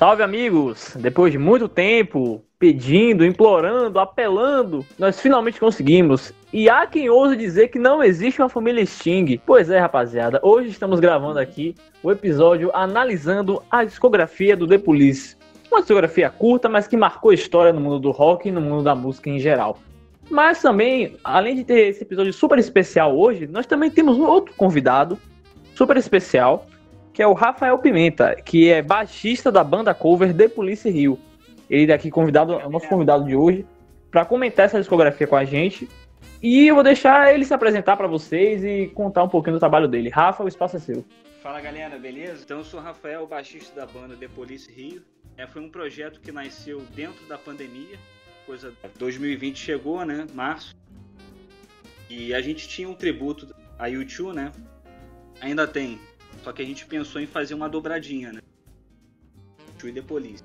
Salve amigos! Depois de muito tempo pedindo, implorando, apelando, nós finalmente conseguimos. E há quem ouse dizer que não existe uma família Sting. Pois é, rapaziada, hoje estamos gravando aqui o episódio analisando a discografia do The Police. Uma discografia curta, mas que marcou história no mundo do rock e no mundo da música em geral. Mas também, além de ter esse episódio super especial hoje, nós também temos um outro convidado super especial, que é o Rafael Pimenta, que é baixista da banda cover The Police Rio. Ele é aqui convidado, é o nosso convidado de hoje, para comentar essa discografia com a gente. E eu vou deixar ele se apresentar para vocês e contar um pouquinho do trabalho dele. Rafa, o espaço é seu. Fala galera, beleza? Então eu sou o Rafael, baixista da banda The Police Rio. É, foi um projeto que nasceu dentro da pandemia, coisa 2020 chegou, né? Março. E a gente tinha um tributo a YouTube, né? Ainda tem. Só que a gente pensou em fazer uma dobradinha, né? YouTube e The Police.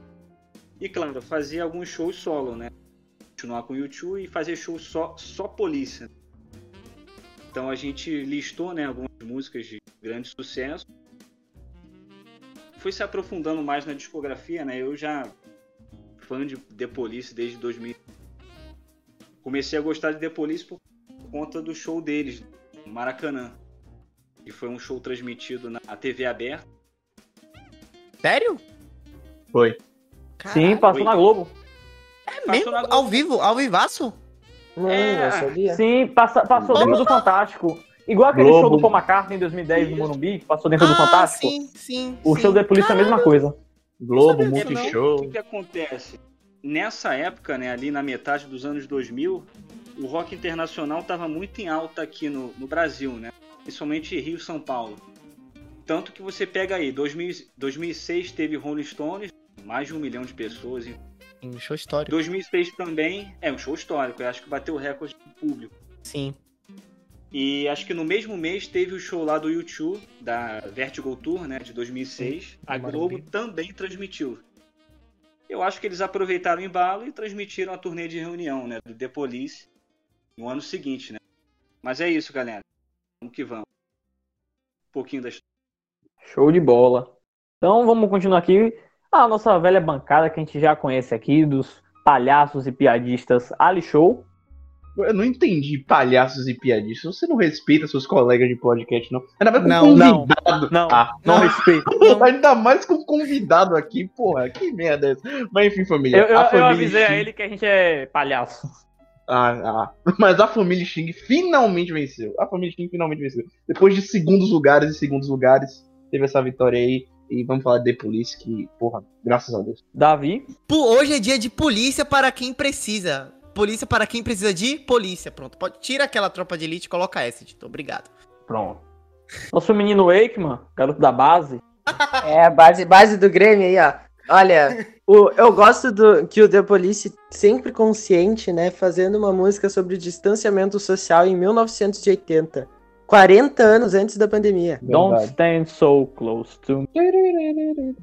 E claro, fazer alguns shows solo, né? Continuar com o YouTube e fazer shows só, só polícia. Então a gente listou né, algumas músicas de grande sucesso. Foi se aprofundando mais na discografia, né? Eu já fã de The Police desde 2000. Comecei a gostar de The Police por conta do show deles, Maracanã. E foi um show transmitido na TV aberta. Sério? Foi. Sim, passou Oi. na Globo. É Passou mesmo? Globo. Ao vivo? Ao vivaço? Não, É, eu sabia. Sim, passa- passou dentro do Fantástico. Igual aquele Globo. show do Paul McCartney em 2010 no Morumbi, que passou dentro do ah, Fantástico. sim, sim. O sim. show da Polícia é a mesma coisa. Globo, disso, O Multishow. que, que acontece? Nessa época, né, ali na metade dos anos 2000, o rock internacional estava muito em alta aqui no, no Brasil, né? Principalmente Rio e São Paulo. Tanto que você pega aí, 2000, 2006 teve Rolling Stones, mais de um milhão de pessoas. Um show histórico. 2006 também, é um show histórico, eu acho que bateu o recorde de público. Sim. E acho que no mesmo mês teve o show lá do YouTube, da Vertigo Tour, né, de 2006. A no Globo também transmitiu. Eu acho que eles aproveitaram o embalo e transmitiram a turnê de reunião, né, do The Police no ano seguinte, né. Mas é isso, galera. Vamos que vamos. Um pouquinho da história. Show de bola. Então vamos continuar aqui. A nossa velha bancada que a gente já conhece aqui, dos palhaços e piadistas Ali Show. Eu não entendi palhaços e piadistas. Você não respeita seus colegas de podcast, não. Ainda mais com Não, não. convidado. Não, Ah, não Não. respeito. Ainda mais com convidado aqui, porra. Que merda é essa? Mas enfim, família. Eu, eu, a eu família avisei a Sting- ele que a gente é palhaço. Ah, ah. Mas a família Sting finalmente venceu. A família Sting finalmente venceu. Depois de segundos lugares e segundos lugares, teve essa vitória aí. E vamos falar de Police, que, porra, graças a Deus. Davi. Pô, Hoje é dia de polícia para quem precisa. Polícia para quem precisa de polícia. Pronto. Pode, tira aquela tropa de elite e coloca essa, editor. Obrigado. Pronto. Nosso menino Wakeman, garoto da base. É a base, base do Grêmio aí, ó. Olha, o, eu gosto do que o The Police, sempre consciente, né, fazendo uma música sobre o distanciamento social em 1980. 40 anos antes da pandemia. Don't stand so close to me.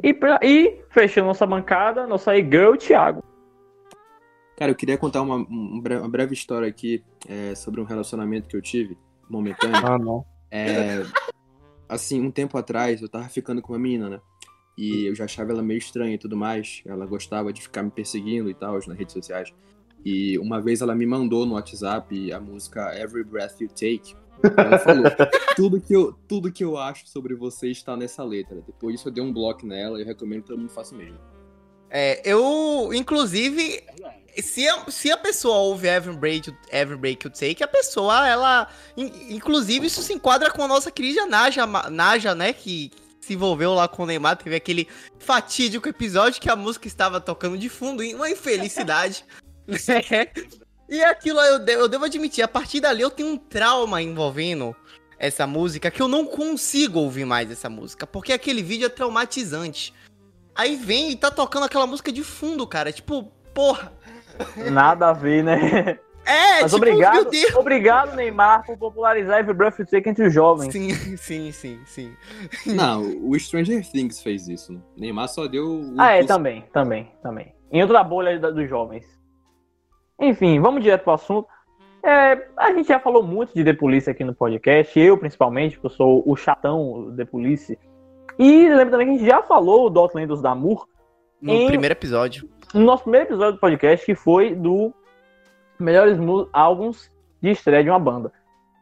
E, pra, e fechando nossa bancada, nosso aí girl, Thiago. Cara, eu queria contar uma, um uma breve história aqui é, sobre um relacionamento que eu tive, momentâneo. Ah, não. É, assim, um tempo atrás, eu tava ficando com uma menina, né? E eu já achava ela meio estranha e tudo mais. Ela gostava de ficar me perseguindo e tal, nas redes sociais. E uma vez ela me mandou no WhatsApp a música Every Breath You Take. Ela falou, tudo que, eu, tudo que eu acho sobre você está nessa letra. Depois disso eu dei um bloco nela e eu recomendo que todo mundo faça o mesmo. É, eu, inclusive, se a, se a pessoa ouve Every Break, You- Every Break You Take, a pessoa, ela. in- inclusive, isso se enquadra com a nossa querida Naja, Naja, né? Que se envolveu lá com o Neymar. Teve aquele fatídico episódio que a música estava tocando de fundo, uma infelicidade. né? E aquilo eu, de- eu devo admitir, a partir dali eu tenho um trauma envolvendo essa música que eu não consigo ouvir mais essa música, porque aquele vídeo é traumatizante. Aí vem e tá tocando aquela música de fundo, cara. Tipo, porra. Nada a ver, né? É, Mas tipo, obrigado, meu Deus. obrigado, Neymar, por popularizar Every Breath You Take entre os jovens. Sim, sim, sim, sim. Não, o Stranger Things fez isso. Né? Neymar só deu. o Ah, é, também, também, também. Em outra bolha da- dos jovens. Enfim, vamos direto pro assunto. É, a gente já falou muito de The Police aqui no podcast, eu principalmente, porque eu sou o chatão The Police. E lembra também que a gente já falou do Outlanders da Moore, No Em- primeiro episódio. no nosso primeiro episódio do podcast, que foi do melhores álbuns de estreia de uma banda.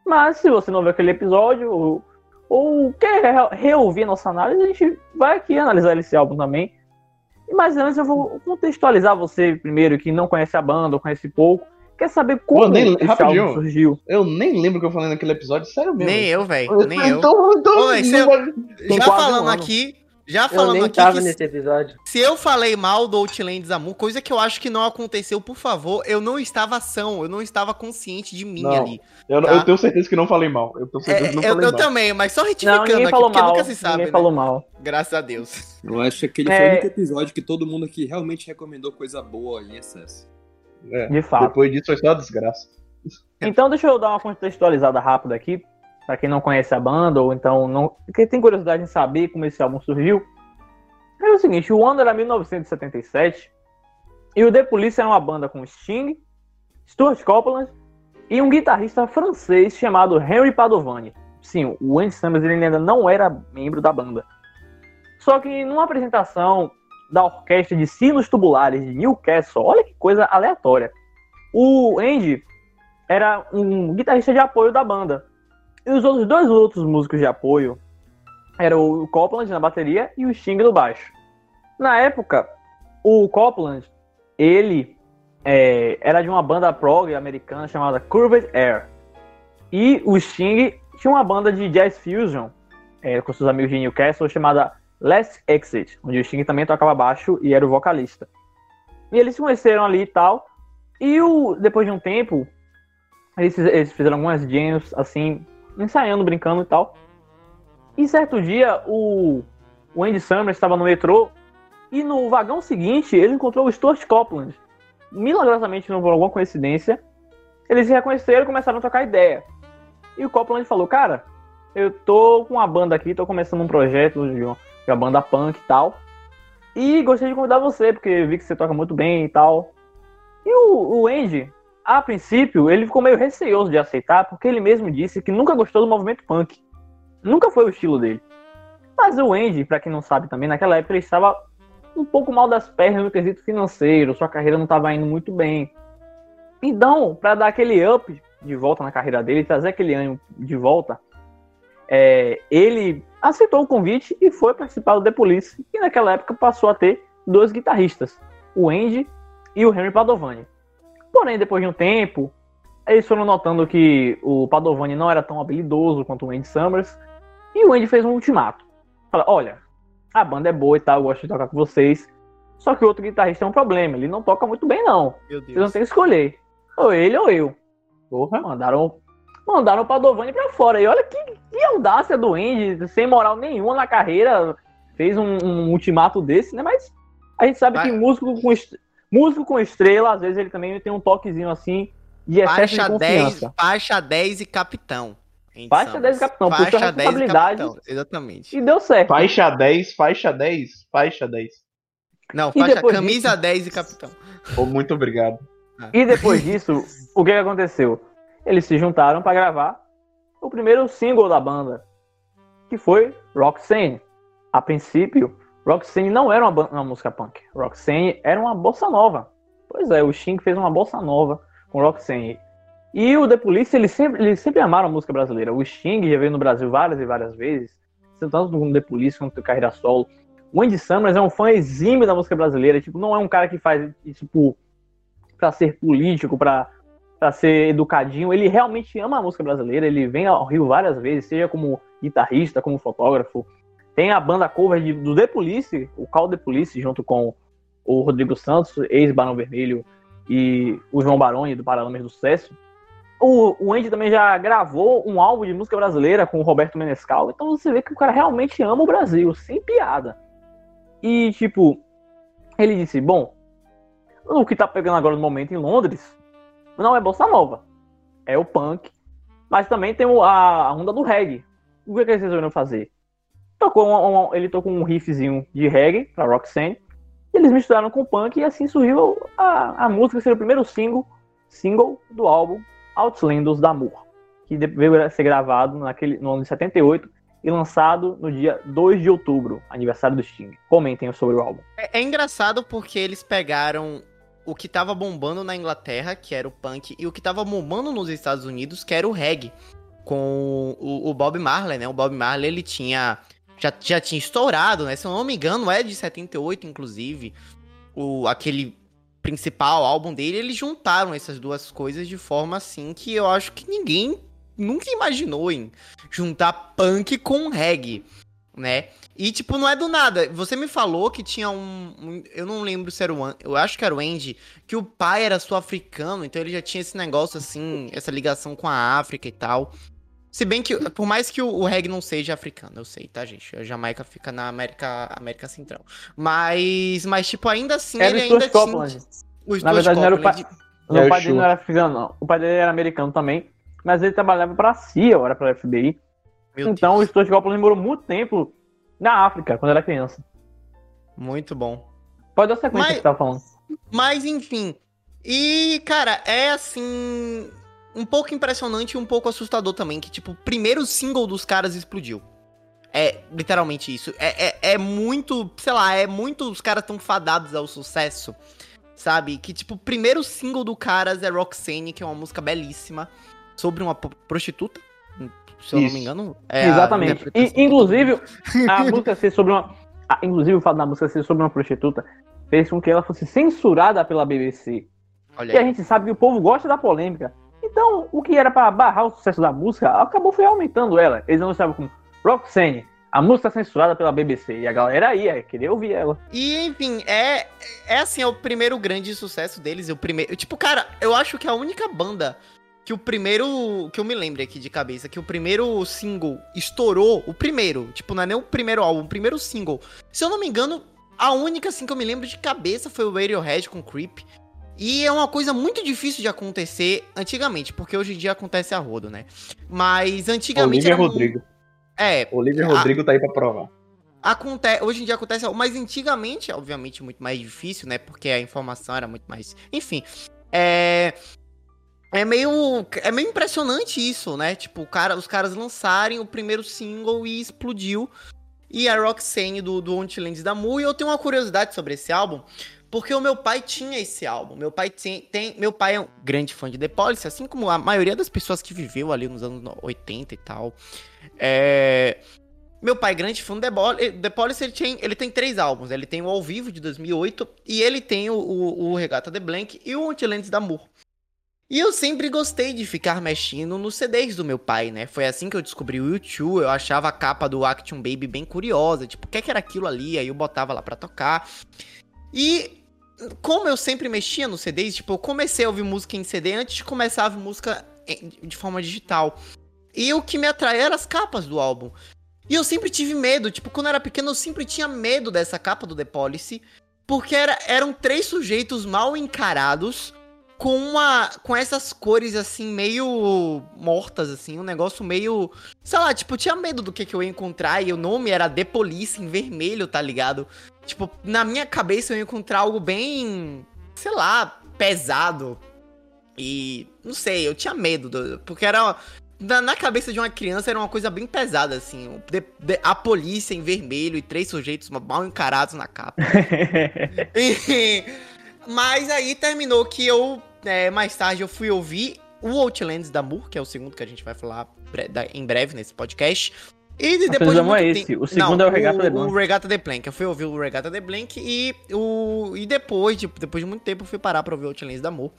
Mas se você não viu aquele episódio ou, ou quer re- reouvir a nossa análise, a gente vai aqui analisar esse álbum também. Mas antes eu vou contextualizar você primeiro que não conhece a banda ou conhece pouco. Quer saber como nem- esse rapidinho. álbum surgiu? Eu nem lembro o que eu falei naquele episódio, sério mesmo. Nem eu, velho. Nem eu. Então, então, se eu- Tem Já um falando ano. aqui. Já Eu falando nem aqui tava que nesse episódio. se eu falei mal do Outland Zamu, coisa que eu acho que não aconteceu, por favor, eu não estava ação, eu não estava consciente de mim Não, ali. eu, Tá. eu tenho certeza que não falei mal. Eu tenho certeza É, que não eu falei eu mal. também, mas só Não, retificando ninguém aqui, falou porque mal. nunca se sabe, ninguém né? falou mal. Graças a Deus. Eu acho que aquele foi É. o único episódio que todo mundo aqui realmente recomendou coisa boa em excesso. É, De fato. Depois disso foi só desgraça. Então deixa eu dar uma contextualizada rápida aqui, pra quem não conhece a banda, ou então não. Quem tem curiosidade em saber como esse álbum surgiu. É o seguinte, o ano era 1977 e o The Police era uma banda com Sting, Stuart Copeland e um guitarrista francês chamado Henry Padovani. Sim, o Andy Summers ele ainda não era membro da banda. Só que numa apresentação da orquestra de sinos tubulares de Newcastle, olha que coisa aleatória. O Andy era um guitarrista de apoio da banda. E os outros dois outros músicos de apoio eram o Copland na bateria e o Sting no baixo. Na época, o Copland, ele é, era de uma banda prog americana chamada Curved Air. E o Sting tinha uma banda de jazz fusion é, com seus amigos de Newcastle chamada Last Exit, onde o Sting também tocava baixo e era o vocalista. E eles se conheceram ali e tal. E o, depois de um tempo, eles, eles fizeram algumas jams, assim, ensaiando, brincando e tal. E certo dia, o, o Andy Summers estava no metrô e no vagão seguinte ele encontrou o Stuart Copeland. Milagrosamente, não por alguma coincidência, eles se reconheceram e começaram a trocar ideia. E o Copeland falou, cara, eu tô com uma banda aqui, tô começando um projeto de uma, de uma banda punk e tal. E gostaria de convidar você, porque vi que você toca muito bem e tal. E o, o Andy, a princípio, ele ficou meio receoso de aceitar, porque ele mesmo disse que nunca gostou do movimento punk. Nunca foi o estilo dele. Mas o Andy, pra quem não sabe também, naquela época ele estava um pouco mal das pernas no quesito financeiro, sua carreira não estava indo muito bem. Então, para dar aquele up de volta na carreira dele, trazer aquele ânimo de volta, é, ele aceitou o convite e foi participar do The Police, e naquela época passou a ter dois guitarristas, o Andy e o Henry Padovani. Porém, depois de um tempo, eles foram notando que o Padovani não era tão habilidoso quanto o Andy Summers, e o Andy fez um ultimato. Fala, olha, a banda é boa e tal, eu gosto de tocar com vocês, só que o outro guitarrista é um problema, ele não toca muito bem não, vocês Deus. ter que escolher, ou ele ou eu. Porra. Mandaram, mandaram o Padovani pra fora. E olha que, que audácia do Andy, sem moral nenhuma na carreira, fez um, um ultimato desse, né? Mas a gente sabe Vai- que músico com, músico com estrela, às vezes ele também tem um toquezinho assim de excesso Faixa de 10, confiança. faixa 10 e capitão. Faixa Summers. 10 e capitão, Faixa 10 e capitão, exatamente. E deu certo. Faixa 10, faixa 10, faixa 10. Não, E faixa depois camisa 10 e capitão. Oh, muito obrigado. E depois disso, o que que aconteceu? Eles se juntaram para gravar o primeiro single da banda, que foi Roxanne. A princípio, Roxanne não era uma, uma música punk. Roxanne era uma bossa nova. Pois é, o Sting fez uma bossa nova com Roxanne. E o The Police, eles sempre, eles sempre amaram a música brasileira. O Sting já veio no Brasil várias e várias vezes, tanto no The Police quanto no carreira solo. O Andy Summers é um fã exímio da música brasileira. Tipo, não é um cara que faz, tipo, pra ser político, pra, pra ser educadinho. Ele realmente ama a música brasileira. Ele vem ao Rio várias vezes, seja como guitarrista, como fotógrafo. Tem a banda cover de, do The Police, o Call The Police, junto com o Rodrigo Santos, ex-Barão Vermelho, e o João Baroni, do Paralamas do Sucesso. O, o Andy também já gravou um álbum de música brasileira com o Roberto Menescal. Então você vê que o cara realmente ama o Brasil, sem piada. E, tipo, ele disse: Bom, o que tá pegando agora no momento em Londres não é bossa nova, é o punk, mas também tem a, onda do reggae. O que, que eles resolveram fazer? Tocou um- um- ele tocou um riffzinho de reggae pra Roxanne, e eles misturaram com punk e assim surgiu a, a música que seria o primeiro single, single do álbum Outlandos da Moore, que veio a ser gravado naquele, no ano de 78 e lançado no dia 2 de outubro, aniversário do Sting. Comentem sobre o álbum. É, é engraçado porque eles pegaram o que tava bombando na Inglaterra, que era o punk, e o que tava bombando nos Estados Unidos, que era o reggae. Com o, o Bob Marley, né? O Bob Marley, ele tinha. Já, já tinha estourado, né? Se eu não me engano, é de 78, inclusive. O, aquele principal álbum dele, eles juntaram essas duas coisas de forma assim que eu acho que ninguém nunca imaginou em juntar punk com reggae, né? E, tipo, não é do nada. Você me falou que tinha um. um- eu não lembro se era o. An- Eu acho que era o Andy, que o pai era sul-africano, então ele já tinha esse negócio, assim, essa ligação com a África e tal. Se bem que, por mais que o, o reggae não seja africano, eu sei, tá, gente? A Jamaica fica na América, América Central. Mas, mas, tipo, ainda assim, Era ele ainda tinha. O Na verdade, não era o pai. Copeland. O É o pai dele não era africano, não. O pai dele era americano também, mas ele trabalhava pra CIA, ou era pra FBI. Meu então Deus, o Stuart Copeland morou muito tempo na África, quando era criança. muito bom. Pode dar sequência Mas- que você tava falando. Mas enfim. E, cara, é assim. Um pouco impressionante e um pouco assustador também. Que, tipo, o primeiro single dos caras explodiu. É literalmente isso. É, é, é muito. Sei lá, é muito. Os caras tão fadados ao sucesso. Sabe? Que, tipo, o primeiro single do caras é Roxane, que é uma música belíssima. Sobre uma prostituta. Se eu não Isso. me engano. É a Exatamente. E, inclusive, a música ser sobre uma. a- inclusive, o fato da música ser sobre uma prostituta fez com que ela fosse censurada pela BBC. Olha E a aí. gente sabe que o povo gosta da polêmica. Então, o que era pra barrar o sucesso da música, acabou foi aumentando ela. Eles não estavam com Roxane, a música censurada pela BBC. E a galera ia querer ouvir ela. E, enfim, é, é assim, é o primeiro grande sucesso deles. é O primeiro. Tipo, cara, eu acho que a única banda que o primeiro. Que eu me lembro aqui de cabeça, que o primeiro single estourou. O primeiro, tipo, não é nem o primeiro álbum, o primeiro single. Se eu não me engano, a única assim que eu me lembro de cabeça foi o Radiohead com Creep. E é uma coisa muito difícil de acontecer antigamente, porque hoje em dia acontece a rodo, né? Mas antigamente. Olivia um- Rodrigo. É, Olivia Ah. Rodrigo tá aí pra provar. Acontece, hoje em dia acontece, mas antigamente, obviamente, muito mais difícil, né? Porque a informação era muito mais. Enfim. É. É meio. É meio impressionante isso, né? Tipo, cara, os caras lançarem o primeiro single e explodiu. E a Roxane do, do Ontlands da Mu. E eu tenho uma curiosidade sobre esse álbum. Porque o meu pai tinha esse álbum. Meu pai tem, tem. Meu pai é um grande fã de The Police, assim como a maioria das pessoas que viveu ali nos anos 80 e tal. É. Meu pai, grande fã The, Bol- The Police, ele tem, ele tem três álbuns. Ele tem o Ao Vivo, de 2008, e ele tem o, o, o Regata The Blank e o Ontlands da Moore. E eu sempre gostei de ficar mexendo nos CDs do meu pai, né? Foi assim que eu descobri o YouTube. Eu achava a capa do Action Baby bem curiosa. Tipo, o que, é que era aquilo ali? Aí eu botava lá pra tocar. E como eu sempre mexia nos CDs, tipo, eu comecei a ouvir música em CD antes de começar a ouvir música de forma digital. E o que me atraía eram as capas do álbum. E eu sempre tive medo, tipo, quando eu era pequeno eu sempre tinha medo dessa capa do The Policy, porque era- eram três sujeitos mal encarados com uma com essas cores assim meio mortas assim, um negócio meio, sei lá, tipo, eu tinha medo do que que eu ia encontrar e o nome era The Police em vermelho, tá ligado? Tipo, na minha cabeça eu ia encontrar algo bem, sei lá, pesado. E não sei, eu tinha medo, do- porque era na, na cabeça de uma criança era uma coisa bem pesada, assim. de- de- a polícia em vermelho e três sujeitos mal encarados na capa. E- Mas aí terminou que eu, é, mais tarde, eu fui ouvir o Outlands da Moore, que é o segundo que a gente vai falar bre- da- em breve nesse podcast. E de- depois de muito é tempo- esse, o segundo é o Regatta The Blanc. O Regatta The Blanc. Eu fui ouvir o Regatta The Blanc e, o, e depois, de, depois de muito tempo, eu fui parar pra ouvir o Outlands da Moore.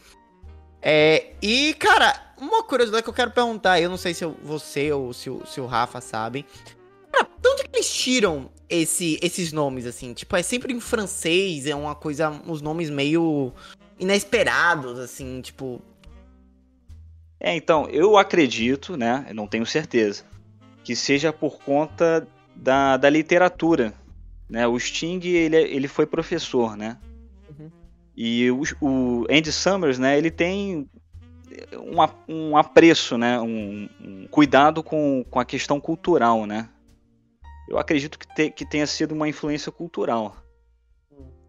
É, e, cara, uma curiosidade que eu quero perguntar, eu não sei se eu- você ou se o, se o Rafa sabem. Cara, de onde que eles tiram esse, esses nomes, assim? Tipo, é sempre em francês, é uma coisa, uns nomes meio inesperados, assim, tipo. É, então, eu acredito, né? Eu não tenho certeza, que seja por conta da, da literatura. Né? O Sting, ele, é- ele foi professor, né? Uhum. E o, o Andy Summers, né? Ele tem um, um apreço, né? Um, um cuidado com, com a questão cultural, né? Eu acredito que, te- que tenha sido uma influência cultural.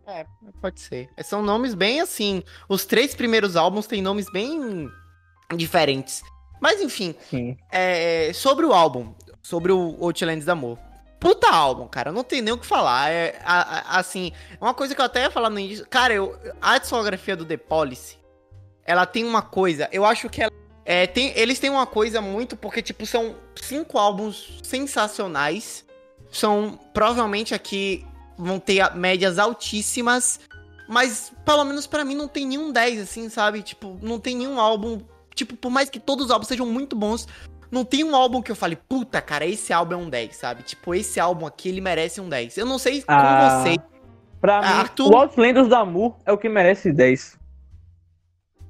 É, pode ser. São nomes bem assim. Os três primeiros álbuns têm nomes bem diferentes. Mas enfim. É, sobre o álbum. Sobre o Outlands da Amor. Puta álbum, cara, não tem nem o que falar. É, a- a- assim, uma coisa que eu até ia falar no início. Cara, eu, a discografia do The Policy, ela tem uma coisa. Eu acho que ela. É, tem, eles têm uma coisa muito. Porque, tipo, são cinco álbuns sensacionais. São provavelmente aqui. Vão ter médias altíssimas. Mas, pelo menos pra mim, não tem nenhum 10, assim, sabe? Tipo, não tem nenhum álbum. Tipo, por mais que todos os álbuns sejam muito bons, não tem um álbum que eu fale, puta, cara, esse álbum é um 10, sabe? Tipo, esse álbum aqui, ele merece um 10. Eu não sei com Ah, vocês. Pra Ah, mim, Arthur- o Outlanders da Mu é o que merece 10.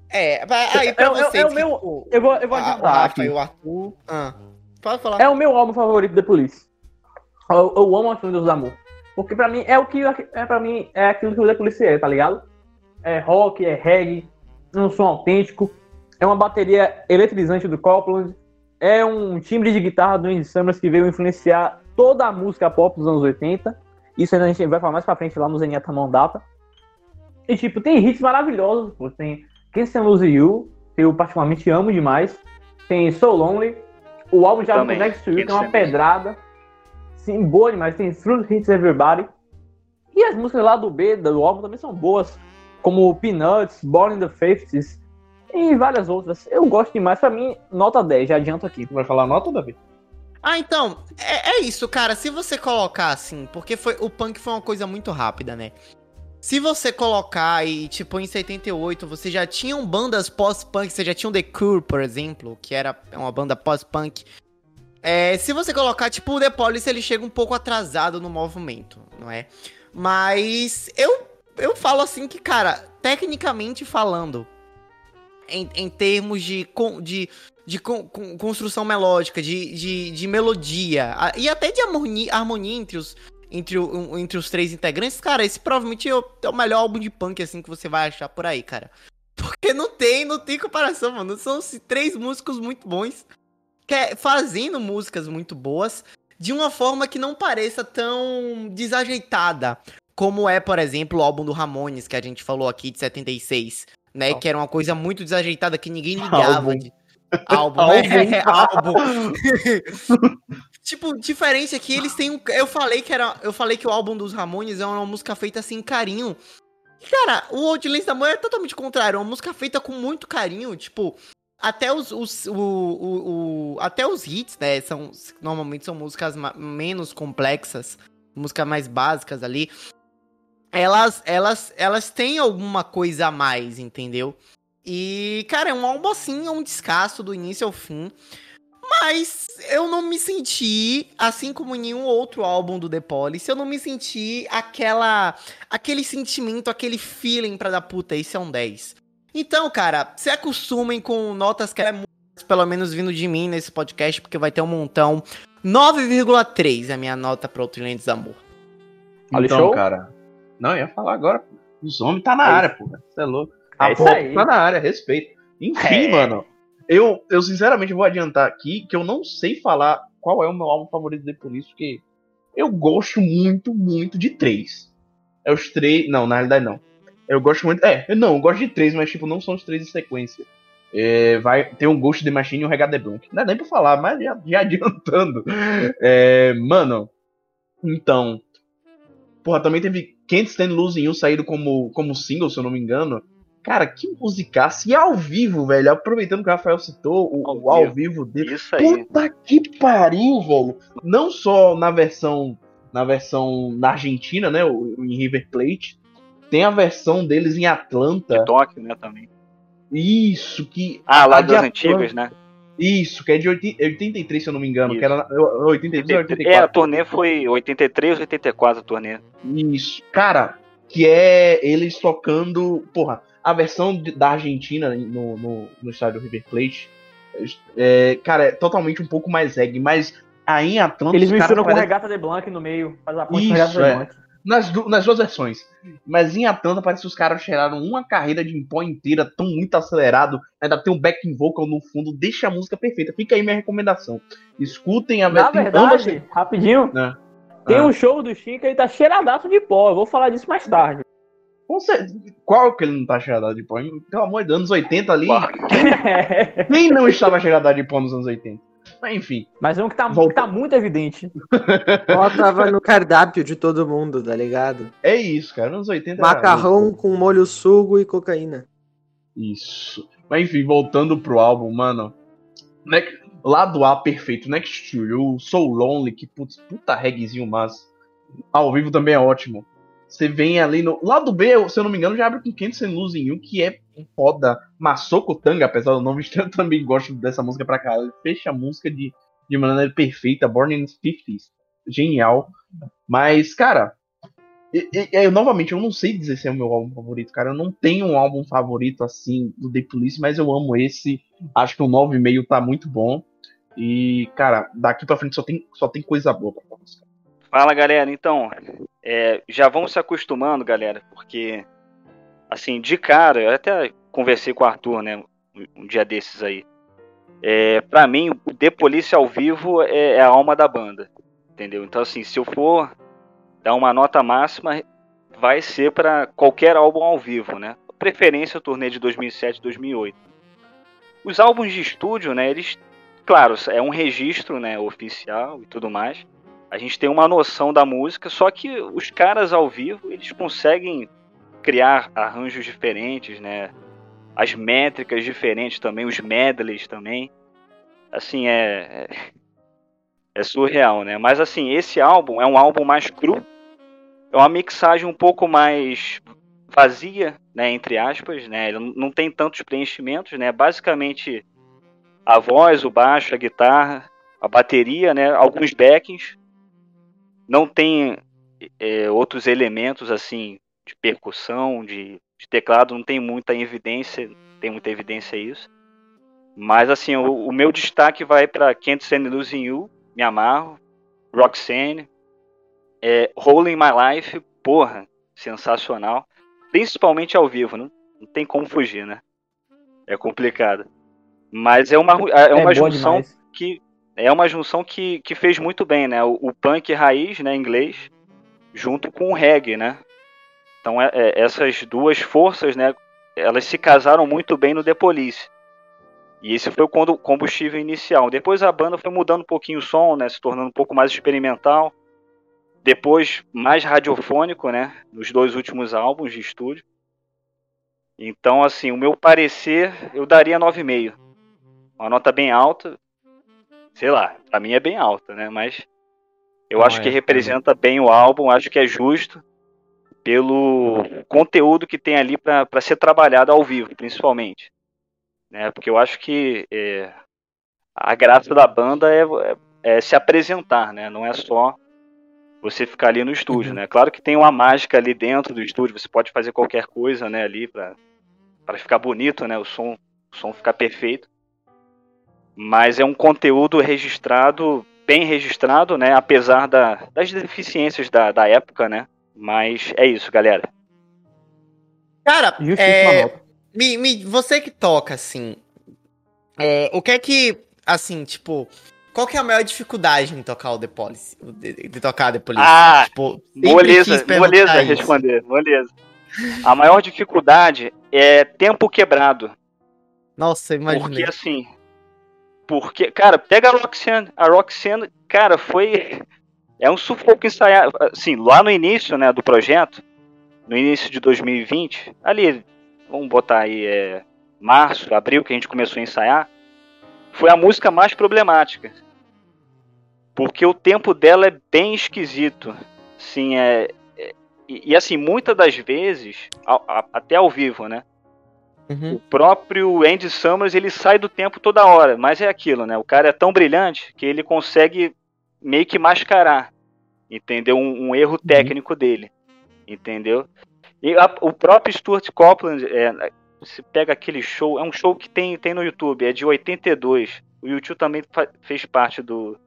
É, vai- aí pra É- é- vocês. é o meu- tipo, Eu vou, eu vou a- o adiantar Rafa aqui. e o Arthur. Ah, pode falar. É o meu álbum favorito da Police. Eu, eu amo Outlanders da Mu. Porque pra mim é o que é para mim é aquilo que o The Police é, tá ligado? É rock, é reggae, é um som autêntico, é uma bateria eletrizante do Copland, é um timbre de guitarra do Andy Summers que veio influenciar toda a música pop dos anos 80. Isso ainda a gente vai falar mais pra frente lá no Zenyatta Mão Data. E tipo, tem hits maravilhosos, pô. Tem Can't Stand Lose You, que eu particularmente amo demais. Tem So Lonely. O álbum já Também. Next to You tem uma Lose You. pedrada. Sim, boa demais. Tem Through Hits Everybody. E as músicas lá do B, do álbum, também são boas. Como Peanuts, Born in the 50s e várias outras. Eu gosto demais. Pra mim, nota 10, já adianto aqui. Tu vai falar nota, Davi? Ah, então, é, é isso, cara. Se você colocar assim, porque foi o punk foi uma coisa muito rápida, né? Se você colocar e, tipo, em 78, você já tinham bandas pós-punk, você já tinha o The Cure, por exemplo, que era uma banda pós-punk. É, se você colocar, tipo, o The Police, ele chega um pouco atrasado no movimento, não é? Mas eu, eu falo assim que, cara, tecnicamente falando, em, em termos de, de, de con- con- construção melódica, de, de, de melodia, a- e até de harmonia, harmonia entre, os, entre, entre os três integrantes, cara, esse provavelmente é o, é o melhor álbum de punk, assim, que você vai achar por aí, cara. Porque não tem, não tem comparação, mano. São três músicos muito bons, que é- fazendo músicas muito boas, de uma forma que não pareça tão desajeitada, como é, por exemplo, o álbum do Ramones, que a gente falou aqui, de 76, né? Que era uma coisa muito desajeitada, que ninguém ligava. Álbum. de- Álbum, né? álbum. tipo, diferente aqui, eles têm um. Eu falei que era. Eu falei que o álbum dos Ramones é uma música feita assim, carinho. Cara, o Outlands da Mãe é totalmente contrário. É uma música feita com muito carinho. Tipo, até os. os o, o, o- até os hits, né? São, normalmente são músicas menos complexas. Músicas mais básicas ali. Elas, elas, elas têm alguma coisa a mais, entendeu? E, cara, é um álbum assim, é um descasso do início ao fim. Mas eu não me senti, assim como nenhum outro álbum do The Police, eu não me senti aquela aquele sentimento, aquele feeling pra dar puta, esse é um 10. Então, cara, se acostumem com notas que é muito, pelo menos vindo de mim nesse podcast, porque vai ter um montão. 9,3 é a minha nota pra Outlands Amor. Olha, então, show. cara. Não, eu ia falar agora. pô. Os homens tá na É área, pô. Você é louco. É A pop aí. tá na área, respeito. Enfim, É. mano. Eu, eu sinceramente vou adiantar aqui que eu não sei falar qual é o meu álbum favorito de isso, porque eu gosto muito, muito de três. É os três. Não, na realidade não. Eu gosto muito. É, eu não, eu gosto de três, mas tipo, não são os três em sequência. É, vai ter um Ghost de Machine e um Reggae the Blank. Não é nem pra falar, mas já, já adiantando. É, mano, então. Porra, também teve Can't Stand Losing You saído como, como single, se eu não me engano. Cara, que musicaço. E ao vivo, velho, aproveitando que o Rafael citou o Ao o ao vivo dele. Isso aí. Puta que pariu, velho. Não só na versão na versão na Argentina, né, em River Plate, tem a versão deles em Atlanta. Tóquio, né, também. Isso que Ah, lá a de das Atlanta- antigas, né? Isso, que é de 80 83, se eu não me engano, Isso. que era na- 83 ou É, a 84. turnê foi 83, 84 a turnê. Isso. Cara, que é eles tocando. Porra, a versão da Argentina no, no, no estádio River Plate. É, cara, é totalmente um pouco mais reggae, mas aí em Atlanta. Eles misturam com parecem- Regata de Blanc no meio, faz a ponte Isso, Regata é. de Blanc. Nas, du- nas duas versões. Mas em Atlanta parece que os caras cheiraram uma carreira de pó inteira, tão muito acelerado. Ainda tem um backing vocal no fundo, deixa a música perfeita. Fica aí minha recomendação. Escutem a Na tem ambas- verdade, rapidinho, né? tem Ah. um show do Chico que ele tá cheiradaço de pó. Eu vou falar disso mais tarde. Cer- Qual que ele não tá cheirado de pó? Pelo amor de Deus, anos 80 ali. Quem não estava cheirado de pó nos anos 80? Mas enfim, Mas é um que tá, Volta. que tá muito evidente. Ó, tava no cardápio de todo mundo, tá ligado? é isso, cara. Anos 80 era Macarrão com molho sugo e cocaína. Isso. Mas enfim, voltando pro álbum, mano. Ne- Lado A perfeito, Next to You, So Lonely, que putz, puta reggaezinho massa. Ao vivo também é ótimo. Você vem ali no. Lado B, se eu não me engano, já abre com Can't Send Losing You, que é foda. Masoko Tanga, apesar do nome estranho, eu também gosto dessa música pra caralho. Fecha a música de, de maneira perfeita, Born in the 50s. Genial. Mas, cara, e- e- eu novamente, eu não sei dizer se é o meu álbum favorito, cara. Eu não tenho um álbum favorito assim do The Police, mas eu amo esse. Acho que o 9,5 tá muito bom. E, cara, daqui pra frente só tem, só tem coisa boa pra falar. Fala galera, então, é, já vão se acostumando, galera, porque, assim, de cara, eu até conversei com o Arthur, né, um- dia desses aí. É, pra mim, o The Police ao vivo é, é a alma da banda, entendeu? Então, assim, se eu for dar uma nota máxima, vai ser pra qualquer álbum ao vivo, né? Preferência o turnê de 2007 2008. Os álbuns de estúdio, né, eles, claro, é um registro, né, oficial e tudo mais a gente tem uma noção da música, só que os caras ao vivo, eles conseguem criar arranjos diferentes, né? As métricas diferentes também, os medleys também. Assim, é, é é surreal, né? Mas assim, esse álbum é um álbum mais cru. É uma mixagem um pouco mais vazia, né, entre aspas, né? Ele não tem tantos preenchimentos, né? Basicamente a voz, o baixo, a guitarra, a bateria, né, alguns backings não tem é, outros elementos assim de percussão, de, de teclado, não tem muita evidência, tem muita evidência isso. Mas assim, o, o meu destaque vai para Can't Stand Losing You, me amarro, Roxanne, é, Rolling My Life, porra, sensacional, principalmente ao vivo, não, não tem como fugir, né? É complicado. Mas é uma, é uma boa junção que é uma junção que, que fez muito bem, né? O, o punk raiz, né, inglês, junto com o reggae, né? Então é- é- essas duas forças, né, elas se casaram muito bem no The Police. E esse foi o combustível inicial. Depois a banda foi mudando um pouquinho o som, né, se tornando um pouco mais experimental. Depois mais radiofônico, né, nos dois últimos álbuns de estúdio. Então, assim, o meu parecer, eu daria 9,5. Uma nota bem alta, sei lá, pra mim é bem alta, né? Mas eu Não, acho que é, representa bem o álbum, acho que é justo pelo conteúdo que tem ali pra pra ser trabalhado ao vivo, principalmente. Né? Porque eu acho que é, a graça da banda é, é- é se apresentar, né? Não é só você ficar ali no estúdio, né? Claro que tem uma mágica ali dentro do estúdio, você pode fazer qualquer coisa, né, ali pra para ficar bonito, né? O som, o som ficar perfeito mas é um conteúdo registrado, bem registrado, né? Apesar da- das deficiências da, da época, né? Mas é isso, galera. Cara, é, me, me- você que toca, assim, é, o que é que, assim, tipo, qual que é a maior dificuldade em tocar o The Police? De, de tocar The Police? Ah, tipo, Moleza, moleza isso. responder, moleza. A maior dificuldade é tempo quebrado. Nossa, Porque imaginei. assim. Porque, cara, pega a Roxanne. A Roxanne, cara, foi. É um sufoco ensaiar. Assim, lá no início, né, do projeto, no início de 2020, ali, vamos botar aí, é, março, abril, que a gente começou a ensaiar, foi a música mais problemática. Porque o tempo dela é bem esquisito. Assim, é. é- e, e, assim, muitas das vezes, ao- a- até ao vivo, né? Uhum. O próprio Andy Summers ele sai do tempo toda hora, mas é aquilo, né? O cara é tão brilhante que ele consegue meio que mascarar, entendeu? Um, um erro técnico dele, entendeu? E a- o próprio Stuart Copeland, é, você pega aquele show, é um show que tem, tem no YouTube, é de 82. O YouTube também fez parte do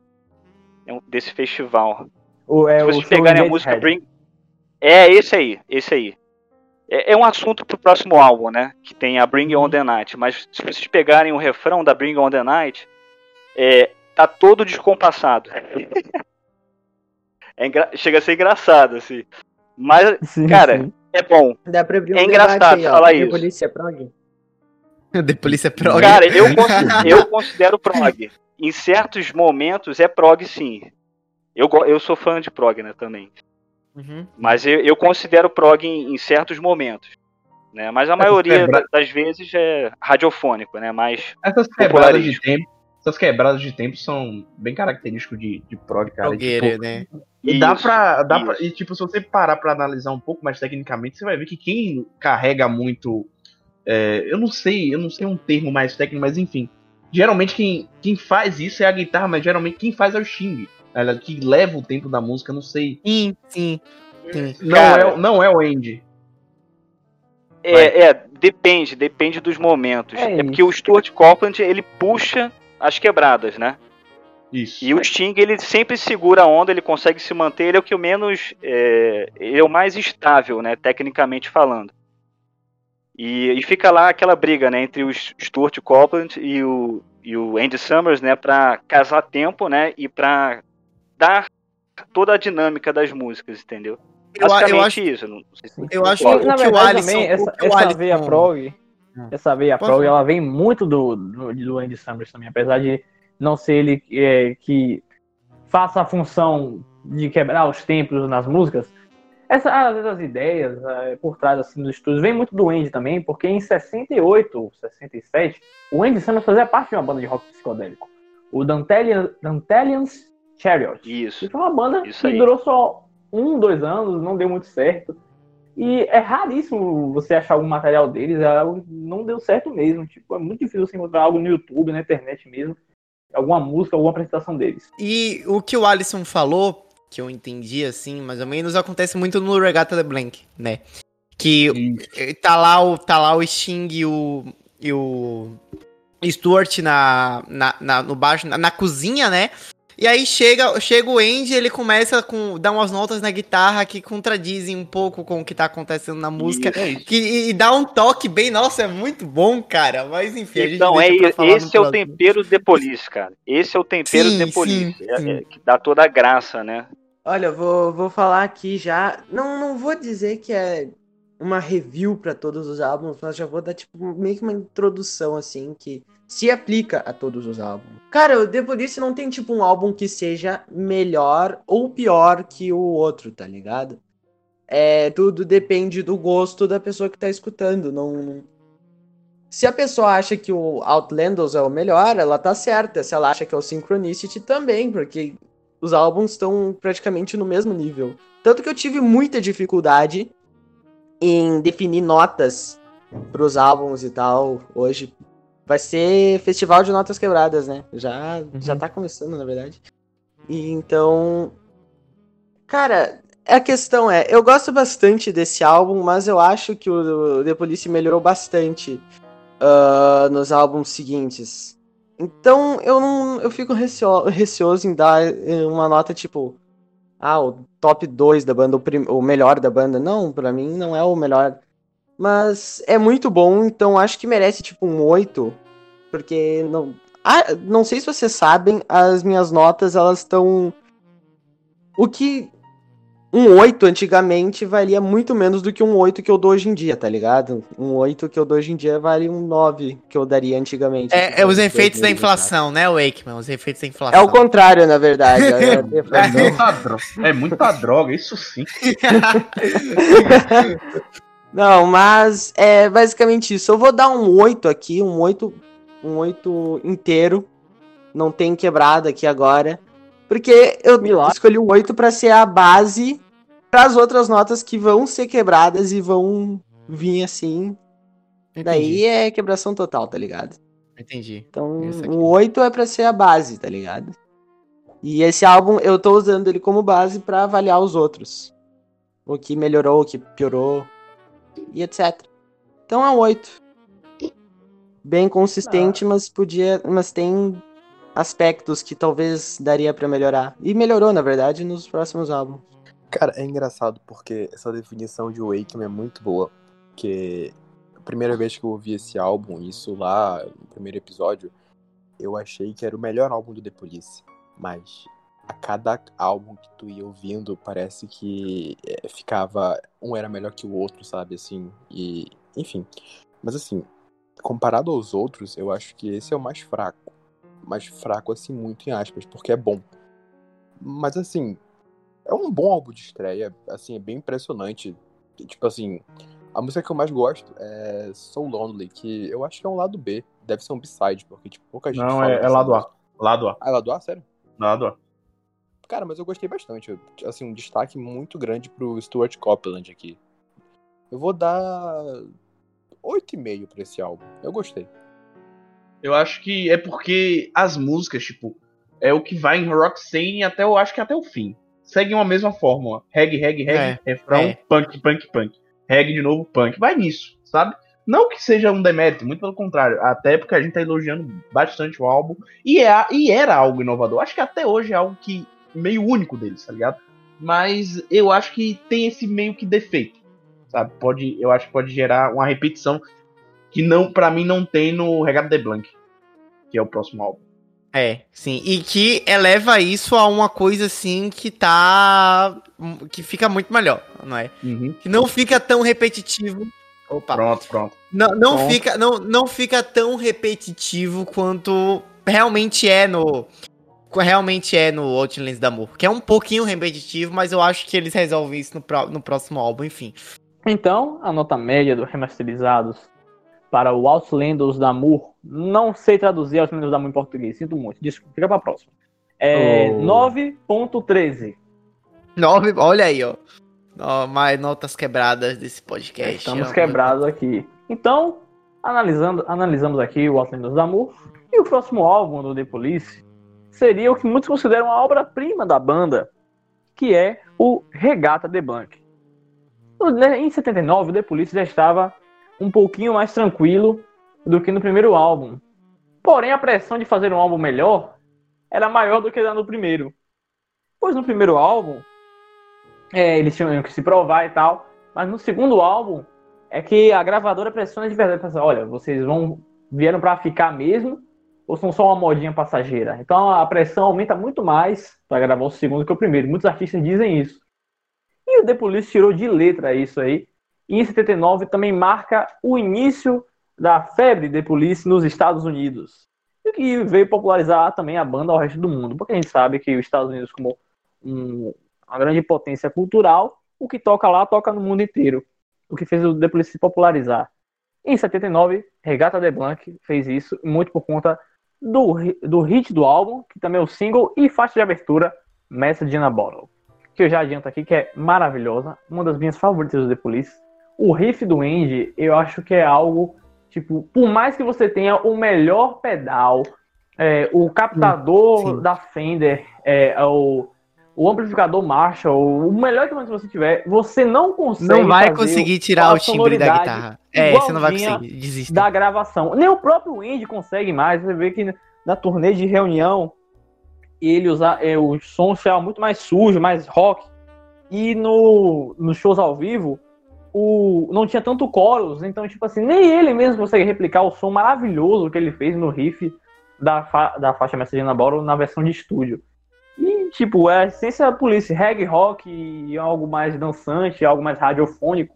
é desse festival. O, é, Se vocês pegarem a Made música. Bring. É esse aí, esse aí. É, é um assunto pro próximo álbum, né? Que tem a Bring On The Night. Mas se vocês pegarem o refrão da Bring On The Night, é, tá todo descompassado. É engra- Chega a ser engraçado, assim. Mas Sim, Cara, sim. é bom. Dá pra abrir um É engraçado aí, ó. falar The isso. Polícia Prog? The Police é prog. Cara, eu, eu considero prog. em certos momentos é prog sim. Eu, eu sou fã de prog, né, também. Uhum. Mas eu, eu considero prog em, em certos momentos. Né? Mas a maioria quebra- da- das vezes é radiofônico, né? Mais Essas quebradas de tempo. Essas quebradas de tempo são bem características de, de prog, cara. E, Progueira, tipo, né? E dá Isso, pra. Dá isso. pra e, tipo, se você parar pra analisar um pouco mais tecnicamente, você vai ver que quem carrega muito. é, eu não sei, eu não sei um termo mais técnico, mas enfim. Geralmente quem, quem faz isso é a guitarra, mas geralmente quem faz é o Xing. Ela que leva o tempo da música, não sei. Sim, sim. sim. Não, Cara. é, o- não é o Andy. É, é, depende, depende dos momentos. É É, porque o Stuart Copeland, ele puxa as quebradas, né? Isso. E o Sting, ele sempre segura a onda, ele consegue se manter, ele é o que o menos. É, ele é o mais estável, né? Tecnicamente falando. E, e fica lá aquela briga, né? Entre o Stuart Copeland e o, e o Andy Summers, né? Pra casar tempo, né? E pra dar toda a dinâmica das músicas, entendeu? Eu, eu Basicamente acho, isso. Não sei se eu acho que na o que o verdade Alisson. também, essa, o que o essa Alisson- veia prog, Hum. essa veia prog, ela vem muito do, do, do Andy Summers também, apesar de não ser ele é, que faça a função de quebrar os tempos nas músicas. Essa, às vezes as ideias é, por trás assim, dos estudos vem muito do Andy também, porque em 68, 67, o Andy Summers fazia parte de uma banda de rock psicodélico, o Dantelian, Dantelian's Chariot. Isso. E foi uma banda Isso que aí. durou só um, dois anos, não deu muito certo. E é raríssimo você achar algum material deles, é algo que não deu certo mesmo. Tipo, é muito difícil você encontrar algo no YouTube, na internet mesmo, alguma música, alguma apresentação deles. E o que o Alisson falou, que eu entendi assim, mais ou menos, acontece muito no Regatta de Blank, né? Que eh, tá lá o, tá lá o Sting e o, e o Stuart na, na, na- no baixo, na, na cozinha, né? E aí chega, chega o Andy, ele começa com dar umas notas na guitarra que contradizem um pouco com o que tá acontecendo na música. É isso. Que, e, e dá um toque bem, nossa, é muito bom, cara. Mas enfim, a gente Então, é, esse é o tempero de police, cara. Esse é o tempero Sim, de police. sim, É- sim. é que dá toda a graça, né? Olha, vou, vou falar aqui já. Não, não vou dizer que é uma review pra todos os álbuns, mas já vou dar tipo meio que uma introdução assim que se aplica a todos os álbuns. Cara, o The Police não tem tipo um álbum que seja melhor ou pior que o outro, tá ligado? É, tudo depende do gosto da pessoa que tá escutando, não se a pessoa acha que o Outlandos é o melhor, ela tá certa. Se ela acha que é o Synchronicity também, porque os álbuns estão praticamente no mesmo nível. Tanto que eu tive muita dificuldade em definir notas pros álbuns e tal. Hoje vai ser festival de notas quebradas, né? Já, já tá começando, na verdade. E então. Cara, a questão é, eu gosto bastante desse álbum, mas eu acho que o The Police melhorou bastante ah, nos álbuns seguintes. Então eu não. Eu fico recio- receoso em dar eh, uma nota tipo. Ah, o top 2 da banda, o, prim- o melhor da banda. Não, pra mim não é o melhor. Mas é muito bom, então acho que merece tipo um 8. Porque não. Ah, não sei se vocês sabem, as minhas notas elas estão. O que um 8 antigamente valia muito menos do que um 8 que eu dou hoje em dia, tá ligado? Um 8 que eu dou hoje em dia vale um 9 que eu daria antigamente. É, é os efeitos da 2024. inflação, né, Wakeman? Os efeitos da inflação. É o contrário, na verdade. É a É deflação. muita, dro- é muita droga, isso sim. Não, mas é basicamente isso. Eu vou dar um 8 aqui, um 8, um 8 inteiro. Não tem quebrada aqui agora. Porque eu Milagre. escolhi o 8 pra ser a base para as outras notas que vão ser quebradas e vão vir assim. Daí é quebração total, tá ligado? Entendi. Então, o 8 é pra ser a base, tá ligado? E esse álbum eu tô usando ele como base pra avaliar os outros. O que melhorou, o que piorou e etc. Então é um 8. Bem consistente, mas podia, mas tem aspectos que talvez daria pra melhorar. E melhorou, na verdade, nos próximos álbuns. Cara, é engraçado porque essa definição de Wakeman é muito boa. Porque a primeira vez que eu ouvi esse álbum, isso lá no primeiro episódio, eu achei que era o melhor álbum do The Police. Mas a cada álbum que tu ia ouvindo, parece que é, ficava. Um era melhor que o outro, sabe? Assim. E. Enfim. Mas assim, comparado aos outros, eu acho que esse é o mais fraco. mas fraco assim, muito em aspas, porque é bom. Mas assim, é um bom álbum de estreia, assim, é bem impressionante. Tipo assim, a música que eu mais gosto é So Lonely, que eu acho que é um lado B, deve ser um B-side, porque tipo, pouca gente Não, é, é lado A. Lado A. Ah, é lado A, sério? Lado A. Cara, mas eu gostei bastante. Assim, um destaque muito grande pro Stuart Copeland aqui. Eu vou dar 8,5 pra esse álbum. Eu gostei. Eu acho que é porque as músicas, tipo, é o que vai em Roxane até eu acho que até o fim. Seguem uma mesma fórmula. Reggae, reggae, reggae, refrão, é. punk, punk, punk. Reggae de novo, punk. Vai nisso, sabe? Não que seja um demérito, muito pelo contrário. Até porque a gente tá elogiando bastante o álbum. E, é, e era algo inovador. Acho que até hoje é algo que meio único deles, tá ligado? Mas eu acho que tem esse meio que defeito, sabe? Pode, eu acho que pode gerar uma repetição que não, para mim não tem no Regado de Blanc, que é o próximo álbum. É, sim. E que eleva isso a uma coisa assim que tá. que fica muito melhor, não é? Que não fica tão repetitivo. Opa. Pronto, pronto. Não, não, Pronto. fica, não, não fica tão repetitivo quanto realmente é no. Realmente é no Outlands da Amor. Que é um pouquinho repetitivo, mas eu acho que eles resolvem isso no, pró- no próximo álbum, enfim. Então, a nota média dos remasterizados para o Outlanders da Moore, não sei traduzir Outlanders da Moore em português, sinto muito, desculpa, fica pra próxima. É Oh. 9.13. Nove, olha aí, ó. Ó, mais notas quebradas desse podcast. Estamos ó. quebrados aqui. Então, analisando, analisamos aqui o Outlanders da Moore, e o próximo álbum do The Police seria o que muitos consideram a obra-prima da banda, que é o Regata de Blanc. No- né, Em 79, o The Police já estava um pouquinho mais tranquilo do que no primeiro álbum. Porém, a pressão de fazer um álbum melhor era maior do que no primeiro. Pois no primeiro álbum, é, eles tinham que se provar e tal, mas no segundo álbum é que a gravadora pressiona de verdade. Pensa, olha, vocês vão vieram pra ficar mesmo ou são só uma modinha passageira? Então a pressão aumenta muito mais para gravar o segundo que o primeiro. Muitos artistas dizem isso. E o The Police tirou de letra isso aí. E em 79 também marca o início da febre The Police nos Estados Unidos. E que veio popularizar também a banda ao resto do mundo. Porque a gente sabe que os Estados Unidos, como um- uma grande potência cultural, o que toca lá toca no mundo inteiro. O que fez o The Police se popularizar. Em 79, Regata de Blanc fez isso, muito por conta do, do hit do álbum, que também é o single e faixa de abertura, Message in a Bottle. Que eu já adianto aqui que é maravilhosa, uma das minhas favoritas do The Police. O riff do Andy, eu acho que é algo, tipo, por mais que você tenha o melhor pedal, é, o captador sim. da Fender, é, o, o amplificador Marshall, o melhor equipamento que você tiver, você não consegue Não vai conseguir tirar o timbre da guitarra. É, você não vai conseguir. Desista. da gravação. Nem o próprio Andy consegue mais. Você vê que na turnê de reunião ele usa é, o som estava muito mais sujo, mais rock. E no, nos shows ao vivo o, não tinha tanto coros, então tipo assim, nem ele mesmo consegue replicar o som maravilhoso que ele fez no riff da, fa da faixa Message na Bottle na versão de estúdio. E tipo, é a essência da polícia, reggae rock e algo mais dançante, algo mais radiofônico.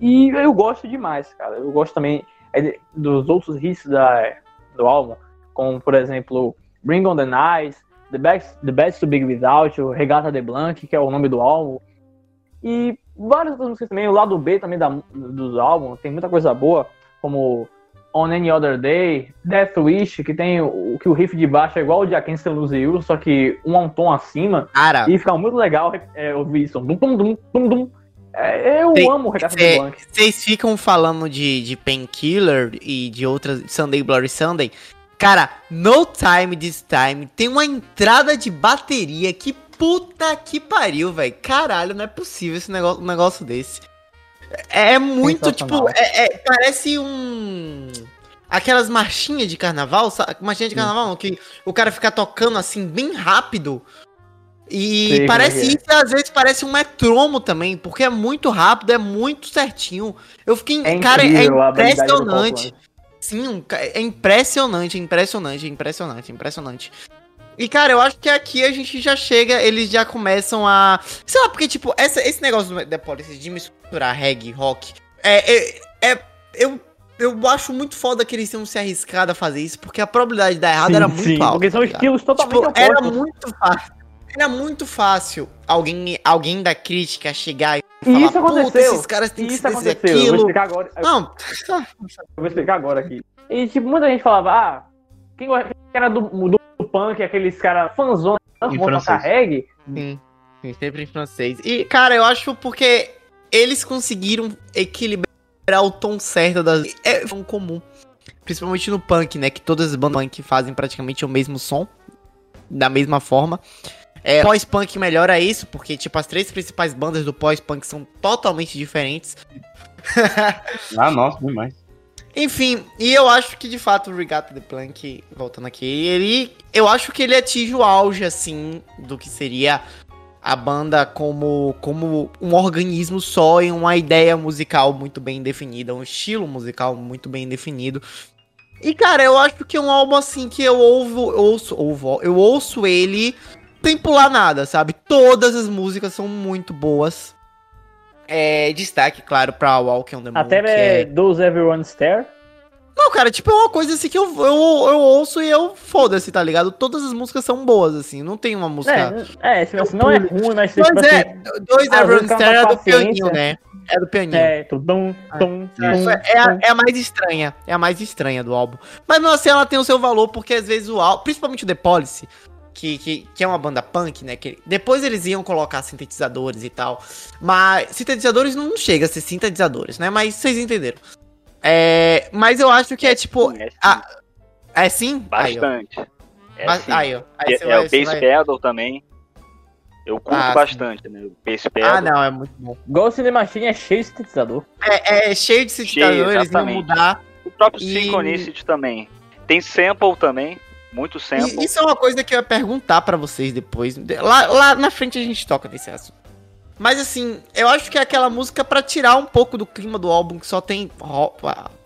E eu gosto demais, cara. Eu gosto também é, dos outros hits da, do álbum, como por exemplo Bring on the Night, The Best, the Best to Be Without You, Regata de Blanc, que é o nome do álbum. E várias outras músicas também, o lado B também da, do álbum, tem muita coisa boa, como On Any Other Day, Death Wish, que tem o que o riff de baixo é igual o de Lose You, só que um um tom acima, Cara, e fica muito legal é, ouvir isso. Dum, dum, dum, dum, dum. É, eu Tem- amo o cê- Blanc. vocês ficam falando de, de Painkiller e de outras Sunday Bloody Sunday. Cara, No Time This Time tem uma entrada de bateria que puta que pariu, velho. Caralho, não é possível esse negócio, um negócio desse. É, é muito, tipo, é- é- parece um. Aquelas marchinhas de carnaval, sabe? Marchinha de carnaval, não, que o cara fica tocando assim, bem rápido. E Sei como parece é é. isso, às vezes parece um metromo também, porque é muito rápido, é muito certinho. Eu fiquei. É cara, é incrível do impressionante. Sim, é impressionante, é impressionante, é impressionante, é impressionante. E, cara, eu acho que aqui a gente já chega, eles já começam a. Sei lá, porque, tipo, essa, esse negócio do- da Police de misturar reggae e rock. É, é, é- Eu eu acho muito foda que eles tenham se arriscado a fazer isso, porque a probabilidade de dar errado Sim, era muito sim, alta. Porque são tá estilos totalmente Tipo, era muito fácil. Era muito fácil alguém, alguém da crítica chegar e E falar, isso aconteceu. esses caras têm E que isso dizer aconteceu. Eu vou aquilo. explicar agora. Eu Não, vou explicar agora aqui. E, tipo, muita gente falava, ah, quem quem era do, do punk, aqueles caras Em vão tocar francês. reggae. sim, sim, sempre em francês. E, cara, eu acho porque eles conseguiram equilibrar o tom certo das... É um comum. Principalmente no punk, né? Que todas as bandas punk fazem praticamente o mesmo som. Da mesma forma. É, pós-punk melhora isso, porque, tipo, as três principais bandas do pós-punk são totalmente diferentes. Ah, nossa, demais. Enfim, e eu acho que de fato o Regatta the Plank, voltando aqui, ele. Eu acho que ele atinge o auge, assim, do que seria a banda como, como um organismo só e uma ideia musical muito bem definida, um estilo musical muito bem definido. E, cara, eu acho que é um álbum assim que eu ouvo, eu ouço, ouvo, eu ouço ele sem pular nada, sabe? Todas as músicas são muito boas. É, destaque, claro, pra Walk on the Moon, Até é... é... Does Everyone Stare. Não, cara, tipo, é uma coisa assim que eu, eu, eu ouço e eu foda-se, tá ligado? Todas as músicas são boas, assim. Não tem uma música. É, é tipo assim, não é ruim, mas Mas tipo é, assim. dois com Star é do pianinho, né? É do pianinho. É, tudum, tum, tum, É, a, é a mais estranha. É a mais estranha do álbum. Mas mesmo assim, ela tem o seu valor, porque às vezes o álbum, principalmente o The Policy, que, que, que é uma banda punk, né? Que depois eles iam colocar sintetizadores e tal. Mas sintetizadores não chega a ser sintetizadores, né? Mas vocês entenderam. É, mas eu acho que é tipo. É, sim, ah, É sim? Aí, ó. bastante. É, sim. aí, ó. Aí É, você é vai- o vai- Pedal também. Eu curto Ah, bastante, né? O Bass Pedal. Ah, não, é muito bom. Ghost in the Machine é cheio de sintetizador. É, é cheio de sintetizadores, eles iam exatamente. mudar. O próprio E- Synchronicity também. Tem sample também. Muito sample. E isso é uma coisa que eu ia perguntar pra vocês depois. De- Lá, lá na frente a gente toca nesse assunto. Mas assim, eu acho que é aquela música pra tirar um pouco do clima do álbum que só tem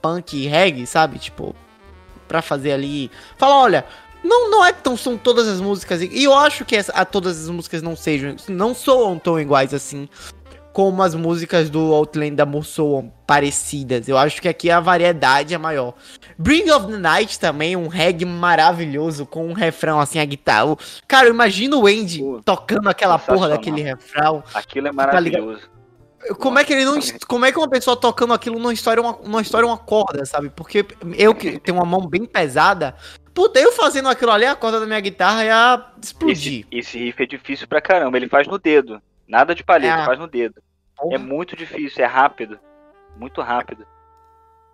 punk e reggae, sabe? Tipo, pra fazer ali. Fala, olha, não, não é que tão, são todas as músicas. E eu acho que essa- a, todas as músicas não sejam. Não soam tão iguais assim. Como as músicas do Outland Amor soam parecidas. Eu acho que aqui a variedade é maior. Bring of the Night também, um reggae maravilhoso, com um refrão assim, a guitarra. Cara, imagina o Andy Pô, tocando aquela porra daquele refrão. Aquilo é Tá maravilhoso. Como é que ele não. Como é que uma pessoa tocando aquilo não estoura uma, não estoura uma corda, sabe? Porque eu que tenho uma mão bem pesada. Puta, eu fazendo aquilo ali, a corda da minha guitarra ia explodir. Esse, esse riff é difícil pra caramba. Ele faz no dedo. Nada de palheta, É. faz no dedo. Porra. É muito difícil, é rápido. Muito rápido.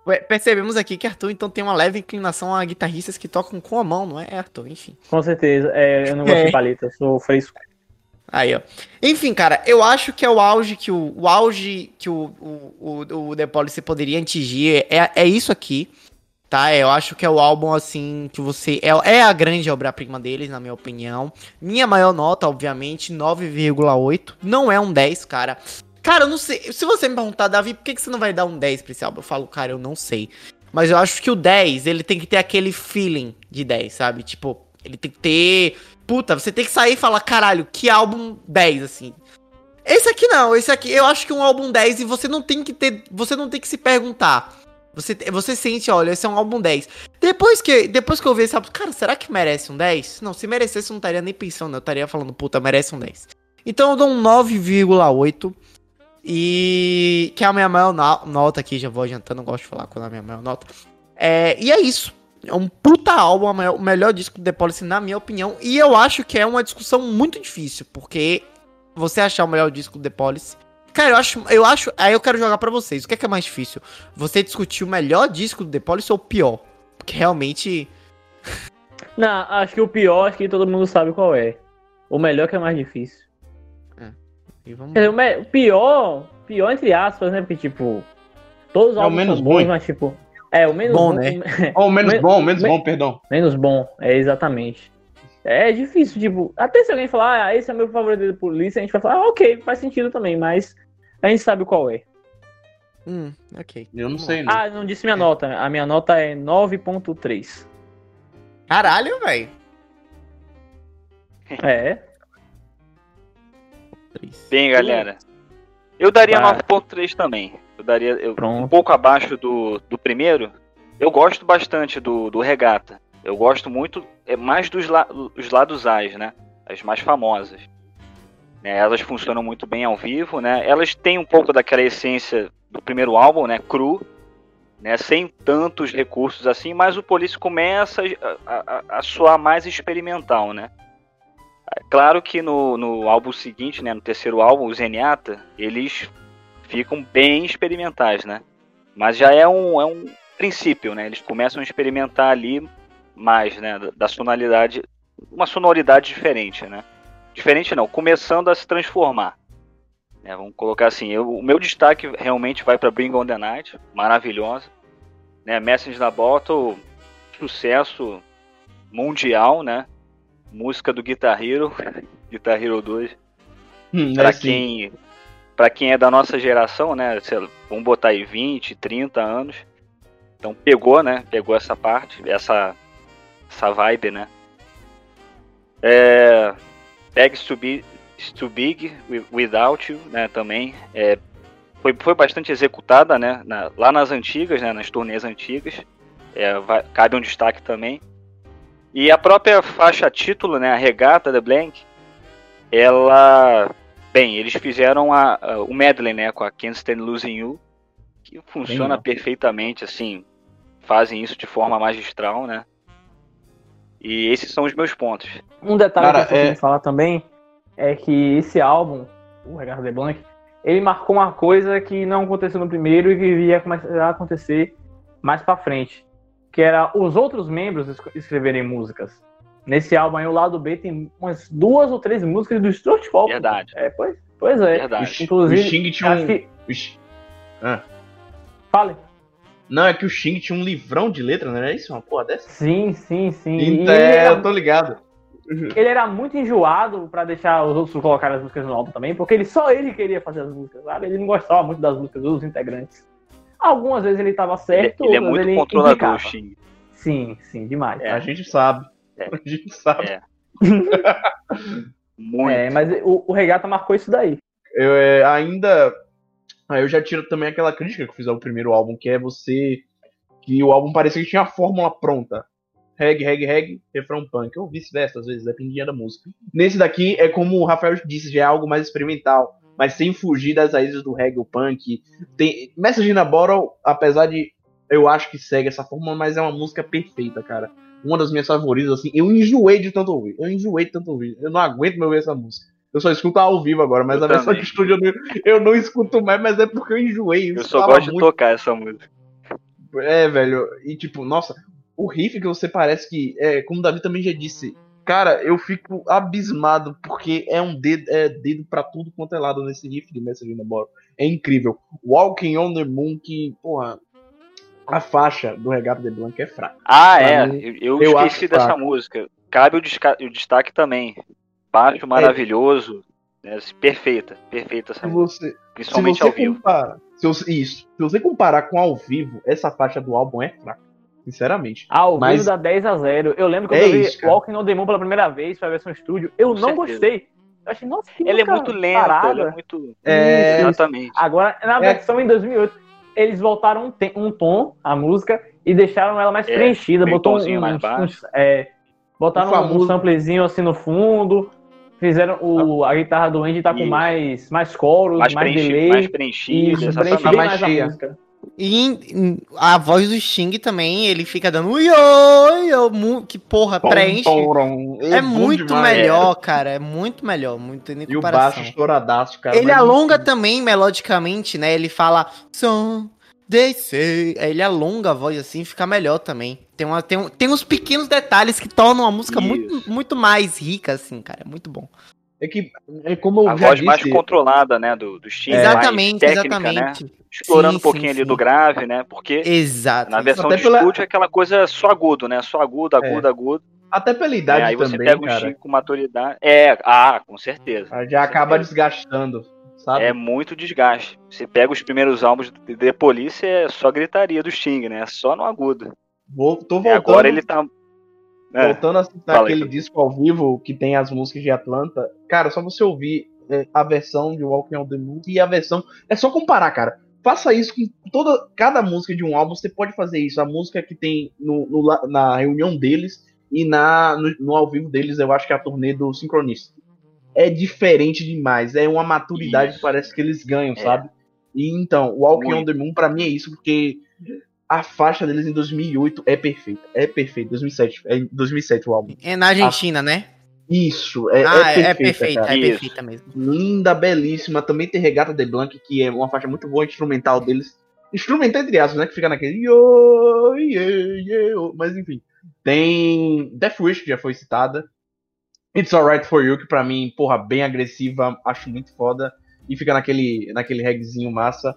Ué, Percebemos aqui que Arthur então tem uma leve inclinação a guitarristas que tocam com a mão, não é, Arthur? Enfim. Com certeza. É, eu não gosto É. de paleta, eu sou fresco. Aí, ó. Enfim, cara, eu acho que é o auge que o, o auge que o, o, o, o The Policy poderia atingir é, é isso aqui, tá? Eu acho que é o álbum, assim, que você... É, é a grande obra-prima deles, na minha opinião. Minha maior nota, obviamente, 9,8. Não é um 10, cara. Cara, eu não sei... Se você me perguntar, Davi, por que, que você não vai dar um 10 pra esse álbum? Eu falo, cara, eu não sei. Mas eu acho que o 10, ele tem que ter aquele feeling de 10, sabe? Tipo, ele tem que ter... Puta, você tem que sair e falar, caralho, que álbum 10, assim. Esse aqui não, esse aqui, eu acho que um álbum 10 e você não tem que ter, você não tem que se perguntar. Você, você sente, olha, esse é um álbum 10. Depois que, depois que eu vi esse álbum, cara, será que merece um 10? Não, se merecesse eu não estaria nem pensando, eu estaria falando, puta, merece um 10. Então eu dou um 9,8. E que é a minha maior no- nota aqui, já vou adiantando, não gosto de falar qual é a minha maior nota. É, e é isso. É um puta álbum, o melhor disco do The Policy, na minha opinião. E eu acho que é uma discussão muito difícil, porque você achar o melhor disco do The Policy. Cara, eu acho, eu acho. Aí eu quero jogar pra vocês. O que é, que é mais difícil? Você discutir o melhor disco do The Policy ou o pior? Porque realmente. Não, acho que o pior, acho que todo mundo sabe qual é. O melhor que é mais difícil. E vamos- o, pior, pior entre aspas, né? Porque, tipo, todos os É álbuns menos são bons, ruim. mas, tipo, é, o menos Bom, bom, né? Ou menos Men- bom, menos men- bom, perdão. Menos bom, é exatamente. É difícil, tipo, até se alguém falar, ah, esse é o meu favorito da polícia, a gente vai falar, ah, ok, faz sentido também, mas a gente sabe qual é. Hum, ok. Eu não sei, não. Ah, não disse minha nota, a minha nota é 9.3. Caralho, velho. É, Bem, galera. Eu daria Vai. 9.3 também. Eu daria eu, um pouco abaixo do, do primeiro. Eu gosto bastante do, do Regata. Eu gosto muito, é mais dos la, os lados A's, né? As mais famosas. Né, Elas funcionam muito bem ao vivo, né? Elas têm um pouco daquela essência do primeiro álbum, né? Cru, né? Sem tantos recursos assim, mas o Police começa a, a, a soar mais experimental, né? Claro que no, no álbum seguinte, né? No terceiro álbum, o Zenyatta, eles ficam bem experimentais, né? Mas já é um, é um princípio, né? Eles começam a experimentar ali mais, né? da- Da sonoridade, uma sonoridade diferente, né? Diferente não, começando a se transformar. né? Vamos colocar assim, eu- o meu destaque realmente vai para Bring On The Night, maravilhosa. Né? Message na Bottle, sucesso mundial, né? Música do Guitar Hero, Guitar Hero 2. Hum, Pra é assim. quem, pra quem é da nossa geração, né? sei lá, vamos botar aí 20, 30 anos. Então pegou, né? Pegou essa parte, essa, essa vibe, né? É, Bags to, be, to Big Wi- Without You, né? Também. É, foi, foi bastante executada, né? na- lá nas antigas, né? Nas turnês antigas. É, vai- cabe um destaque também. E a própria faixa título, né? A Regata The Blank, ela Bem, eles fizeram a, a- o medley, né, com a Can't Stand Losing You, que funciona perfeitamente, assim, fazem isso de forma magistral, né? E esses são os meus pontos. Um detalhe Cara, que eu é- falar também é que esse álbum, o Regata de Blanc, ele marcou uma coisa que não aconteceu no primeiro e que iria começar a acontecer mais pra frente, que era os outros membros es- escreverem músicas. Nesse álbum aí, o lado B tem umas duas ou três músicas do Stuart Falk. Verdade. É, pois, pois é. Verdade. O Inclusive, Xing tinha um. que... o Xing- Fale. Não, é que o Xing tinha um livrão de letra, não era isso? Uma porra dessa? Sim, sim, sim. Então, é, era, eu tô ligado. ele era muito enjoado pra deixar os outros colocarem as músicas no álbum também, porque ele só ele queria fazer as músicas, sabe? Ele não gostava muito das músicas dos integrantes. Algumas vezes ele tava Ele, certo, ele é outras muito ele controlador. Xing. Sim, sim, demais. É. A gente sabe. É. A gente sabe. É. Muito. É, mas o, o Regata marcou isso daí. Eu é, ainda. Aí eu já tiro também aquela crítica que eu fiz ao primeiro álbum, que é você. Que o álbum parecia que tinha a fórmula pronta. Reggae, reggae, reggae, refrão punk. Ou vice-versa, às vezes, dependia da música. Nesse daqui é como o Rafael disse, já é algo mais experimental. Mas sem fugir das raízes do reggae, punk. Tem... Message in a Bottle, apesar de. Eu acho que segue essa fórmula, mas é uma música perfeita, cara. Uma das minhas favoritas, assim. Eu enjoei de tanto ouvir. Eu enjoei de tanto ouvir. Eu não aguento mais ouvir essa música. Eu só escuto ao vivo agora, mas Eu a versão também. de estúdio eu não, eu não escuto mais, mas é porque eu enjoei. Eu só escutava gosto de muito. tocar essa música. É, velho. E tipo, nossa, o riff que você parece que. É, como o Davi também já disse. Cara, eu fico abismado porque é um dedo, é dedo pra tudo quanto é lado nesse riff de Message in the Bottle. É incrível. Walking on the Moon, que, porra, a faixa do Regata de Blanc é fraca. Ah, Pra é. mim, eu eu esqueci dessa fraco. música. Cabe o, o destaque também. Baixo, maravilhoso. né, perfeita. Perfeita essa música. você, se Principalmente você ao vivo. comparar. Se você, isso. Se você comparar com ao vivo, essa faixa do álbum é fraca. Sinceramente. Ao Mas- vivo dá 10 a 0 Eu lembro quando É eu vi isso. Walking on the Moon pela primeira vez, foi a versão estúdio, eu Com não certeza. gostei. Eu achei, nossa, que Ela é muito lenta, parada. ela é muito. É, Exatamente. Agora, na É. versão em 2008, eles voltaram um, te- um tom, a música, e deixaram ela mais É, preenchida. bem Botou um, mais um- baixo. é, botaram O um famoso- samplezinho assim no fundo. Fizeram o, a guitarra do Andy tá com mais, mais coros, mais, mais, preenchi- delay. mais preenchida, Isso, mais mais a música. E em- em- a voz do Sting também, ele fica dando yo, que porra, preenche. É bom muito demais. melhor, cara. É muito melhor. Muito nem E o baixo estouradaço, cara. Ele alonga também melodicamente, né? Ele fala som, Ele alonga a voz assim, fica melhor também. Tem, uma, tem, um- tem uns pequenos detalhes que tornam a música Isso. muito, muito mais rica, assim, cara. É muito bom. É que, é como eu A voz mais disse, controlada, né, do, do Sting, exatamente, mais técnica, né? Explorando Sim, um pouquinho sim, ali sim. do grave, né? Porque Exato. na versão Até de pela- estúdio é aquela coisa só agudo, né? Só agudo, agudo, agudo. até pela idade Aí você também, pega o cara, Sting com maturidade. É, ah, com certeza. já acaba certeza. desgastando, sabe? É muito desgaste. Você pega os primeiros álbuns de The Police, é só gritaria do Sting, né? É só no agudo. Vou, tô E voltando, agora ele tá. É, voltando a citar Fala aí, aquele Felipe. disco ao vivo que tem as músicas de Atlanta. Cara, só você ouvir é, a versão de Walking on the Moon e a versão. É só comparar, cara. Faça isso com toda cada música de um álbum, você pode fazer isso. A música que tem no, no na reunião deles e na no, no ao vivo deles, eu acho que é a turnê do Sincronista. É diferente demais, é uma maturidade Isso. que parece que eles ganham, É. sabe? E então, Walking on Muito. the Moon pra mim é isso, porque a faixa deles em 2008 é perfeita, é perfeita, 2007, é em 2007 o álbum. É na Argentina, né? Isso, é, ah, é é, perfeita, perfeita, é perfeita mesmo. linda, belíssima. Também tem Regata de Blanc, que é uma faixa muito boa instrumental deles. Instrumental entre aspas, né? Que fica naquele. Yo, yeah, yeah. Mas enfim. Tem Death Wish, que já foi citada. It's Alright For You, que pra mim, porra, bem agressiva, acho muito foda. E fica naquele, naquele regzinho massa.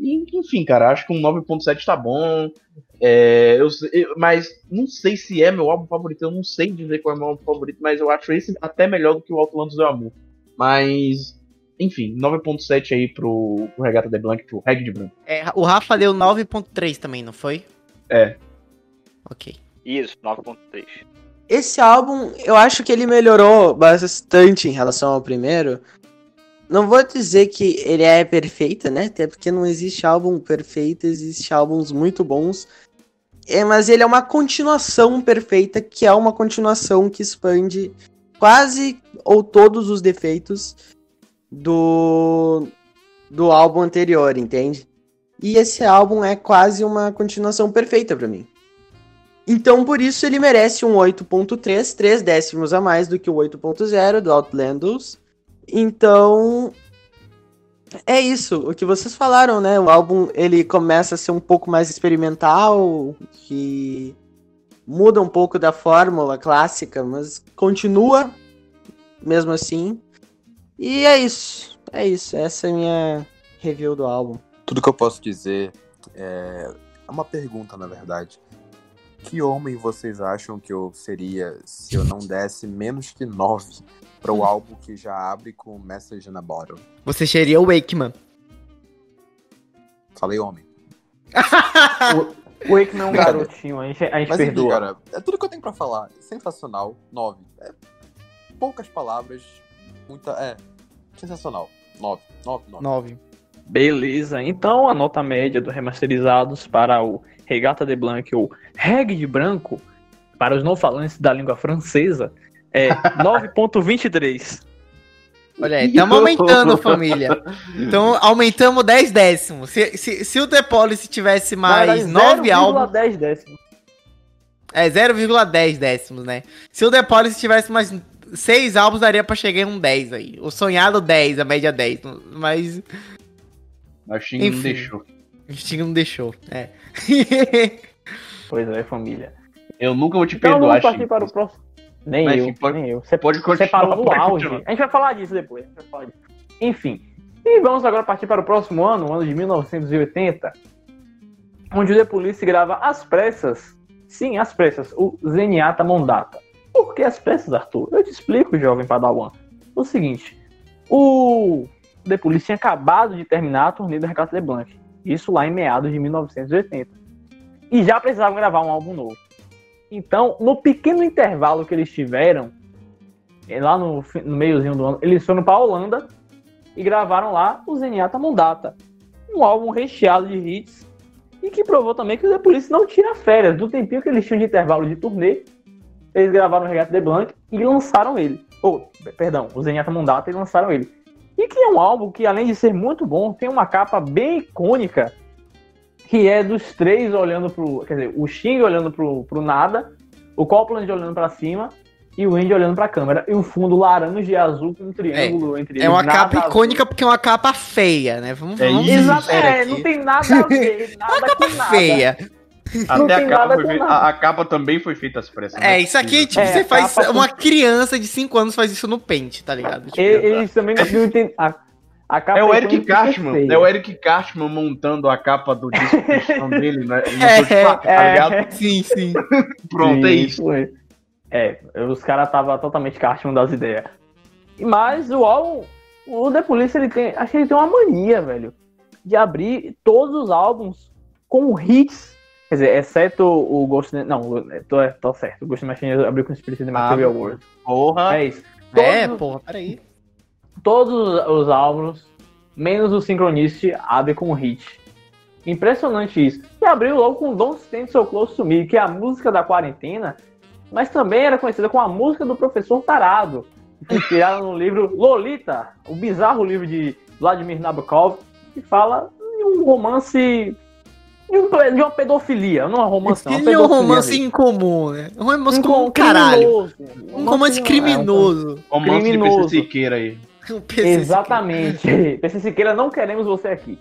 E, enfim, cara, acho que um 9.7 tá bom. É, eu, eu- mas não sei se é meu álbum favorito. Eu não sei dizer qual é meu álbum favorito, mas eu acho esse até melhor do que o Outlandos do Amor. Mas, enfim, 9.7 aí pro, pro Regata de Blanc, pro Reg de Branco. É, o Rafa deu 9.3 também, não foi? É. Ok. Isso, 9.3. Esse álbum, eu acho que ele melhorou bastante em relação ao primeiro. Não vou dizer que ele é perfeito, né? Até porque não existe álbum perfeito, existe álbuns muito bons. É, mas ele é uma continuação perfeita, que é uma continuação que expande quase ou todos os defeitos do, do álbum anterior, entende? E esse álbum é quase uma continuação perfeita pra mim. Então, por isso, ele merece um 8.3, 3 décimos a mais do que o 8.0 do Outlandos. Então, é isso. O que vocês falaram, né? O álbum, ele começa a ser um pouco mais experimental, que muda um pouco da fórmula clássica, mas continua mesmo assim. E é isso. É isso. Essa é a minha review do álbum. Tudo que eu posso dizer é uma pergunta, na verdade. Que homem vocês acham que eu seria se eu não desse menos que 9 para o álbum que já abre com Message na Bottle? Você seria o Wakeman. Falei homem. O Wakeman é um garotinho, a gente, a gente Mas enfim, perdoa. cara, é tudo que eu tenho pra falar. Sensacional. 9. É poucas palavras. Muita. É. Sensacional. 9. 9, 9. 9. Beleza, então a nota média dos remasterizados para o Regata de Blanc ou Reg de Branco, para os não falantes da língua francesa, é 9.23. Olha aí, estamos aumentando, família. Então, aumentamos 10 décimos. Se, se, se o The Policy tivesse mais 9 álbuns. 10 décimos. É 0,10 décimos, né? Se o The Policy tivesse mais 6 álbuns, daria pra chegar em um 10 aí. O sonhado 10, a média 10. Mas Mas o Xing não deixou. o Sting não deixou. É. Pois é, família. Eu nunca vou te Então perdoar, vamos partir Xing. para o próximo. Nem Mas, eu, enfim, pode- nem eu. Você Pode continuar. Você parou no auge. continuar. A gente vai falar disso depois. falar disso. Enfim. E vamos agora partir para o próximo ano, o ano de 1980, onde o The Police grava às pressas, sim, às pressas, o Zenyatta Mondata. Por que às pressas, Arthur? Eu te explico, jovem Padawan. O seguinte, o The Police tinha acabado de terminar a turnê do Recado de Blanc. Isso lá em meados de 1980. E já precisavam gravar um álbum novo. Então, no pequeno intervalo que eles tiveram, eh, lá no, no meiozinho do ano, eles foram para a Holanda e gravaram lá o Zenyatta Mondata. Um álbum recheado de hits e que provou também que o The Police não tira férias. Do tempinho que eles tinham de intervalo de turnê, eles gravaram o Regata de Blanc e lançaram ele. Ou, perdão, o Zenyatta Mondata e lançaram ele. E que é um álbum que, além de ser muito bom, tem uma capa bem icônica, que é dos três olhando pro. Quer dizer, o Xing olhando pro, pro nada, o Copland olhando pra cima e o Andy olhando pra câmera. E o fundo laranja e azul com um triângulo entre eles. É uma capa azul. icônica porque é uma capa feia, né? Vamos, É vamos Exato, é, aqui. não tem nada a ver, nada com nada. Feia. Até tem a capa, feita- a, a capa também foi feita às pressas. É, né? isso aqui, tipo, É, você faz. capa Uma criança de 5 anos faz isso no Paint, tá ligado? Tipo, Eles também não entendem. A, a capa É o Eric Cartman, é o Eric Cartman montando a capa do disco cristão dele, né? É, Spotify, tá é. Sim, sim. Pronto, é isso. foi. É, os caras estavam totalmente Cartman das ideias. Mas o álbum, o The Police, ele tem, acho que ele tem uma mania, velho, de abrir todos os álbuns com hits. Quer dizer, exceto o Ghost... Não, tô, é, tô certo. O Ghost Machine abriu com o Spirit de Material Ah, World. Porra. É isso. É, Todos- porra, peraí. Todos os álbuns, menos o Synchronist, abre com hit. Impressionante isso. E abriu logo com Don't Stand So Close to Me, que é a música da quarentena, mas também era conhecida como a música do professor Tarado, que foi inspirada no livro Lolita, o bizarro livro de Vladimir Nabokov, que fala de um romance de, um- de uma pedofilia, não é um romance, não, é uma E um romance mesmo. incomum, né? Um romance Um comum, com- caralho. criminoso. Um romance é, um- criminoso. Romance de Criminoso. PC Siqueira aí. PC Exatamente. PC Siqueira, não queremos você aqui.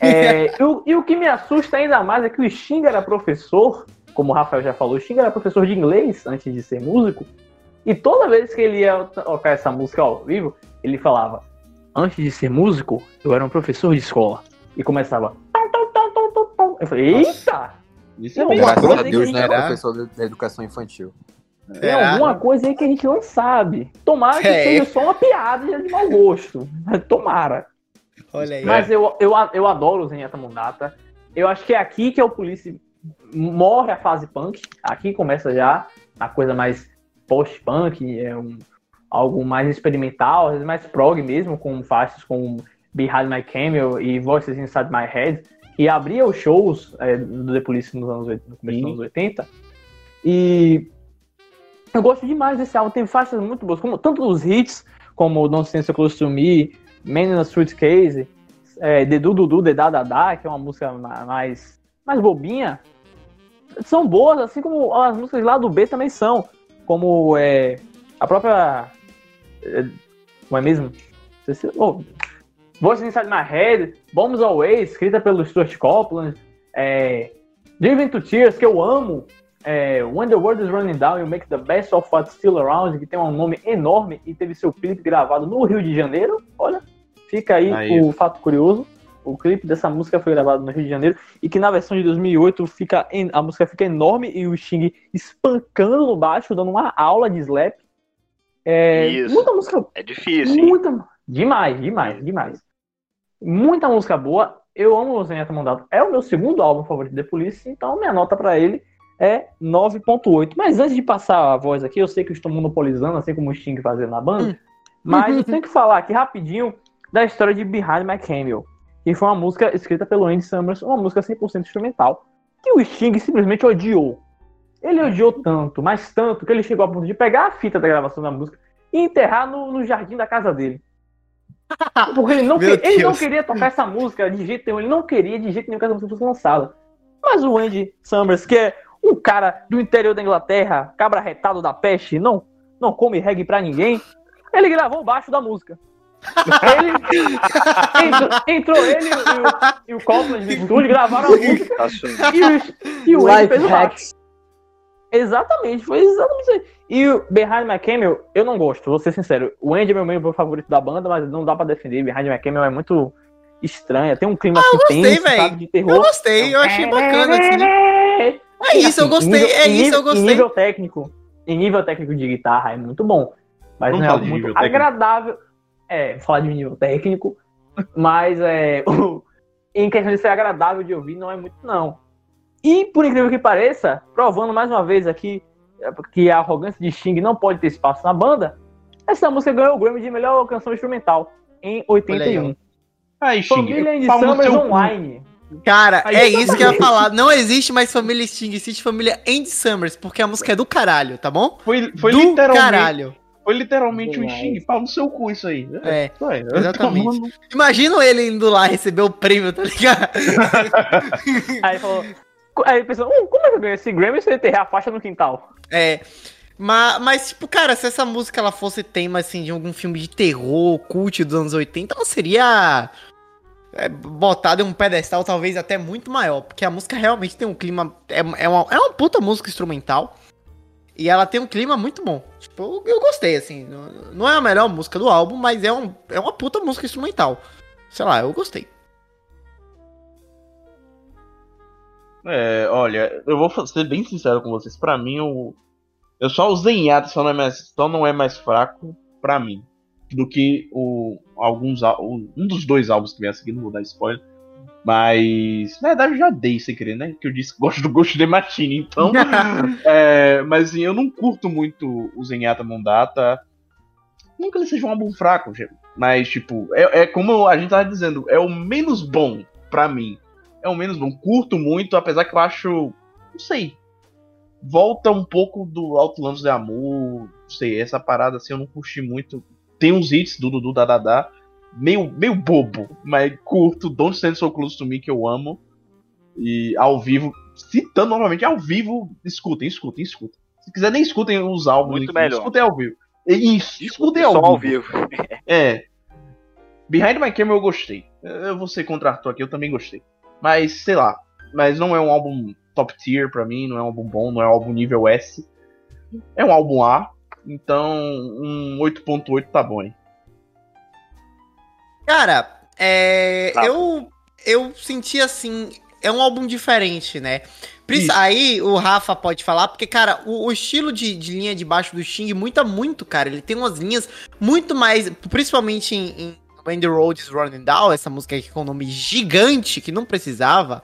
É, e, o, e o que me assusta ainda mais é que o Sting era professor, como o Rafael já falou, o era professor de inglês antes de ser músico. E toda vez que ele ia tocar essa música ao vivo, ele falava: Antes de ser músico, eu era um professor de escola. E começava. tum, tum, tum, tum, tum, tum. Eu falei: Eita! Isso é Não, Graças a Deus, né? será? Professor da educação infantil. Tem Será? alguma coisa aí que a gente não sabe. Tomara que É. seja só uma piada de mau gosto. Tomara. Olha aí. Mas eu, eu, eu adoro o Zenyatta Mundata. Eu acho que é aqui que é o Police morre a fase punk. Aqui começa já a coisa mais post-punk, é um, algo mais experimental, às vezes mais prog mesmo, com faixas como Behind My Camel e Voices Inside My Head, que abria os shows é, do The Police nos anos, no começo dos anos 80. E eu gosto demais desse álbum, tem faixas muito boas, como tanto os hits, como Don't So Close To Me, Man in a é, The Du Du Du, The Da Da Da, que é uma música ma- mais, mais bobinha, são boas, assim como as músicas lá do B também são, como é, a própria. É, não é mesmo? Não se- oh, Voice Inside My Head, Bombs Always, escrita pelo Stuart Copeland, é, Driven to Tears, que eu amo, é, When the World is Running Down, You Make the Best of What's Still Around, que tem um nome enorme e teve seu clipe gravado no Rio de Janeiro. Olha, fica aí, Aí. o fato curioso. O clipe dessa música foi gravado no Rio de Janeiro e que na versão de 2008 fica en- a música fica enorme e o Sting espancando no baixo, dando uma aula de slap. É, Isso. Muita música É difícil, hein? Muita. Demais, demais, demais. Muita música boa. Eu amo o Zenyatta Mandato. É o meu segundo álbum favorito da Police, então minha nota pra ele é 9.8. Mas antes de passar a voz aqui, eu sei que eu estou monopolizando, assim como o Sting fazendo na banda, mas eu tenho que falar aqui rapidinho da história de Behind My Camel, que foi uma música escrita pelo Andy Summers, uma música 100% instrumental, que o Sting simplesmente odiou. Ele odiou tanto, mas tanto, que ele chegou a ponto de pegar a fita da gravação da música e enterrar no, no jardim da casa dele. Porque ele não, que- ele não queria tocar essa música de jeito nenhum, ele não queria de jeito nenhum que essa música fosse lançada. Mas o Andy Summers, que é um cara do interior da Inglaterra, cabra retado da peste, não, não come reggae pra ninguém, ele gravou o baixo da música. Ele, entrou, entrou ele e o, e o Copland de estúdio, gravaram a música Assume. e o, e o fez o baixo. hacks. Exatamente, foi exatamente isso aí. E o Behind My Camel, eu não gosto, vou ser sincero. O Andy é meu membro favorito da banda, mas não dá pra defender. Behind My Camel é muito estranha, tem um clima assim gostei, tenso, sabe, de Eu terror. gostei, eu achei bacana, assim. É isso, eu gostei, Nível- é em isso, nível- eu Em gostei. nível técnico, em nível técnico de guitarra é muito bom, mas Vamos não é muito técnico. agradável. É, falar de nível técnico, mas é, o- em questão de ser agradável de ouvir, não é muito não. E por incrível que pareça, provando mais uma vez aqui é, que a arrogância de Sting não pode ter espaço na banda, essa música ganhou o Grammy de melhor canção instrumental em 81. Aí, Xing, Família de cu. Online. Cara, Aí, é isso que eu ia falar. Não existe mais família Sting, existe família Andy Summers, porque a música é do caralho, tá bom? Foi, foi do literalmente, caralho. foi literalmente um. Xing, pau no seu cu isso aí. É, Foi, exatamente. tomando- Imagina ele indo lá receber o prêmio, tá ligado? Aí falou. Aí ele pensou, "Hum, como é que eu ganhei esse Grammy se eu enterrar a faixa no quintal? É. Mas, mas, tipo, cara, se essa música ela fosse tema, assim, de algum filme de terror, cult dos anos 80, ela seria é, em um pedestal talvez até muito maior. Porque a música realmente tem um clima. É, é, uma, é uma puta música instrumental. E ela tem um clima muito bom. Tipo, eu, eu gostei, assim. Não, é a melhor música do álbum, mas é, um, é uma puta música instrumental. Sei lá, eu gostei. É, olha, eu vou ser bem sincero com vocês. Pra mim, o. Eu só o Zenyatta só não é mais, só não é mais fraco pra mim do que o alguns um dos dois álbuns que vem a seguir, não vou dar spoiler. Mas, na verdade, eu já dei sem querer, né? Que eu disse que gosto do Ghost de Machine, então. é, mas assim, eu não curto muito o Zenyatta Mondata. Não que ele seja um álbum fraco, gente, mas, tipo, é, é como a gente tava dizendo, é o menos bom pra mim. é o menos bom. Curto muito, apesar que eu acho. Não sei. Volta um pouco do Outlands de Amor. Não sei, essa parada assim eu não curti muito. Tem uns hits do Dudu da Dada. Meio, meio bobo, mas curto. Don't Stand So Close to Me, que eu amo. E ao vivo, citando novamente, ao vivo, escutem, escutem, escutem. Se quiser, nem escutem os álbuns. Muito melhor. Escutem ao vivo. Isso, escutem ao vivo. ao vivo. É. Behind My Camera eu gostei. Eu vou ser contra aqui, eu também gostei. Mas, sei lá. Mas não é um álbum top tier pra mim, não é um álbum bom, não é um álbum nível S. É um álbum A. Então, um 8.8 tá bom, hein? Cara, é, Tá. eu, eu senti assim. É um álbum diferente, né? Isso. Aí o Rafa pode falar, porque, cara, o, o estilo de, de linha de baixo do Sting muita muito, cara. Ele tem umas linhas muito mais. Principalmente em, em When the Road is Running Down, essa música aqui com um nome gigante que não precisava.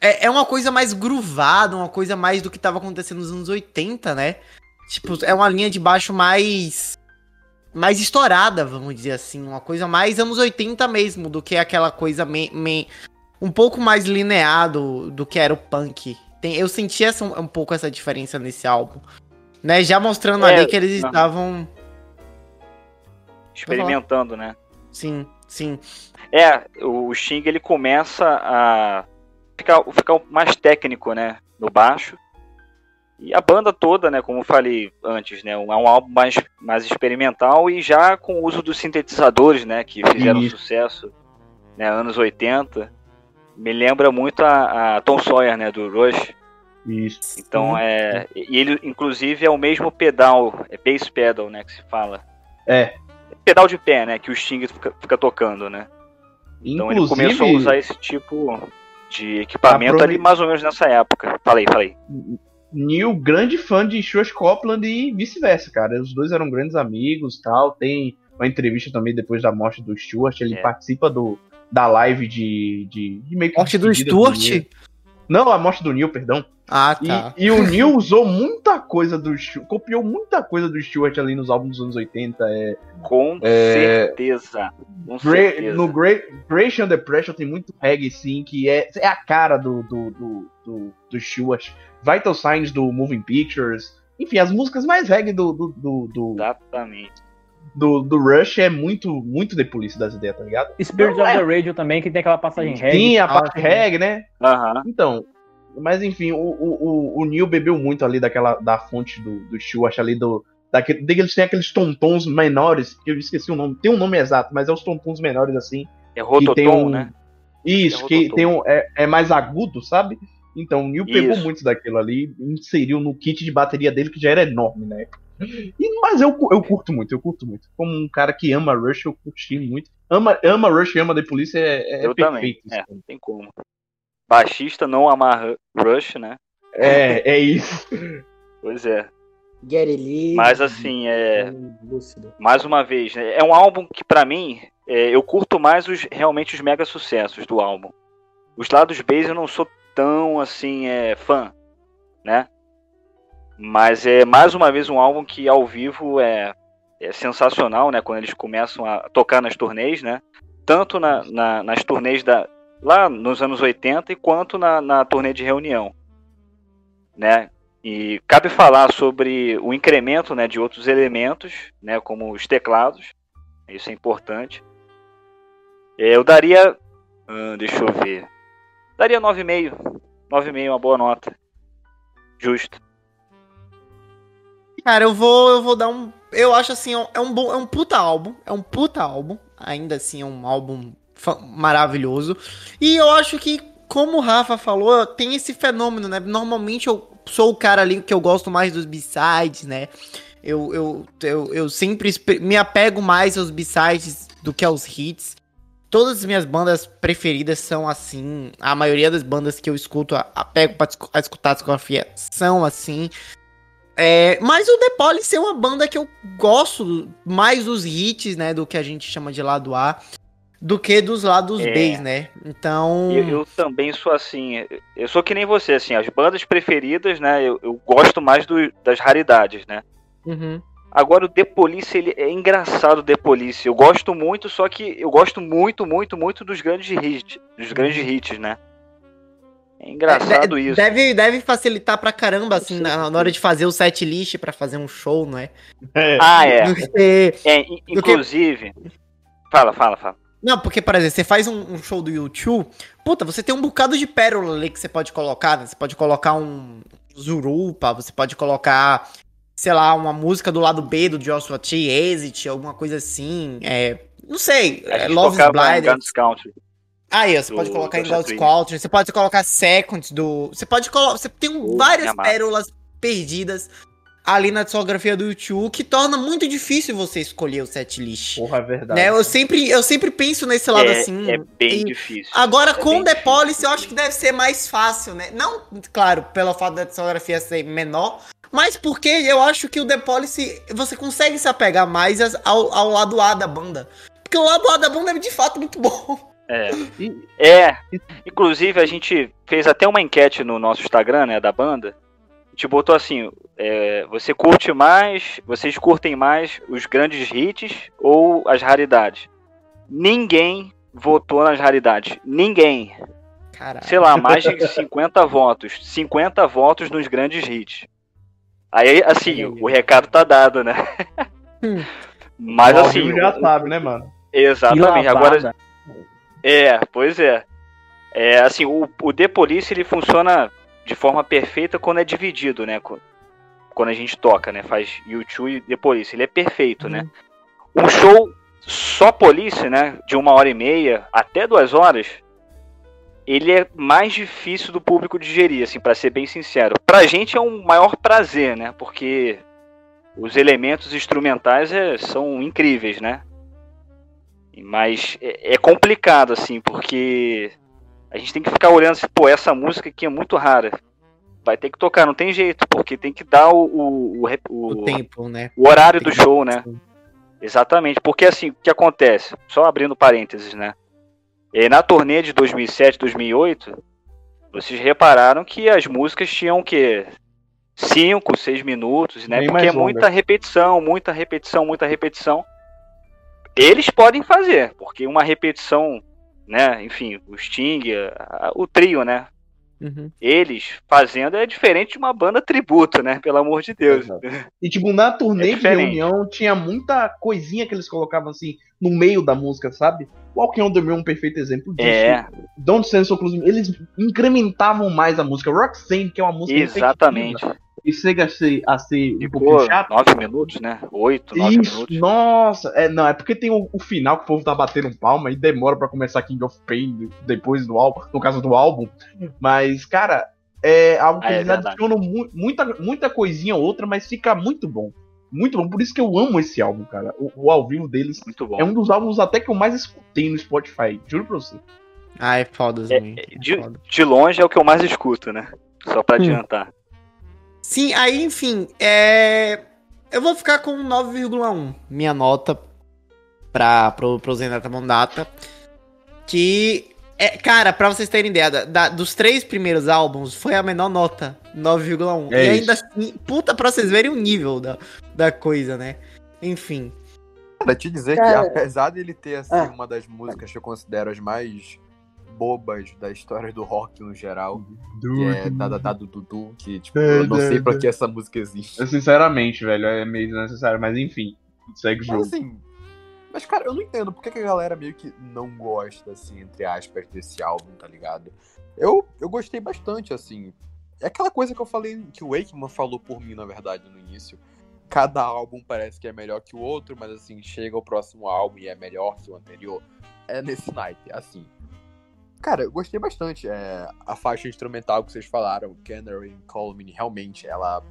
É, é uma coisa mais groovada, uma coisa mais do que tava acontecendo nos anos 80, né? Tipo, é uma linha de baixo mais mais estourada, vamos dizer assim, uma coisa mais anos 80 mesmo, do que aquela coisa me, me- um pouco mais lineado do que era o punk. Tem, eu senti essa, um pouco essa diferença nesse álbum. Né, já mostrando É, ali que eles aham. estavam. Experimentando, né? Sim, sim. É, o Sting ele começa a ficar, ficar mais técnico, né? No baixo. E a banda toda, né? Como eu falei antes, né? É um álbum mais, mais experimental e já com o uso dos sintetizadores, né? Que fizeram Isso. sucesso, né? Anos 80. Me lembra muito a, a Tom Sawyer, né? Do Rush. Isso. Então Uhum. é. E ele, inclusive, é o mesmo pedal, é bass pedal, né? Que se fala. É. Pedal de pé, né? Que o Sting fica, fica tocando, né? Então ele Inclusive, começou a usar esse tipo de equipamento Aprove- ali mais ou menos nessa época. Falei, falei. Neil, grande fã de Stuart Copeland e vice-versa, cara. Os dois eram grandes amigos tal. Tem uma entrevista também depois da morte do Stuart. Ele É. participa do, da live de, de, de meio que Morte do Stuart? Neil. Não, a morte do Neil, perdão. Ah, E, tá. e o Neil usou muita coisa do Stuart, copiou muita coisa do Stuart ali nos álbuns dos anos 80. É, Com É. certeza. Com Gra- certeza. no Great, Great Under Pressure tem muito reggae, sim, que é, é a cara do, do, do, do, do Stuart. Vital Signs do Moving Pictures. Enfim, as músicas mais reggae do, do, do, do, Exatamente. do, do Rush é muito, muito The Police das ideias, tá ligado? Spirit Não of é. the Radio também, que tem aquela passagem reggae. Sim, a parte reggae, né? Aham. Então, mas enfim, o, o, o, o Neil bebeu muito ali daquela da fonte do, do Stuart ali do. Daquele, eles têm aqueles tontons menores, que eu esqueci o nome, tem um nome exato, mas é os tontons menores assim. É que Rototom, um- né? Isso, É que rototom. tem um, é, é mais agudo, sabe? Então o Neil pegou Isso. muito daquilo ali, inseriu no kit de bateria dele, que já era enorme, né? E, mas eu, eu curto muito, eu curto muito. Como um cara que ama Rush, eu curti muito. Ama, ama Rush e ama The Police é, é Eu também. perfeito. É, isso. não tem como. Baixista não amar Rush, né? É, é isso. Pois é. Lee. Mas assim, é. Lúcido. mais uma vez, né, é um álbum que pra mim é, eu curto mais os realmente os mega sucessos do álbum. Os lados B eu não sou tão assim é, fã, né? Mas é mais uma vez um álbum que ao vivo é, é sensacional, né? Quando eles começam a tocar nas turnês, né? Tanto na, na- nas turnês da lá nos anos 80 e quanto na, na turnê de reunião, né? E cabe falar sobre o incremento né, de outros elementos, né, como os teclados. Isso é importante. É, Eu daria. ah, deixa eu ver. Daria 9,5. 9,5 é uma boa nota. Justo. Cara, eu vou, eu vou dar um. Eu acho assim, é um- é bom, é um puta álbum, é um puta álbum. Ainda assim, é um álbum maravilhoso. E eu acho que, como o Rafa falou, tem esse fenômeno, né? Normalmente eu sou o cara ali que eu gosto mais dos B-sides, né? Eu, eu, eu, eu sempre me apego mais aos B-sides do que aos hits. Todas as minhas bandas preferidas são assim. A maioria das bandas que eu escuto, a- apego pra discu- a escutar a discografia, são assim. É, mas o The Police é uma banda que eu gosto mais dos hits, né? Do que a gente chama de lado A, do que dos lados É. B, né? Então. Eu, eu também sou assim. Eu sou que nem você, assim. As bandas preferidas, né? Eu, eu gosto mais do- das raridades, né? Uhum. Agora o The Police, ele é engraçado o The Police. Eu gosto muito, só que eu gosto muito, muito, muito dos grandes hits, dos grandes hits, né? É engraçado De- isso. Deve, deve facilitar pra caramba, assim, na, na hora de fazer o set list pra fazer um show, não é? É. Ah, é. É, que- inclusive. Fala, fala, fala. Não, porque, por exemplo, você faz um, um show do YouTube, puta, você tem um bocado de pérola ali que você pode colocar, né? Você pode colocar um Zurupa, você pode colocar, sei lá, uma música do lado B do Joshua T, Exit, alguma coisa assim. É, não sei, é, Love is Blind. Guns Country. Aí, você do- pode colocar em Chatwin. Culture, você pode colocar Seconds do. Você pode colocar. Você tem um- Pô, várias pérolas perdidas ali na discografia do YouTube, que torna muito difícil você escolher o setlist. Porra, é verdade. Né? Eu, sempre, eu sempre penso nesse lado É, assim. é bem e- difícil. Agora, É com The. Policy, eu acho que deve ser mais fácil, né? Não, claro, pelo fato da discografia ser menor, mas porque eu acho que o The Policy, você consegue se apegar mais ao, ao lado A da banda. Porque o lado A da banda é de fato muito bom. É. É. Inclusive, a gente fez até uma enquete no nosso Instagram, né, da banda. A gente botou assim: é, você curte mais, vocês curtem mais os grandes hits ou as raridades? Ninguém votou nas raridades. Ninguém. Caralho. Sei lá, mais de 50 votos. 50 votos nos grandes hits. Aí, assim, o recado tá dado, né? Hum. Mas Ao assim. já o- sabe, né, mano? Exatamente. Agora, é, pois é. É, assim, o, o The Police, ele funciona de forma perfeita quando é dividido, né? Qu- Quando a gente toca, né? Faz YouTube e The Police. Ele é perfeito, né? Um show só Police, né? De uma hora e meia até duas horas, ele é mais difícil do público digerir, assim, para ser bem sincero. Pra gente é um maior prazer, né? Porque os elementos instrumentais é- são incríveis, né? Mas é, é complicado, assim, porque a gente tem que ficar olhando assim, pô, essa música aqui é muito rara. Vai ter que tocar, não tem jeito, porque tem que dar o, o, o, O o- tempo, né? o horário do show, né? Exatamente, porque assim, o que acontece? Só abrindo parênteses, né? E na turnê de 2007, 2008, vocês repararam que as músicas tinham o quê? 5, 6 minutos, né? Bem Porque é muita repetição, muita repetição, muita repetição. Eles podem fazer, porque uma repetição, né? Enfim, o Sting, o trio, né? Uhum. Eles fazendo é diferente de uma banda tributo, né? Pelo amor de Deus. Exato. E, tipo, na turnê É de reunião tinha muita coisinha que eles colocavam assim no meio da música, sabe? Walking on the Moon é um perfeito exemplo disso. É, Don't Stand So Close to Me, eles incrementavam mais a música. Roxanne, que é uma música exatamente. repetitiva, e chega a ser, a ser um pouquinho chato. nove minutos, né? Oito, nove Isso, minutos. nossa, é, não, é porque tem o, o final que o povo tá batendo palma e demora pra começar King of Pain depois do álbum, no caso do álbum. Mas, cara, é algo que Ah, é eles adicionam mu- muita, muita coisinha ou outra, mas fica muito bom. Muito bom, por isso que eu amo esse álbum, cara. O, o ao vivo deles Muito bom. é um dos álbuns até que eu mais escutei no Spotify, juro pra você. Ah, é foda, É, é de, foda. de longe é o que eu mais escuto, né? Só pra Hum. adiantar. Sim, aí, enfim, é... eu vou ficar com 9,1. Minha nota pra, pro, pro Zenata Mondata. Que, é, cara, pra vocês terem ideia, da- da- dos três primeiros álbuns, foi a menor nota, 9,1. É e ainda isso. assim, puta, pra vocês verem o nível da, da coisa, né? Enfim. Cara, te dizer Cara- que apesar dele ter, assim, Ah. uma das músicas que eu considero as mais bobas da história do rock no geral, que é da, da, da do Dudu, que, tipo, eu não sei pra que essa música existe. Sinceramente, velho, é meio desnecessário, mas enfim, segue o jogo. Mas assim. Mas, cara, eu não entendo por que, que a galera meio que não gosta, assim, entre aspas, desse álbum, tá ligado? Eu, eu gostei bastante, assim. É aquela coisa que eu falei, que o Wakeman falou por mim, na verdade, no início. Cada álbum parece que é melhor que o outro, mas assim, chega o próximo álbum e é melhor que o anterior. É nesse naipe, assim. Cara, eu gostei bastante. É, a faixa instrumental que vocês falaram, Canary in Colmini, realmente, ela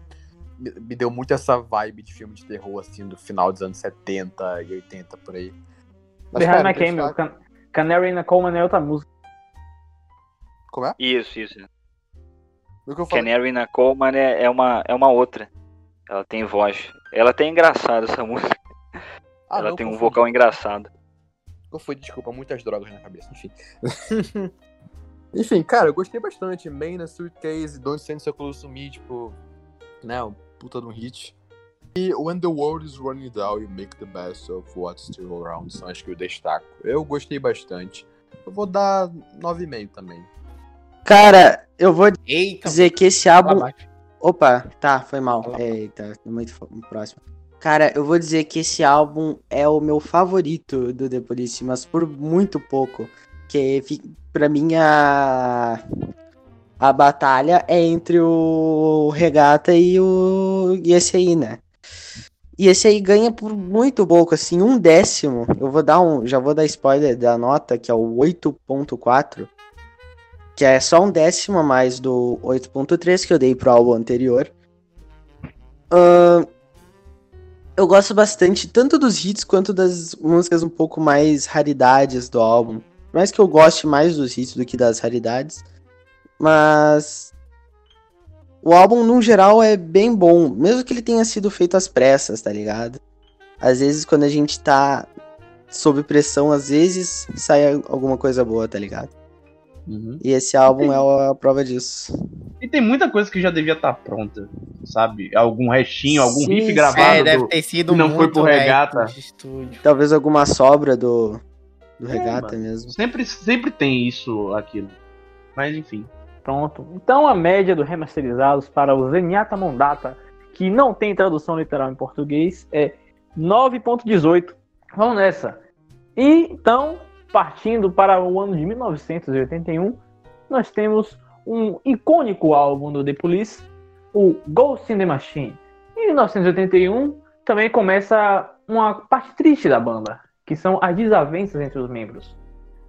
me, deu muito essa vibe de filme de terror, assim, do final dos anos 70 e 80, por aí. Mas, Behind cara, My Camel. Can Canary na Coleman é outra música. Como é? Isso, isso. O que eu falei? Canary na Coleman é, é, uma, é uma outra. Ela tem voz. Ela tem engraçado essa música. Ah, Ela não, tem um confundi. vocal engraçado. Confundi, desculpa, muitas drogas na cabeça, enfim. enfim, cara, eu gostei bastante. Main, a Suitcase, Don't So Close to Me, tipo, né, um puta de um hit. E When the World is Running Down, You Make the Best of What's Still Around, são acho que eu destaco. Eu gostei bastante. Eu vou dar 9,5 também. Cara, eu vou Eita, dizer que esse álbum. abaixo. Opa, tá, foi mal. Eita, muito próximo. Cara, eu vou dizer que esse álbum é o meu favorito do The Police, mas por muito pouco. Que pra mim a. A batalha é entre o Regata e o. E esse aí, né? E esse aí ganha por muito pouco, assim, um décimo. Eu vou dar um. Já vou dar spoiler da nota, que é o 8.4. Que é só um décimo a mais do 8.3 que eu dei pro álbum anterior. Ahn, eu gosto bastante tanto dos hits quanto das músicas um pouco mais raridades do álbum. Mais que eu goste mais dos hits do que das raridades. Mas. O álbum, no geral, é bem bom. Mesmo que ele tenha sido feito às pressas, tá ligado? Às vezes, quando a gente tá sob pressão, às vezes sai alguma coisa boa, tá ligado? Uhum. E esse álbum é a- prova disso. E tem muita coisa que já devia estar pronta, sabe? Algum restinho, algum Sim, riff sim. gravado. É, do- deve ter sido não muito foi pro réplica regata. Talvez alguma sobra do, do regata mano. mesmo. Sempre, sempre tem isso aquilo. Mas enfim. Pronto. Então a média dos remasterizados para o Zenyatta Mondata, que não tem tradução literal em português, é 9.18. Vamos nessa. E então, partindo para o ano de 1981, nós temos um icônico álbum do The Police, o Ghost in the Machine. Em 1981 também começa uma parte triste da banda, que são as desavenças entre os membros.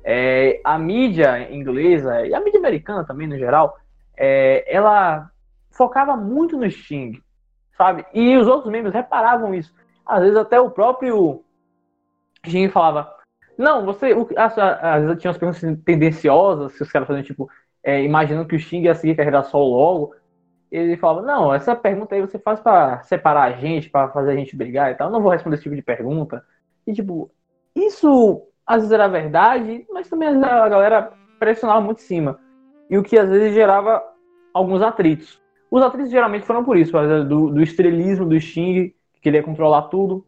É, a mídia inglesa e a mídia americana também no geral, é, ela focava muito no Sting, sabe? E os outros membros reparavam isso. Às vezes até o próprio Sting falava, não, você, o, às, às vezes tinha umas perguntas tendenciosas que os caras faziam tipo, é, imaginando que o Sting ia seguir carreira solo logo. Ele falava, não, essa pergunta aí você faz pra separar a gente, pra fazer a gente brigar e tal. Eu não vou responder esse tipo de pergunta. E tipo, isso às vezes era verdade, mas também vezes a galera pressionava muito em cima. E o que às vezes gerava alguns atritos. Os atritos geralmente foram por isso, do, do estrelismo do Sting, que queria controlar tudo.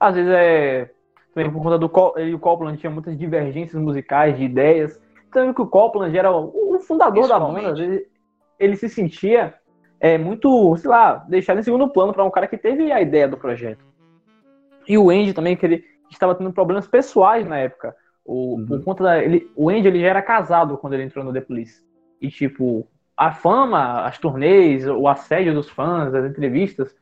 Às vezes é também por conta do ele e o Copland tinha muitas divergências musicais, de ideias. Tanto que o Copland era o, o fundador da banda, vezes ele se sentia é, muito, sei lá, deixado em segundo plano para um cara que teve a ideia do projeto. E o Andy também, que ele estava tendo problemas pessoais na época. O, Uhum. Por conta da, ele, o Andy ele já era casado quando ele entrou no The Police. E tipo, a fama, as turnês, o assédio dos fãs, as entrevistas,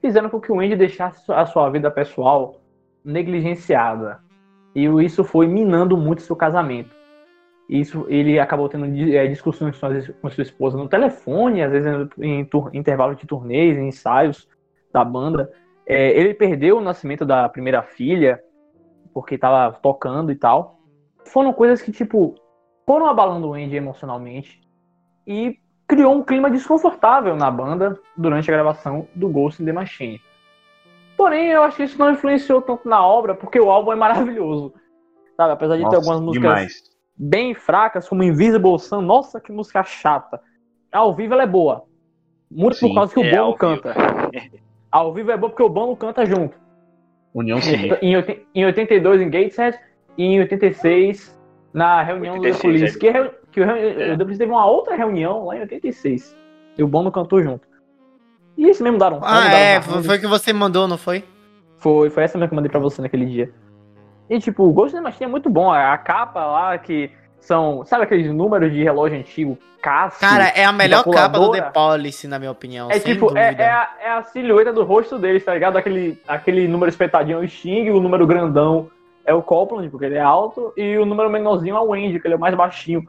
fizeram com que o Andy deixasse a sua vida pessoal negligenciada. E isso foi minando muito seu casamento. Isso, ele acabou tendo eh, discussões com sua esposa no telefone, às vezes em intervalos de turnês, em ensaios da banda. É, ele perdeu o nascimento da primeira filha, porque estava tocando e tal. Foram coisas que, tipo, foram abalando o Andy emocionalmente e criou um clima desconfortável na banda durante a gravação do Ghost in the Machine. Porém, eu acho que isso não influenciou tanto na obra, porque o álbum é maravilhoso. Sabe? Apesar de ter Nossa, algumas músicas demais. bem fracas, como Invisible Sun, nossa, que música chata. Ao vivo ela é boa. Muito por Sim, causa que o é, Bono ao vivo. canta. Ao vivo é bom porque o Bono canta junto. União Civil. Em, oit- em 82 em Gateshead e em 86 na reunião do 86, The Police. é. Que, reu- que o, É. o The Police teve uma outra reunião lá em 86. E o Bono cantou junto. E esse mesmo daram. Ah, mudaram é, arranjos. foi o que você mandou, não foi? Foi, foi essa mesmo que eu mandei pra você naquele dia. E tipo, o Ghost in the Machine é muito bom. A capa lá que são. Sabe aqueles números de relógio antigo? Casio? Cara, é a melhor capa do. The Policy, na minha opinião. É tipo, é, é a, é a silhueta do rosto deles, tá ligado? Aquele, aquele número espetadinho é o Sting, o número grandão é o Copland, porque ele é alto, e o número menorzinho é o Andy, que ele é o mais baixinho.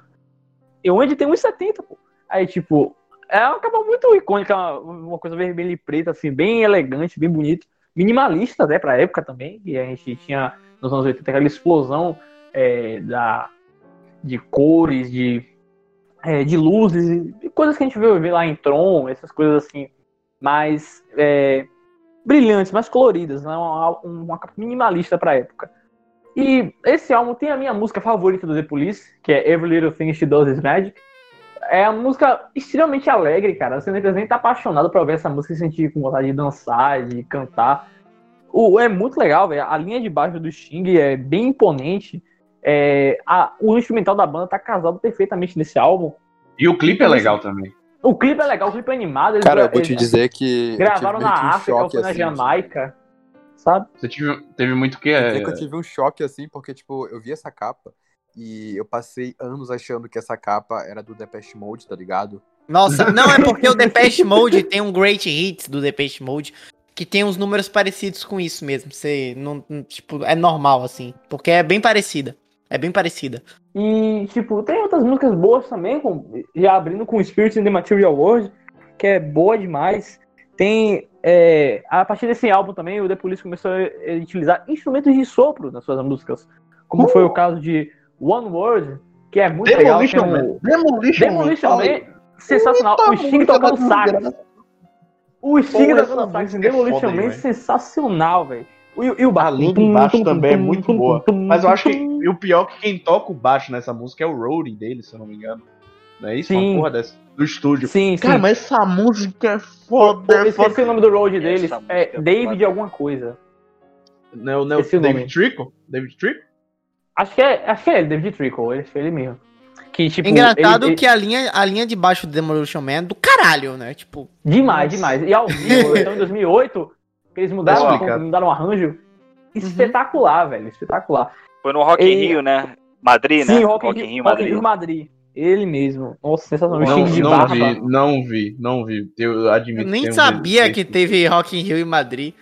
E o Andy tem 1,70, pô. Aí, tipo, é uma capa muito icônica, uma, coisa vermelha e preta, assim, bem elegante, bem bonito. Minimalista até pra época também, que a gente tinha nos anos 80 aquela explosão é, da, de cores, de, é, de luzes, coisas que a gente vê lá em Tron, essas coisas assim, mais é, brilhantes, mais coloridas, né? uma, uma capa minimalista pra época. E esse álbum tem a minha música favorita do The Police, que é Every Little Thing She Does Is Magic. É uma música extremamente alegre, cara. Você nem tá apaixonado pra ouvir essa música e sentir com vontade de dançar, de cantar. O, é muito legal, velho. A linha de baixo do Sting é bem imponente. É, a- o instrumental da banda tá casado perfeitamente nesse álbum. E o clipe é legal também. O clipe é legal, o clipe é animado. eles Cara, eu vou te eles dizer que. eu Gravaram na que um África, choque, foi na assim, Jamaica. Sabe? Você tive, teve muito que. Quer É, que eu tive um choque assim, porque, tipo, eu vi essa capa e eu passei anos achando que essa capa era do Depeche Mode, tá ligado? Nossa, não é porque o Depeche Mode tem um Great Hits do Depeche Mode que tem uns números parecidos com isso mesmo. Você não, tipo, é normal assim, porque é bem parecida. É bem parecida. E, tipo, tem outras músicas boas também, com, já abrindo com Spirit in the Material World, que é boa demais. Tem, é, a partir desse álbum também, o The Police começou a utilizar instrumentos de sopro nas suas músicas, como foi o caso de One Word, que é muito legal. Demolition um, Man. Demolition, Demolition Man. Man, sensacional. Puta o Sting tocando sax. O Sting tocando essa sax em é Demolition Man, sensacional, velho. E, e o A baixo. linha de baixo também é muito boa. Mas eu acho que e o pior é que quem toca o baixo nessa música é o Rory dele, se eu não me engano. Não é isso? Sim. Uma porra dessa. Do estúdio. Sim, sim. Cara, mas essa música é foda. Eu É esqueci foda. o nome do road deles. É é David alguma coisa. Não, não, nome. David Trickle? David Trickle? Acho que é, acho que é ele, David Trickle, ele foi ele mesmo. Que, tipo, Engraçado ele- que a linha, a linha de baixo do Demolition Man é do caralho, né? Tipo, Demais, Nossa. demais. E ao vivo, então em 2008, que eles mudaram, explicado. mudaram o arranjo. Espetacular, velho, espetacular. Foi no Rock in E- Rio, né? Madrid, né? Sim, Rock, in in Rio, Rock Madrid. Rio Madrid. Ele mesmo. Nossa, sensacional. Não, de não barba. vi, não vi, não vi. Eu admito. eu nem um sabia que teve Rock in Rio em Madrid.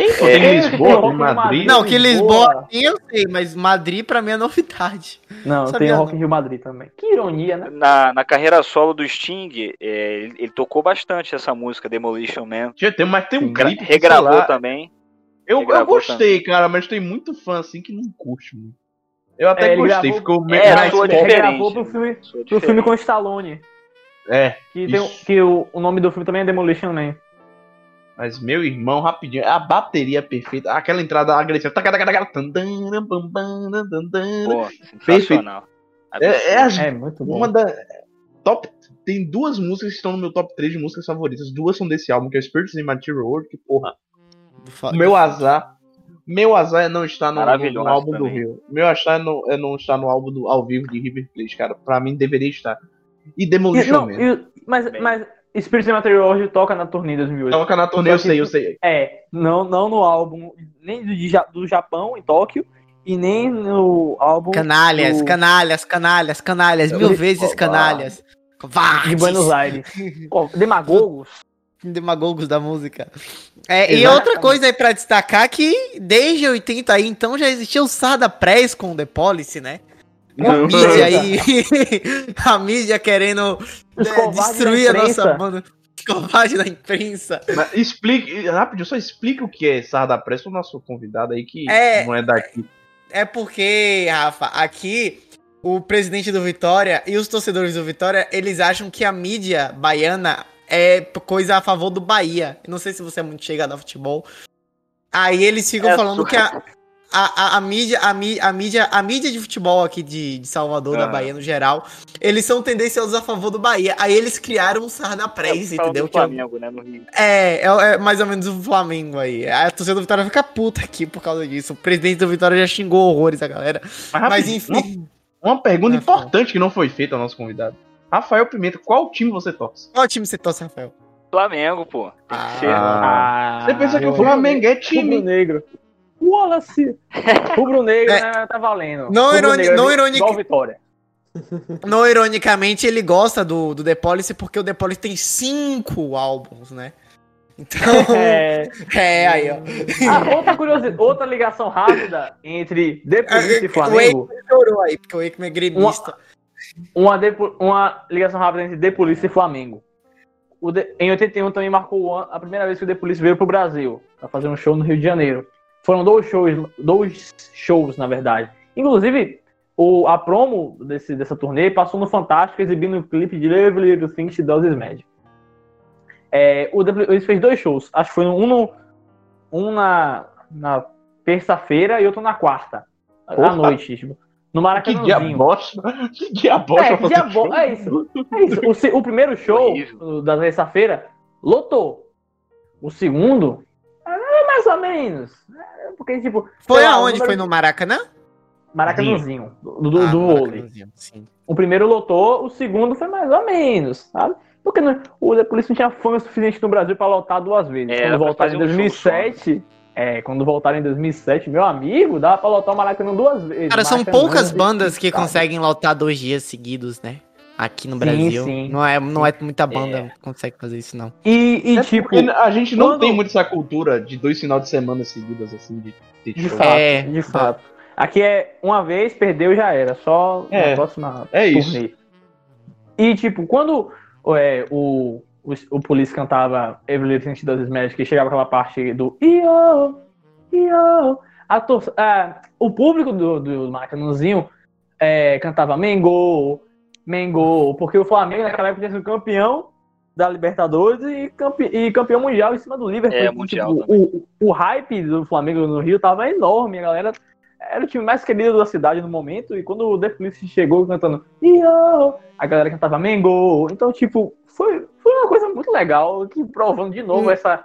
Tem, pô, É, tem Lisboa, tem Madrid. Não, que Lisboa. Tem, eu sei, mas Madrid pra mim é novidade. Não, Sabia tem. Rock in Rio Madrid também. Que ironia, né? Na, na carreira solo do Sting, é, ele, ele tocou bastante essa música, Demolition Man. Tinha- tem- mas tem um clipe que, regravou sei lá, também. Eu, eu gostei, cara, mas tem muito fã assim que não curte muito. Eu até É, ele gostei, gravou- ficou me- É, a mais sua pop. diferença. Regravou pro filme, pro filme diferente. com Stallone. É, Que, tem, que o, o nome do filme também é Demolition Man. Mas meu irmão, rapidinho, a bateria é perfeita, aquela entrada agressiva. Pô, sensacional. É, é as- É muito bom. uma da. Top. Tem duas músicas que estão no meu top 3 de músicas favoritas. Duas são desse álbum, que é Spirits in Material World, que porra. O meu azar. Meu azar é não estar no, no, álbum do também. Rio. Meu azar é não, é não estar no álbum do, ao vivo de River Plate, cara. Pra mim deveria estar. E E- Demolition não, Man. e- mas, Bem. mas Spirit in Material World toca na turnê 2008. Toca na turnê, eu sei, eu sei. É, não, não no álbum, nem do, do Japão, em Tóquio, e nem no álbum Canalhas, do- canalhas, canalhas, canalhas, mil Eu- vezes canalhas. Covardes. de Buenos Aires. Demagogos. demagogos da música. É, e outra coisa aí pra destacar que desde 80 aí, então já existia o Sarda Press com o The Policy, né? A mídia aí, a mídia querendo covardes destruir da a nossa banda. Covarde da imprensa. Mas explique, rápido, só explica o que é Sarda Press pro nosso convidado aí que É. não é daqui. É porque, Rafa, aqui o presidente do Vitória e os torcedores do Vitória, eles acham que a mídia baiana é coisa a favor do Bahia. Não sei se você é muito chegado ao futebol. Aí eles ficam É, falando su- que a, a, a, a mídia, a, mí- a mídia, a mídia de futebol aqui de, de Salvador, da Ah. Bahia no geral, eles são tendenciosos a favor do Bahia. Aí eles criaram um Sarna Press, Fala entendeu? do Que é- Flamengo, né, no Rio. é, é, é mais ou menos o Flamengo aí. A torcida do Vitória fica puta aqui por causa disso. O presidente do Vitória já xingou horrores a galera. Mas, Mas enfim. Uma, uma pergunta Ah, fala. importante que não foi feita ao nosso convidado. Rafael Pimenta, qual time você torce? Qual time você torce, Rafael? Flamengo, pô. Tem Ah. que ser. Ah, Você pensa que o Rubro- Flamengo é time? Negro. Wallace. Rubro Negro, É. né, tá valendo. Não ironi- é não ironic- Vitória. Não, ironicamente, ele gosta do, do The Policy porque o The Policy tem cinco álbuns, né? Então, É, é, aí, ó. ah, outra curiosidade, outra ligação rápida entre The Police e O Flamengo. Aikman chorou aí, porque o Aikman é gremista. Uma, depo- uma ligação rápida entre The Police e Flamengo. O The- em 81 também marcou o a primeira vez que o The Police veio pro Brasil para fazer um show no Rio de Janeiro. Foram dois shows, dois shows na verdade. Inclusive, o, a promo desse, dessa turnê passou no Fantástico exibindo o clipe de Live Little Things Does Is Mad. É, o The Police fez dois shows. Acho que foi um, no, um na, na terça-feira e outro na quarta. À Porra. noite, tipo, no Que Maracanãzinho. Que É, pra que diabo- show. é isso. É isso. O, o primeiro show o da terça-feira lotou. O segundo, é mais ou menos. É, Porque, tipo, Foi lá, o aonde? número- Foi no Maracanã? Maracanãzinho, do, do, Ah, do vôlei. O primeiro lotou, o segundo foi mais ou menos, sabe? Porque não- o The Police não tinha fã suficiente no Brasil pra lotar duas vezes. É, quando voltaram em fazer um show só, 2007, é, quando voltaram em 2007, meu amigo, dava pra lotar o Maracanã duas vezes. Cara, são Maracanã, poucas bandas que sabe? conseguem lotar dois dias seguidos, né? Aqui no Sim, Brasil. sim. Não, é, não é muita banda que consegue fazer isso, não. E, e É tipo, porque a gente não quando- tem muito essa cultura de dois finais de semana seguidos, assim, de de show. fato, É, de fato. Aqui é uma vez, perdeu, já era. Só É, na próxima é isso. turnê. E tipo, quando é, o, o, o Police cantava Every Little Thing Does Is Magic, e chegava aquela parte do Io, Io, a tor- ah, o público do, do Maracanãzinho é, cantava Mengo, Mengo, porque o Flamengo naquela época tinha sido campeão da Libertadores e, campe- e campeão mundial em cima do Liverpool. É, mundial tipo, o, o hype do Flamengo no Rio tava enorme, a galera era o time mais querido da cidade no momento, e quando o The Police chegou cantando Io, a galera cantava Mengo. Então, tipo, foi, foi uma coisa muito legal, que provando de novo essa,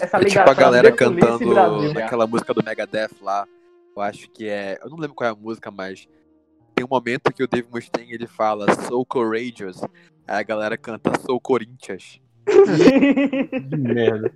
essa É ligação. tipo a galera cantando Brasil. naquela música do Megadeth lá. Eu acho que é. Eu não lembro qual é a música, mas tem um momento que o Dave Mustaine ele fala So Courageous. Aí a galera canta Sou Corinthians. Que merda.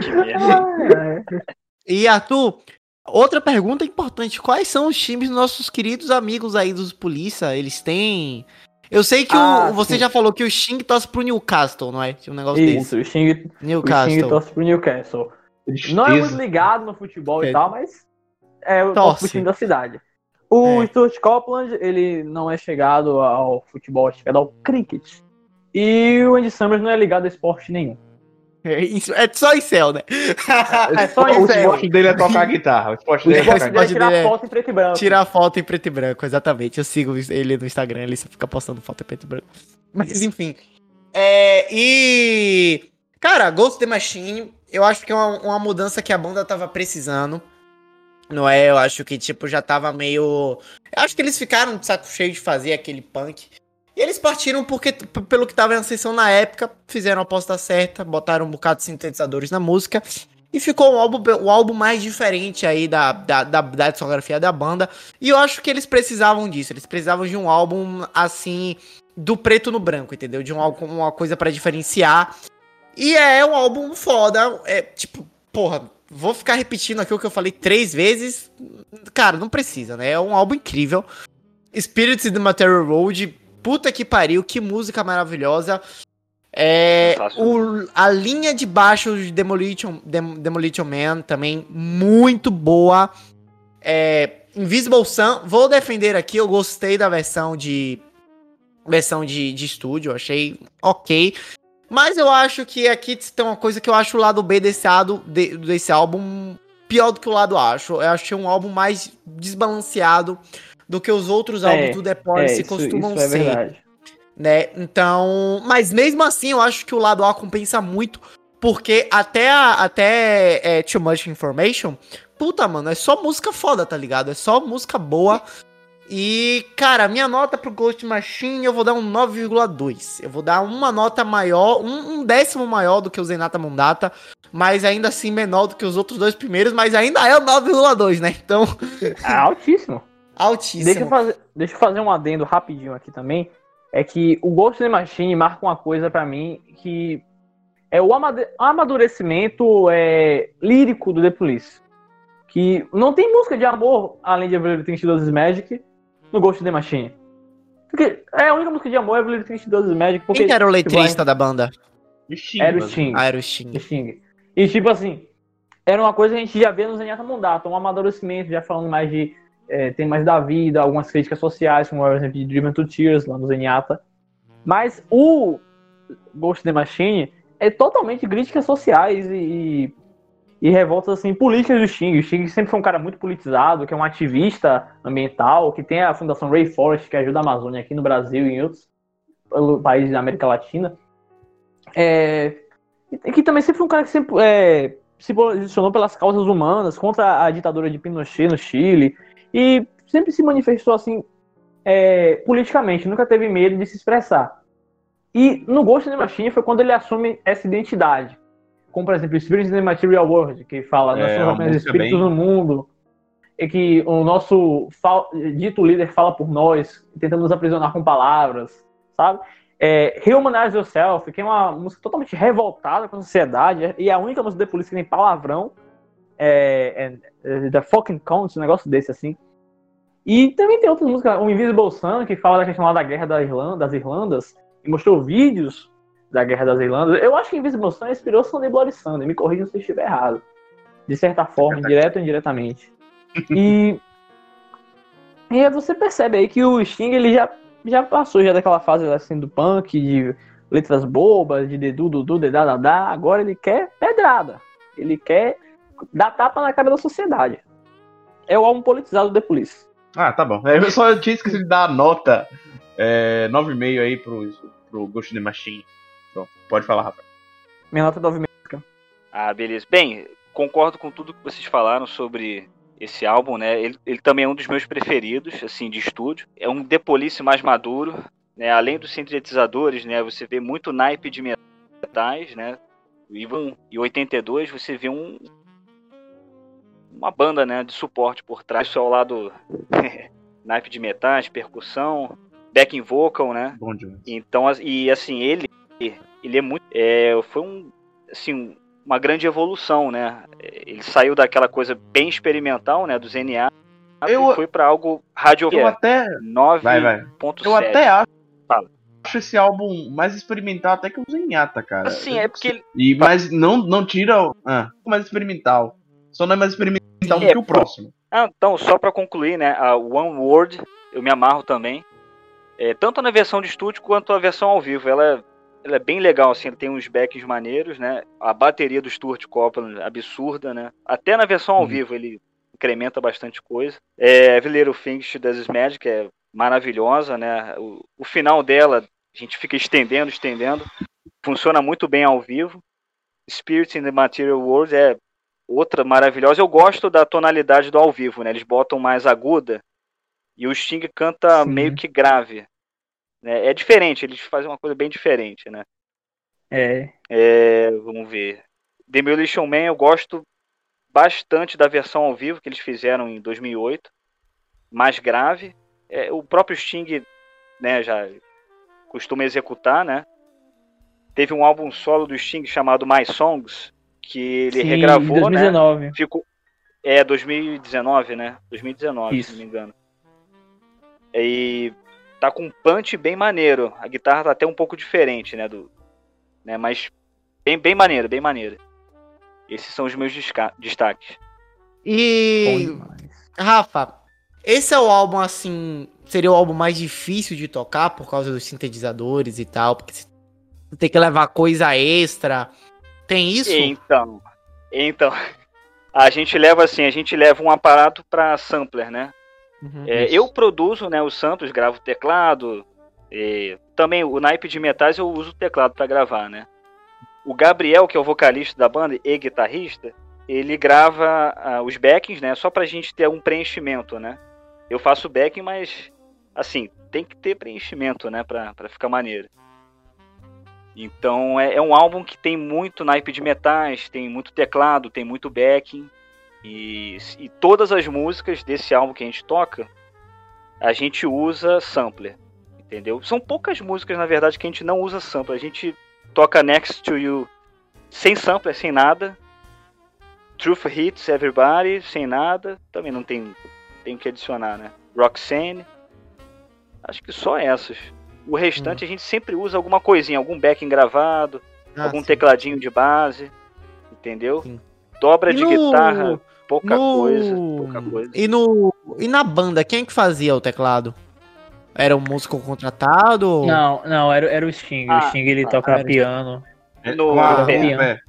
Que merda. E Arthur, outra pergunta importante: quais são os times dos nossos queridos amigos aí dos polícia? Eles têm. Eu sei que o- Ah, você sim. já falou que o Xing torce pro Newcastle, não é? Tinha um negócio desse. Isso, o Xing, o Xing Newcastle. torce pro Newcastle. Não é muito ligado no futebol É. e tal, mas é o Torce. pro time da cidade. O É. Stuart Copeland, ele não é chegado ao futebol, é chegado ao cricket. E o Andy Summers não é ligado a esporte nenhum. É, isso- é só em céu, né? É só o isso, é. esporte dele é tocar guitarra. O esporte O dele é esporte tocar dele é tirar dele é- foto em preto e branco. Tirar foto em preto e branco, exatamente. Eu sigo ele no Instagram, ele só fica postando foto em preto e branco. Mas enfim. É, e. Cara, Ghost the Machine, eu acho que é uma, uma mudança que a banda tava precisando. Não é? Eu acho que, tipo, já tava meio. Eu acho que eles ficaram de saco cheio de fazer aquele punk. E eles partiram porque, pelo que tava em ascensão na época, fizeram a aposta certa, botaram um bocado de sintetizadores na música. E ficou o álbum, o álbum mais diferente aí da, da, da, da discografia da banda. E eu acho que eles precisavam disso. Eles precisavam de um álbum, assim, do preto no branco, entendeu? De um uma coisa pra diferenciar. E é um álbum foda. É tipo, porra, vou ficar repetindo aqui o que eu falei três vezes. Cara, não precisa, né? É um álbum incrível. Spirits in the Material Road. Puta que pariu, que música maravilhosa. É, o- a linha de baixo de Demolition, Dem- Demolition Man também muito boa. É, Invisible Sun, vou defender aqui, eu gostei da versão de versão de, de estúdio, achei ok. Mas eu acho que aqui tem uma coisa que eu acho o lado B desse, ado- de- desse álbum pior do que o lado A. Acho. Eu achei um álbum mais desbalanceado do que os outros É, álbuns do The É, isso, costumam isso é ser verdade. né? Então, mas mesmo assim, eu acho que o lado A compensa muito, porque até a- até é, Too Much Information, puta, mano, é só música foda, tá ligado? É só música boa. E, cara, minha nota pro Ghost Machine eu vou dar um 9,2. Eu vou dar uma nota maior, um, um décimo maior do que o Zenata Mundata, mas ainda assim menor do que os outros dois primeiros, mas ainda é o 9,2, né? Então, É altíssimo. altíssimo. Deixa eu, fazer, deixa eu fazer um adendo rapidinho aqui também. É que o Ghost Machine marca uma coisa pra mim que é o amadurecimento é, lírico do The Police. Que não tem música de amor, além de Everything She Does Magic, no Ghost in the Machine. Porque é a única música de amor é Everything She Does Is Magic. Porque, Quem que era o tipo, letrista da banda? Era o Sting. Ah, era o Sting. Sting. E tipo assim, era uma coisa que a gente já vê no Zenyatta Mundata, um amadurecimento, já falando mais de é, temas da vida, algumas críticas sociais, como por exemplo de Driven to Tears, lá no Zenyatta. Mas o Ghost in the Machine é totalmente críticas sociais e, e, e revoltas assim, políticas do Sting. O Sting sempre foi um cara muito politizado, que é um ativista ambiental, que tem a Fundação Rainforest, que ajuda a Amazônia aqui no Brasil e em outros países da América Latina. É, e que também sempre foi um cara que sempre é, se posicionou pelas causas humanas, contra a ditadura de Pinochet no Chile, e sempre se manifestou assim é, politicamente, nunca teve medo de se expressar. E no Ghost in the Machine foi quando ele assume essa identidade. Como, por exemplo, Spirits in the Material World, que fala, nós É, somos apenas espíritos bem- no mundo. é que o nosso dito líder fala por nós, tentando nos aprisionar com palavras, sabe? É, Humanize Yourself, que é uma música totalmente revoltada com a sociedade, e é a única música da polícia que tem palavrão, é, é, é The Fucking Count, um negócio desse assim. E também tem outras músicas, o Invisible Sun, que fala da questão lá da guerra da Irlanda, das Irlandas, e mostrou vídeos da guerra das Irlandas. Eu acho que Invisible Sun inspirou Sunday Bloody Sunday, me corrijam se eu estiver errado. De certa forma, direto ou indiretamente. E, e você percebe aí que o Sting ele já, já passou já daquela fase assim do punk, de letras bobas, de dedu, dudu, dedá, dadá. Agora ele quer pedrada. Ele quer dar tapa na cara da sociedade. É o álbum politizado do The Police. Ah, tá bom. Eu só tinha esquecido de dar a nota é, 9,5 aí pro, pro Ghost in the Machine. Pronto, pode falar, Rafa. Minha nota é 9,5. Ah, beleza. Bem, concordo com tudo que vocês falaram sobre esse álbum, né? Ele, ele também é um dos meus preferidos, assim, de estúdio. É um The Police mais maduro, né? Além dos sintetizadores, né? Você vê muito naipe de metais, né? E em 82 você vê um uma banda, né, de suporte por trás, isso ao lado naipe de metais, percussão, backing vocal, né? Bom demais. Então, e assim, ele ele é muito é, foi um assim, uma grande evolução, né? Ele saiu daquela coisa bem experimental, né, do ZNA Eu- e foi para algo radio Eu até. Vai, vai. 9.7. Eu até acho, Fala. acho esse álbum mais experimental até que o Zenyatta, cara. Assim, é porque E, mas não, não tira. o- Ah, mais experimental. Só não é mais experimental do É, que o próximo. Ah, então, só pra concluir, né, a One Word, eu me amarro também. É, tanto na versão de estúdio quanto a versão ao vivo. Ela, é- ela é bem legal, assim, tem uns backs maneiros, né? A bateria do Stuart Copeland absurda, né? Até na versão ao Hum. vivo ele incrementa bastante coisa. É, Vileiro Things Is Magic é maravilhosa, né? O, o final dela, a gente fica estendendo, estendendo. Funciona muito bem ao vivo. Spirit in the Material World é outra maravilhosa. Eu gosto da tonalidade do ao vivo, né? Eles botam mais aguda e o Sting canta Sim. meio que grave. Né? É diferente, eles fazem uma coisa bem diferente, né? É, É, vamos ver. Demolition Man eu gosto bastante da versão ao vivo que eles fizeram em 2008, mais grave. É, o próprio Sting, né, já costuma executar, né? Teve um álbum solo do Sting chamado My Songs que ele sim, regravou, né? 2019. Ficou. É, 2019, né? 2019, Isso. se não me engano. E tá com um punch bem maneiro. A guitarra tá até um pouco diferente, né? Do, né mas bem, bem maneiro, bem maneiro. Esses são os meus destaques. E. Rafa, esse é o álbum assim. Seria o álbum mais difícil de tocar por causa dos sintetizadores e tal. Porque você tem que levar coisa extra. Tem isso? Então, então, a gente leva assim, a gente leva um aparato para sampler, né? Uhum. É, eu produzo, né, os samples, gravo o teclado. e também o naipe de metais eu uso o teclado para gravar, né? O Gabriel, que é o vocalista da banda e guitarrista, ele grava ah, os backings, né? Só pra gente ter um preenchimento, né? Eu faço backing, mas assim, tem que ter preenchimento, né? Pra, pra ficar maneiro. Então é, é um álbum que tem muito naipe de metais, tem muito teclado, tem muito backing. E, e todas as músicas desse álbum que a gente toca, a gente usa sampler, entendeu? São poucas músicas, na verdade, que a gente não usa sampler. A gente toca Next to You sem sampler, sem nada. Truth Hits Everybody, sem nada. Também não tem, tem que adicionar, né? Roxanne. Acho que só essas. O restante a gente sempre usa alguma coisinha, algum backing gravado, Ah, algum sim. tecladinho de base, entendeu? Sim. Dobra E de no- guitarra, pouca no- coisa, pouca coisa. E, no... e na banda, quem é que fazia o teclado? Era um músico contratado? ou- Não, não, era, era o Sting. Ah, o Sting ele ah, toca piano. É, No- com a no- roupa, é. Era tipo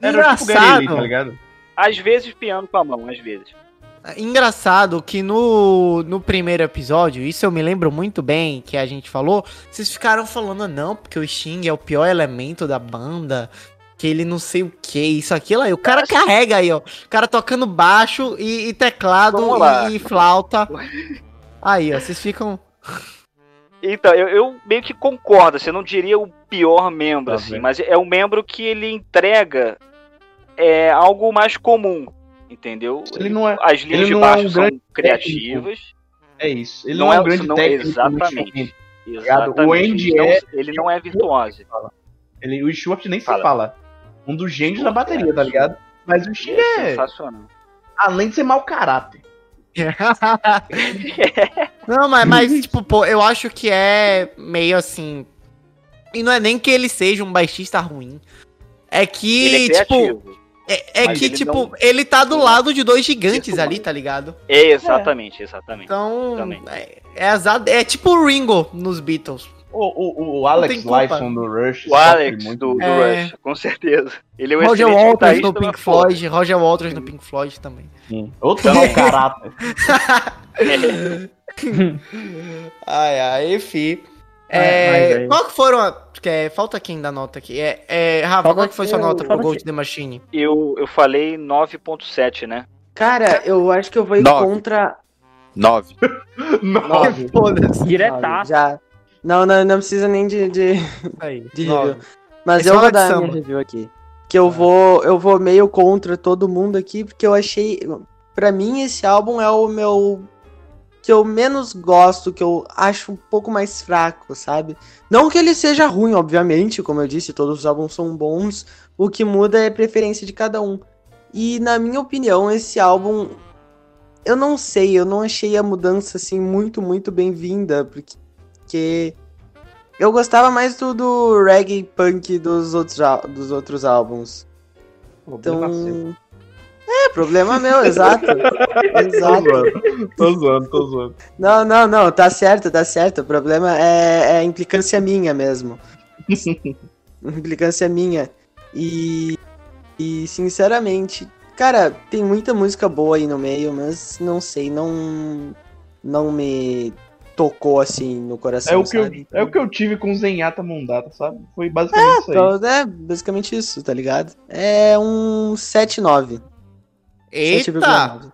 Gary Engraçado. Lee, tá ligado? Às vezes piano com a mão, às vezes. Engraçado que no, no primeiro episódio, isso eu me lembro muito bem que a gente falou, vocês ficaram falando, não, porque o Sting é o pior elemento da banda, que ele não sei o que, isso, aquilo aí. O cara Acho- carrega aí, ó. O cara tocando baixo e, e teclado e, e flauta. Aí, ó, vocês ficam. Então, eu, eu meio que concordo, assim, eu não diria o pior membro, Tá assim, bem. mas é um membro que ele entrega é, algo mais comum, Entendeu? Ele não é. As linhas ele de não é um baixo são criativas. É isso. Ele Não não, é é- um grande não- técnico. exatamente. instrumento. Exatamente. O Andy ele, não, é- ele não é virtuoso. Ele, o Stuart nem Fala. se fala. Um dos gênios da bateria, tá ligado? Mas o Sting é é, sensacional. além de ser mau caráter. Não, mas, mas, tipo, pô, eu acho que é meio assim. E não é nem que ele seja um baixista ruim. É que, Ele é tipo, é, é que, ele tipo, não- ele tá do lado de dois gigantes Isso, ali, tá ligado? É, exatamente, exatamente. Então, Também. é, é, azar- é tipo o Ringo nos Beatles. O, o, o Alex. Lyson do Rush. O Alex muito. do, do É. Rush, com certeza. Ele é um Roger no mas, Pink pô, Floyd, Roger Waters no Pink Floyd também. Outro mau caráter. Ai, ai, enfim. É, É, aí- qual que foram a, que é, falta quem da nota aqui? É, é, Rafa, Falta qual que foi sua aqui, nota pro Gold the Machine? Eu, eu falei 9.7, né? Cara, eu acho que eu vou ir Nove. contra. 9. Nove. Foda-se. Diretaço. Já. Não, não, não precisa nem de, de, Aí, de review. Mas Esse é eu uma vou dar a minha review aqui. Que eu vou, eu vou meio contra todo mundo aqui, porque eu achei. Pra mim, esse álbum é o meu. Que eu menos gosto, que eu acho um pouco mais fraco, sabe? Não que ele seja ruim, obviamente, como eu disse, todos os álbuns são bons. O que muda é a preferência de cada um. E na minha opinião, esse álbum. Eu não sei, eu não achei a mudança assim muito, muito bem-vinda, porque. Porque eu gostava mais do, do reggae punk dos outros, dos outros álbuns. Problema seu. Então. É, problema meu, exato. Tô exato. zoando, tô zoando, tô zoando. Não, não, não, tá certo, tá certo. O problema é, é a implicância minha mesmo. implicância minha. E, e, sinceramente, cara, tem muita música boa aí no meio, mas não sei, não, não me tocou assim no coração, É o, que eu, sabe? é o que eu tive com Zenyatta Mondata, sabe? Foi basicamente isso aí. Então, é basicamente isso, tá ligado? É um 7-9. Eita! 7,9.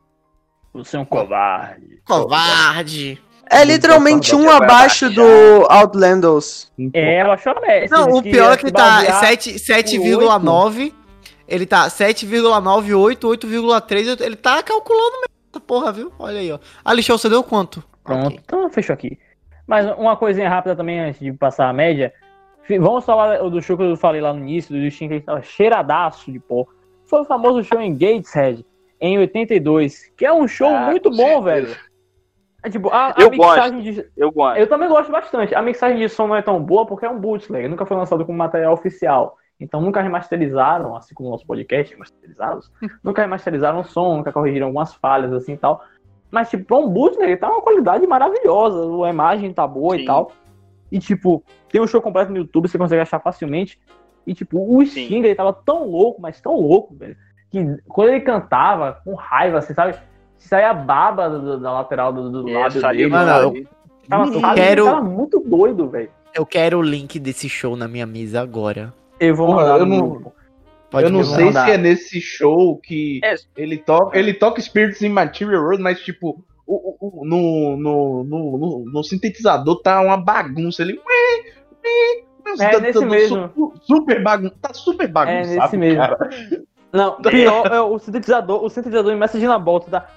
Você é um covarde. Covarde! É literalmente um abaixo do Outlandos. É, eu acho honesto. Não, o pior é que tá basear- 7 7,9. Ele tá 7,9, 8, 8,3. Ele tá calculando mesmo essa porra, viu? Olha aí, ó. Alixão, você deu quanto? Pronto, Ok. então fechou aqui. Mas uma coisinha rápida também antes de passar a média. Vamos falar do show que eu falei lá no início, do Justin que ele tava cheiradaço de pó. Foi o famoso show em Gateshead, em 82, que é um show Ah, muito bom, certeza. velho. É, tipo, a, a Eu mixagem de, Eu gosto. Eu também gosto bastante. A mixagem de som não é tão boa porque é um bootleg, nunca foi lançado como material oficial. Então nunca remasterizaram, assim como o nosso podcast, remasterizados, nunca remasterizaram o som, nunca corrigiram algumas falhas assim e tal. Mas, tipo, pra um bootleg tá uma qualidade maravilhosa, a imagem tá boa Sim. e tal. E, tipo, tem um show completo no YouTube, você consegue achar facilmente. E, tipo, o Sim. Sting, ele tava tão louco, mas tão louco, velho, que quando ele cantava com raiva, você sabe, saía baba do- da lateral do, do É, lábio saliva dele. Mano, eu- Tava, Eu sabe, quero- ele tava muito doido, velho. Eu quero o link desse show na minha mesa agora. Eu vou Porra, mandar eu no não- grupo. Pode eu não sei mandar. se é nesse show que É. ele toca, ele toca Spirits in Material World, mas tipo, o, o- o- no, no, no, no, no sintetizador tá uma bagunça. Ele. É nesse mesmo. su- Super bagunça. Tá super bagunçado. É nesse mesmo. cara. Não, pior é o sintetizador, o sintetizador em Message na volta, tá?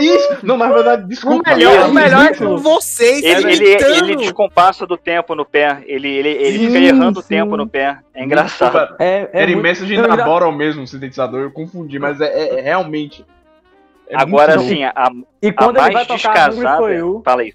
Isso! Não, na verdade, desculpa. O melhor, o melhor é com vocês, Ele, ele, ele descompassa do tempo no pé. Ele, ele, ele Sim, fica errando o sim. tempo no pé. É engraçado. É, é Era muito- Message Não, na engra- Bottle mesmo, o sintetizador, eu confundi, mas é, é- é realmente. é Agora, assim, a, E a quando ele vai tocar Hungry. For You, Fala aí,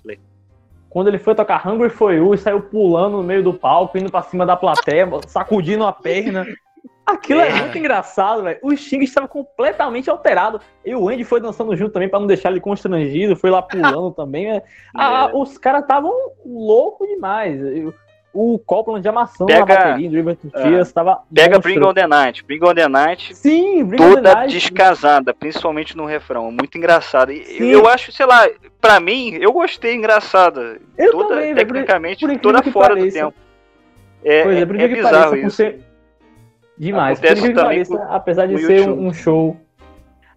quando ele foi tocar Hungry For You e saiu pulando no meio do palco, indo pra cima da plateia, sacudindo a perna. Aquilo é, É. muito engraçado, velho. O Sting estava completamente alterado. E o Andy foi dançando junto também pra não deixar ele constrangido, foi lá pulando também. né? Ah, É. Os caras estavam loucos demais. Eu- O Copland de amassando Pega- na bateria, em River to É. Tears, tava Pega monstro. Bring on the Night. Bring on the Night Sim, Bring on the toda Night. descasada, principalmente no refrão. Muito engraçada. E Sim. Eu acho, sei lá, pra mim, eu gostei engraçada. Eu toda, também, por- tecnicamente, por incrível toda fora do pareça. tempo. É, Pois é, é, por é bizarro pareça, por isso. ser- Demais. Acontece pareça, apesar de ser YouTube. um, show.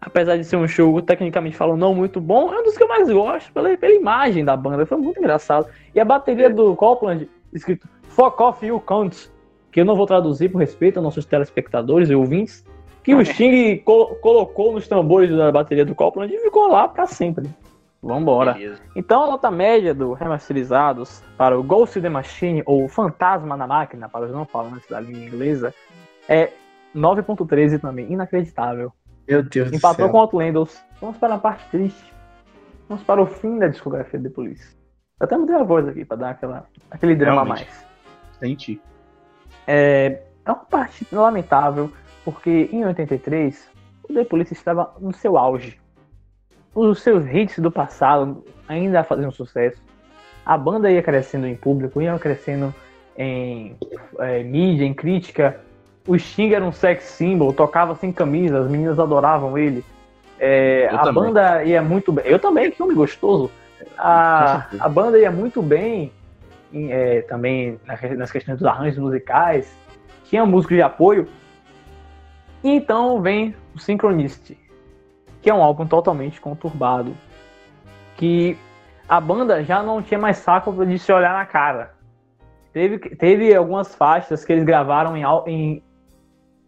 Apesar de ser um show, tecnicamente falando, não muito bom, é um dos que eu mais gosto, pela, pela imagem da banda. Foi muito engraçado. E a bateria É. do Copland, escrito Fuck off you cunts, que eu não vou traduzir por respeito aos nossos telespectadores e ouvintes. que o Sting co- colocou nos tambores da bateria do Copland e ficou lá pra sempre. Vambora. Beleza. Então a nota média do remasterizados para o Ghost in the Machine, ou Fantasma na Máquina, para os não falantes da língua inglesa, é 9.13 também, inacreditável. Meu Deus do Empatou céu. com Outlanders. Vamos para a parte triste. Vamos para o fim da discografia de The Police. Eu até mudei a voz aqui para dar aquela, aquele drama a Realmente. mais. Senti. É, é uma parte lamentável, porque em 83 o The Police estava no seu auge. Os seus hits do passado ainda faziam sucesso. A banda ia crescendo em público, ia crescendo em é, mídia, em crítica. O Sting era um sex symbol, tocava sem camisa, as meninas adoravam ele. É, a também. banda ia muito bem. Eu também, que homem gostoso. A, a banda ia muito bem em, é, também nas questões dos arranjos musicais. Tinha músicos de apoio. E então vem o Synchronicity, que é um álbum totalmente conturbado. Que a banda já não tinha mais saco de se olhar na cara. Teve, teve algumas faixas que eles gravaram em, em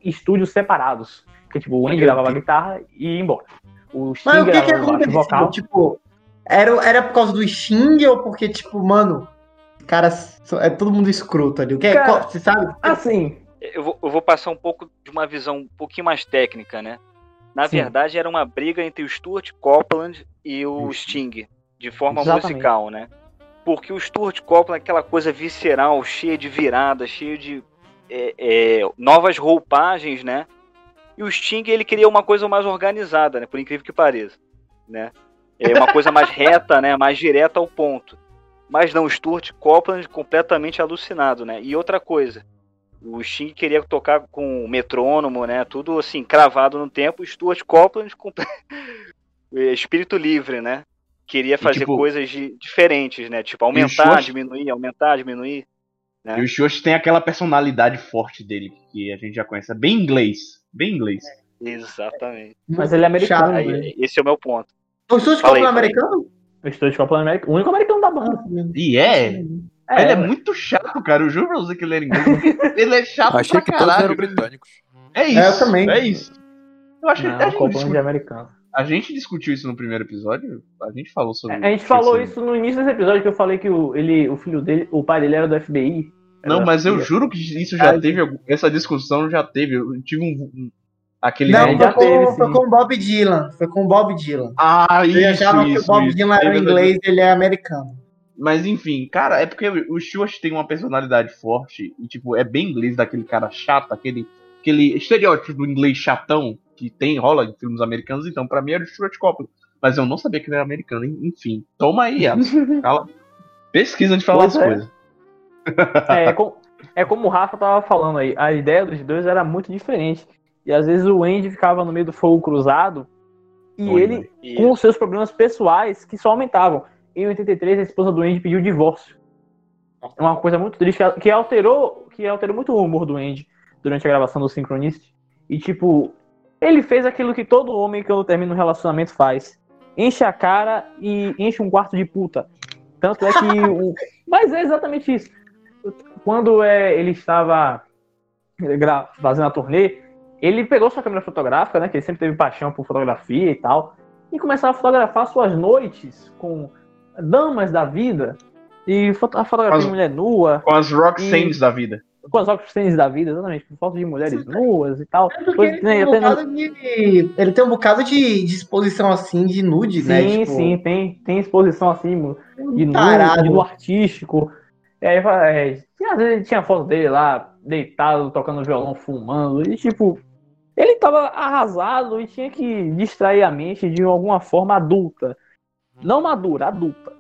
estúdios separados. Que tipo, o Andy gravava a guitarra e ia embora. O Sting Mas o que que aconteceu? vocal. Tipo, era, era por causa do Xing ou porque, tipo, mano, cara, é todo mundo escroto ali. O que é? Cara, Você sabe? Assim, Eu vou, eu vou passar um pouco de uma visão um pouquinho mais técnica, né? Na Sim. verdade, era uma briga entre o Stuart Copeland e o Sting, de forma Exatamente. musical, né? Porque o Stuart Copeland é aquela coisa visceral, cheia de viradas, cheio de é, é, novas roupagens, né? E o Sting, ele queria uma coisa mais organizada, né? Por incrível que pareça, né? É uma coisa mais reta, né? Mais direta ao ponto. Mas não, o Stuart Copeland completamente alucinado, né? E outra coisa, o Sting queria tocar com metrônomo, né? Tudo assim, cravado no tempo. O Stuart Copeland, com... espírito livre, né? Queria fazer tipo- coisas de- diferentes, né? Tipo, aumentar, Stuart- diminuir, aumentar, diminuir. Né? E o Shoshi tem aquela personalidade forte dele, que a gente já conhece. É bem inglês. Bem inglês. Exatamente. mas ele é americano. Chato, né? esse é o meu ponto. O Copeland fala aí. americano? O Stuart Copeland é americano, o único americano da banda. E é. É, ele é muito chato, cara. Eu juro pra você que ele era inglês. ele é chato Achei que pra todos caralho. eram britânicos. É isso. É, eu também. É isso. Eu acho que Não, discutiu, é americano. A gente discutiu isso no primeiro episódio. A gente falou sobre A gente falou esse- isso no início desse episódio que eu falei que o, ele, o filho dele, o pai dele era do FBI. Não, Era mas eu juro que isso já teve. algum- Essa discussão já teve. Eu tive um. um- aquele. Não, foi já com, teve, foi com o Bob Dylan. Foi com o Bob Dylan. Ah, Ele isso, achava que o isso, Bob isso. Dylan era Teve essa inglês ele é americano. Mas enfim, cara, é porque o Stuart tem uma personalidade forte e, tipo, é bem inglês daquele cara chato, aquele, aquele estereótipo do inglês chatão que tem, rola em filmes americanos, então pra mim era o Stuart Copeland. Mas eu não sabia que ele era americano, enfim. Toma aí. Cala. Pesquisa de falar Pois as é. coisas. É, com- é como o Rafa tava falando aí, a ideia dos dois era muito diferente. E às vezes o Andy ficava no meio do fogo cruzado e Oi, ele com os seus problemas pessoais que só aumentavam. Em 83, a esposa do Andy pediu divórcio. É uma coisa muito triste que- alterou, que alterou muito o humor do Andy durante a gravação do Synchronicity. E tipo, ele fez aquilo que todo homem quando termina um relacionamento faz. Enche a cara e enche um quarto de puta. Tanto é que o... Mas é exatamente isso. Quando é, ele estava gra- fazendo a turnê, ele pegou sua câmera fotográfica, né? Que ele sempre teve paixão por fotografia e tal. E começava a fotografar suas noites com damas da vida. E foto- a fotografia de mulher nua, Com as rock E- da vida. Com as óculos da vida, exatamente, com fotos de mulheres nuas e tal. É porque Pois, ele, né, tem um bocado de, ele tem um bocado de, de exposição assim, de nude, Sim, né? Tipo, sim, tem, tem exposição assim, de tarado. de nu artístico. E aí, é, e às vezes tinha foto dele lá, deitado, tocando violão, fumando. E tipo, ele tava arrasado e tinha que distrair a mente de alguma forma adulta. Não madura, adulta.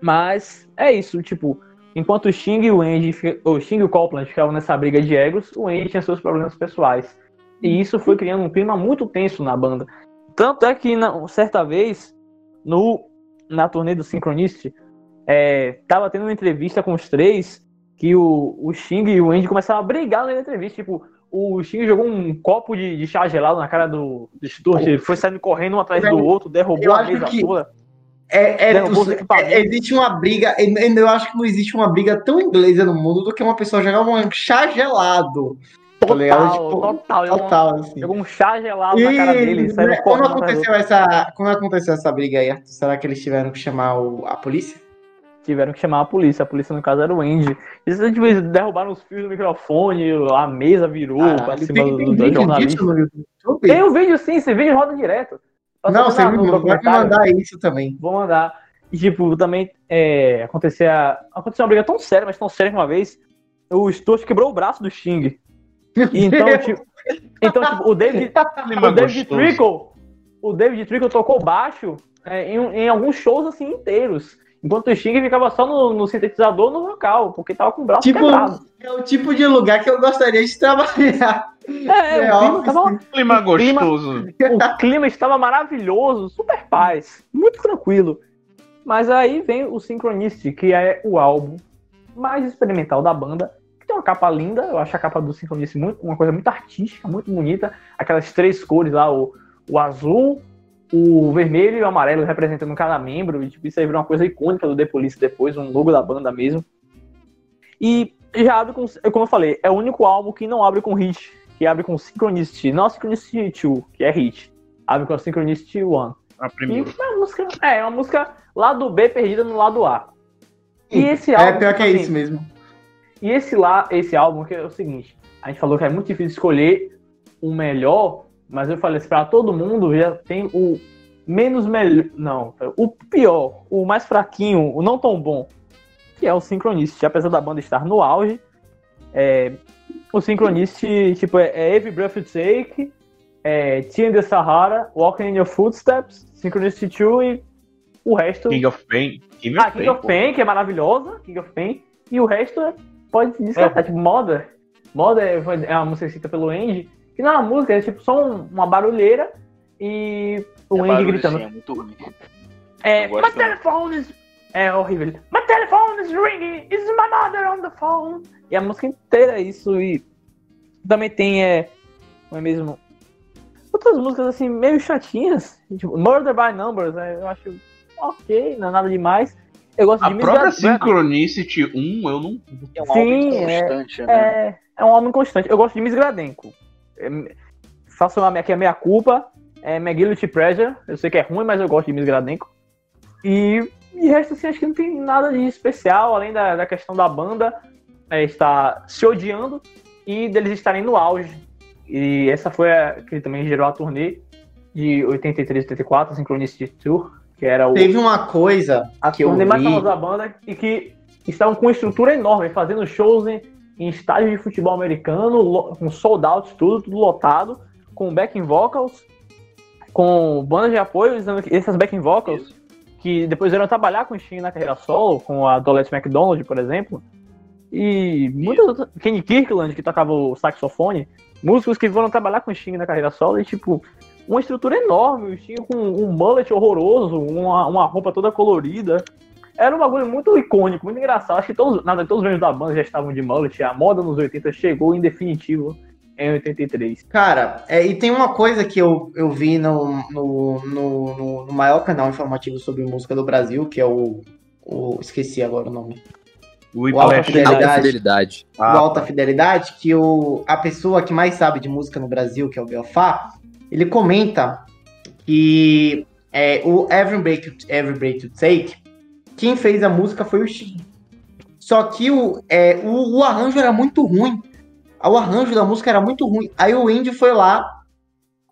Mas é isso, tipo, enquanto o Sting e o Andy, fi- o Sting e o Copeland ficavam nessa briga de egos, o Andy tinha seus problemas pessoais. E isso foi criando um clima muito tenso na banda. Tanto é que, na, certa vez, no, na turnê do Synchronicity, é, tava tendo uma entrevista com os três que o, o Sting e o Andy começaram a brigar na entrevista. Tipo, o Sting jogou um copo de, de chá gelado na cara do, do Stuart, ele foi saindo correndo um atrás do outro, derrubou Eu a mesa que- toda. É, é, os é- existe uma briga, eu acho que não existe uma briga tão inglesa no mundo do que uma pessoa jogar um chá gelado. Tá? Total, Tipo, total. Total, assim. Jogou um chá gelado na cara dele. E né, correndo quando do- aconteceu essa, quando aconteceu essa briga aí, Arthur, será que eles tiveram que chamar o- a polícia? Tiveram que chamar a polícia. A polícia, no caso, era o Andy. Eles tipo, eles derrubaram os fios do microfone, a mesa virou pra Caralho, cima do, do jornalista. YouTube? Deixa eu ver. Tem um vídeo sim, esse vídeo roda direto. Não, você vai me documentário. mandar isso também. Vou mandar. E, tipo, também é, aconteceu, aconteceu uma briga tão séria, mas tão séria que uma vez o Stuart quebrou o braço do Sting. E então, tipo, então, tipo, o David, Clima o David. Trickle, o David Trickle tocou baixo é, em, em alguns shows assim inteiros. Enquanto o Sting ficava só no, no sintetizador no vocal, porque tava com o braço Tipo, quebrado. é o tipo de lugar que eu gostaria de trabalhar. É, é o, clima óbvio, tava, Clima clima- gostoso. o clima estava maravilhoso, super paz, muito tranquilo. Mas aí vem o Synchronicity, que é o álbum mais experimental da banda, que tem uma capa linda, eu acho a capa do Synchronicity muito, uma coisa muito artística, muito bonita, aquelas três cores lá, o, o azul, o vermelho e o amarelo representando cada membro, e tipo, isso aí virou uma coisa icônica do The Police depois, um logo da banda mesmo. E já abre com, como eu falei, é o único álbum que não abre com hit, que abre com Synchronicity, não Synchronicity 2, que é hit, abre com Synchronicity 1. A E primeira. é uma música, é, é uma música lado B perdida no lado A. E esse É álbum, pior que é assim, isso mesmo. E esse lá, esse álbum que é o seguinte, a gente falou que é muito difícil escolher o melhor, mas eu falei assim, pra todo mundo já tem o menos melhor, não, o pior, o mais fraquinho, o não tão bom, que é o Synchronicity, apesar da banda estar no auge, é, o Synchronicity, tipo, é, é Every Breath You Take, é Tea in the Sahara, Walking in Your Footsteps, Synchronicity 2 e o resto... King of Pain. King Ah, of King Pain. of Pain, que é maravilhosa, King of Pain, e o resto é- pode descartar, tipo, Mother. Mother é é uma música escrita pelo Andy, que não é uma música, é tipo só um- uma barulheira e o É Andy gritando. é muito ruim. É, my telephone is... É horrível. My telephone is ringing, is my mother on the phone. E a música inteira é isso, e também tem, é, não é mesmo... Outras músicas, assim, meio chatinhas, tipo, Murder by Numbers, né, eu acho ok, não é nada demais. Eu gosto A de própria Gra- Synchronicity 1, eu não. É um Sim, álbum é- constante, né? É, é um homem constante. Eu gosto de Miss Gradenko. É, faço uma, aqui a minha culpa. É Guilty Pleasure. Eu sei que é ruim, mas eu gosto de Miss Gradenko. E, e resto, assim, acho que não tem nada de especial, além da, da questão da banda é, estar se odiando e deles estarem no auge. E essa foi a que também gerou a turnê de 83 84, Synchronicity Tour, que era o, Teve uma coisa a que eu turnê mais vi. famosa da banda e que estavam com uma estrutura enorme, fazendo shows em, em estádios de futebol americano, lo- com sold out, tudo, tudo lotado, com backing vocals, com bandas de apoio, usando essas backing vocals, que depois vieram trabalhar com o Sting na carreira solo, com a Dolette McDonald, por exemplo, e muitas outras, Kenny Kirkland, que tocava o saxofone, músicos que foram trabalhar com o Sting na carreira solo, e tipo, uma estrutura enorme, o Sting com um mullet horroroso, uma, uma roupa toda colorida, era um bagulho muito icônico, muito engraçado. Acho que todos, nada, todos os membros da banda já estavam de mullet. A moda nos 80 chegou em definitivo em 83. Cara, é, e tem uma coisa que eu, eu vi no, no, no, no- no maior canal informativo sobre música do Brasil, que é o. o esqueci agora o nome. O Alta. Fidelidade. Alta fidelidade. o Ah, Alta Fidelidade, que o, a pessoa que mais sabe de música no Brasil, que é o Belfá, ele comenta que é, o Every Break, You- Every Break You Take, quem fez a música foi o Sting. Só que o, é, o, o arranjo era muito ruim. O arranjo da música era muito ruim. Aí o Indy foi lá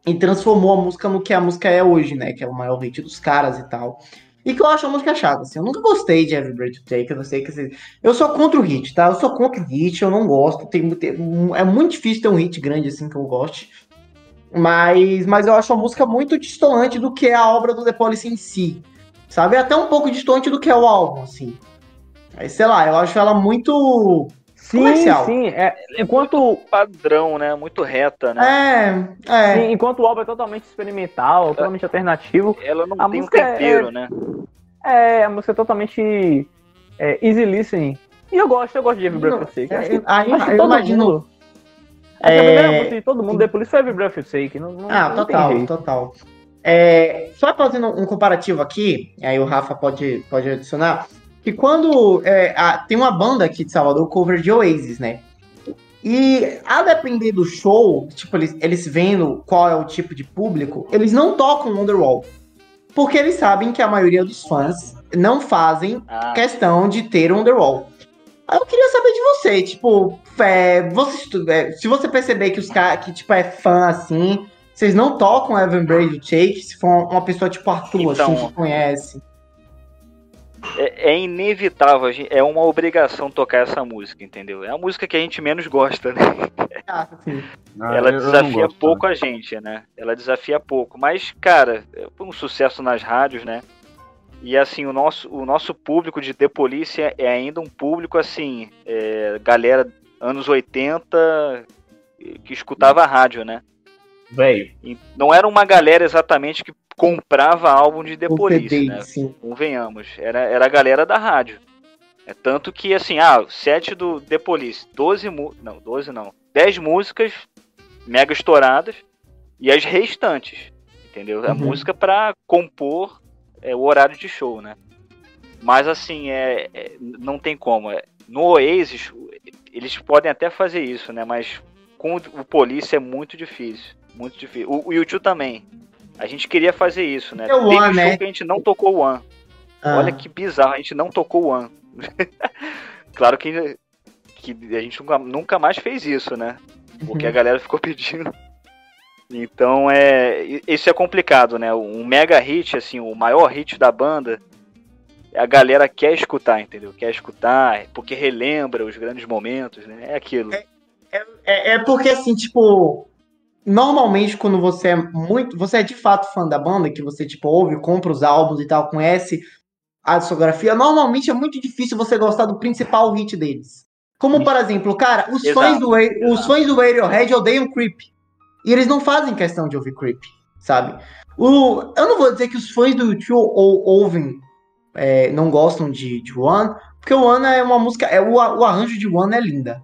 e transformou a música no que a música é hoje, né? Que é o maior hit dos caras e tal. E que eu acho a música chata, assim. Eu nunca gostei de Every Break You Take, eu não sei que assim, eu sou contra o hit, tá? Eu sou contra o hit, eu não gosto. Tem, tem- é muito difícil ter um hit grande assim que eu goste. Mas, mas eu acho a música muito distante do que é a obra do The Police em si. Sabe? É até um pouco distante do que é o álbum, assim. Aí, sei lá, eu acho ela muito. Sim, Comercial. sim. É, enquanto, Padrão, né? Muito reta, né? É, é. sim, enquanto o álbum é totalmente experimental, totalmente alternativo, Ela não A tem um é- tempero, né? é a música é totalmente é, easy listening. E eu gosto, eu gosto de Every Breath You Take. Acho que, É, aí, acho que eu todo imagino. mundo... Que a primeira É, música de todo mundo Police foi Every Breath You Take. Não, não, Ah, não total, total. É, só fazendo um comparativo aqui, aí o Rafa pode, pode adicionar, que quando é, a- tem uma banda aqui de Salvador, cover de Oasis, né? E a depender do show, tipo, eles, eles vendo qual é o tipo de público, eles não tocam Wonderwall. Porque eles sabem que a maioria dos fãs não fazem Ah, questão de ter um Wonderwall. Aí eu queria saber de você, tipo, é, você, é, se você perceber que os caras que tipo é fã assim, vocês não tocam Evan Brady Shake, se for uma pessoa tipo Arthur, Então. assim, que conhece. É, é inevitável, é uma obrigação tocar essa música, entendeu? É a música que a gente menos gosta, né? Ah, assim. Ah, Ela desafia gosto, pouco a gente, né? Ela desafia pouco. Mas, cara, foi um sucesso nas rádios, né? E assim, o nosso, o nosso público de The Police é é ainda um público, assim, é, galera anos 80 que escutava a rádio, né? Velho, não era uma galera exatamente que comprava álbum de The Police, né? sim. Convenhamos. Era, era a galera da rádio. É tanto que, assim, ah, o set do The Police, 12 mu Não, 12 não. 10 músicas mega estouradas e as restantes. Entendeu? A Uhum. música pra compor é, o horário de show, né? Mas assim, é, é- não tem como. É, no Oasis, eles podem até fazer isso, né? Mas com o, o Police é muito difícil. Muito difícil. O, o YouTube também. A gente queria fazer isso, né? É o Teve One, um show né? que a gente não tocou o One. Ah, Olha que bizarro, a gente não tocou o One. claro que, que a gente nunca, nunca mais fez isso, né? Porque a galera ficou pedindo. Então é. Isso é complicado, né? Um mega hit, assim, o maior hit da banda. A galera quer escutar, entendeu? Quer escutar, porque relembra os grandes momentos, né? É aquilo. É, é porque assim, tipo, normalmente quando você é muito, você é de fato fã da banda, que você tipo ouve, compra os álbuns e tal, conhece a discografia, normalmente é muito difícil você gostar do principal hit deles. Como por exemplo, cara, os Exato, fãs do Ra- os exato. fãs do Radiohead odeiam Creep. E eles não fazem questão de ouvir Creep, sabe? O, eu não vou dizer que os fãs do YouTube ou, ouvem, é, não gostam de, de One, porque o One é uma música, é o, o arranjo de One é linda.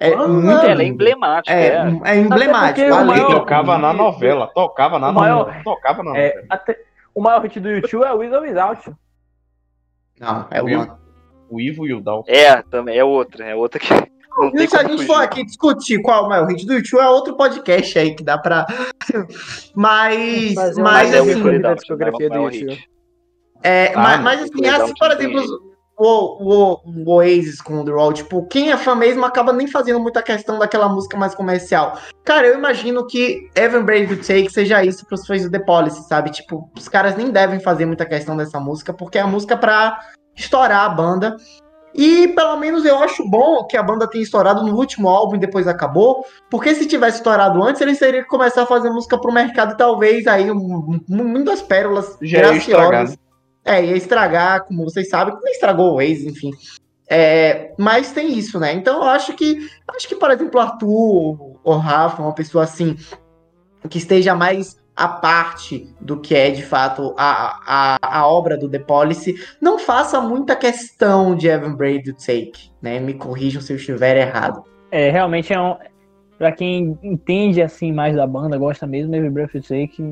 É Ah, muito Ela é emblemática, É, é. é emblemático. porque o A maior- letra- tocava na novela, tocava na O maior- novela, tocava na É, novela. até- o maior hit do YouTube é With or Without. You. Não, é o? One. O Ivo e o Dal. É, também, é outra, é outra que não E se a gente fugir. for aqui discutir qual é o maior hit do YouTube, é outro podcast aí que dá pra. mas. Mas, Mas é o assim, da discografia do maior YouTube. É, Ah, mas, mas o assim, assim, por exemplo, o, o, o Oasis com o The Roll, tipo, quem é fã mesmo acaba nem fazendo muita questão daquela música mais comercial. Cara, eu imagino que Evan Brave to Take seja isso pros fãs do The Policy, sabe? Tipo, os caras nem devem fazer muita questão dessa música, porque é a música pra estourar a banda. E pelo menos eu acho bom que a banda tenha estourado no último álbum e depois acabou, porque se tivesse estourado antes, eles teriam que começar a fazer música pro mercado e talvez aí um- um- muitas pérolas Já graciosas. É, ia estragar, como vocês sabem, nem estragou o Waze, enfim. É, mas tem isso, né? Então eu acho que, acho que, por exemplo, o Arthur ou Rafa, uma pessoa assim, que esteja mais à parte do que é de fato a, a, a obra do The Policy, não faça muita questão de Evan Brady Take, né? Me corrijam se eu estiver errado. É, realmente é um. Pra quem entende assim mais da banda, gosta mesmo, Every Breath You Take,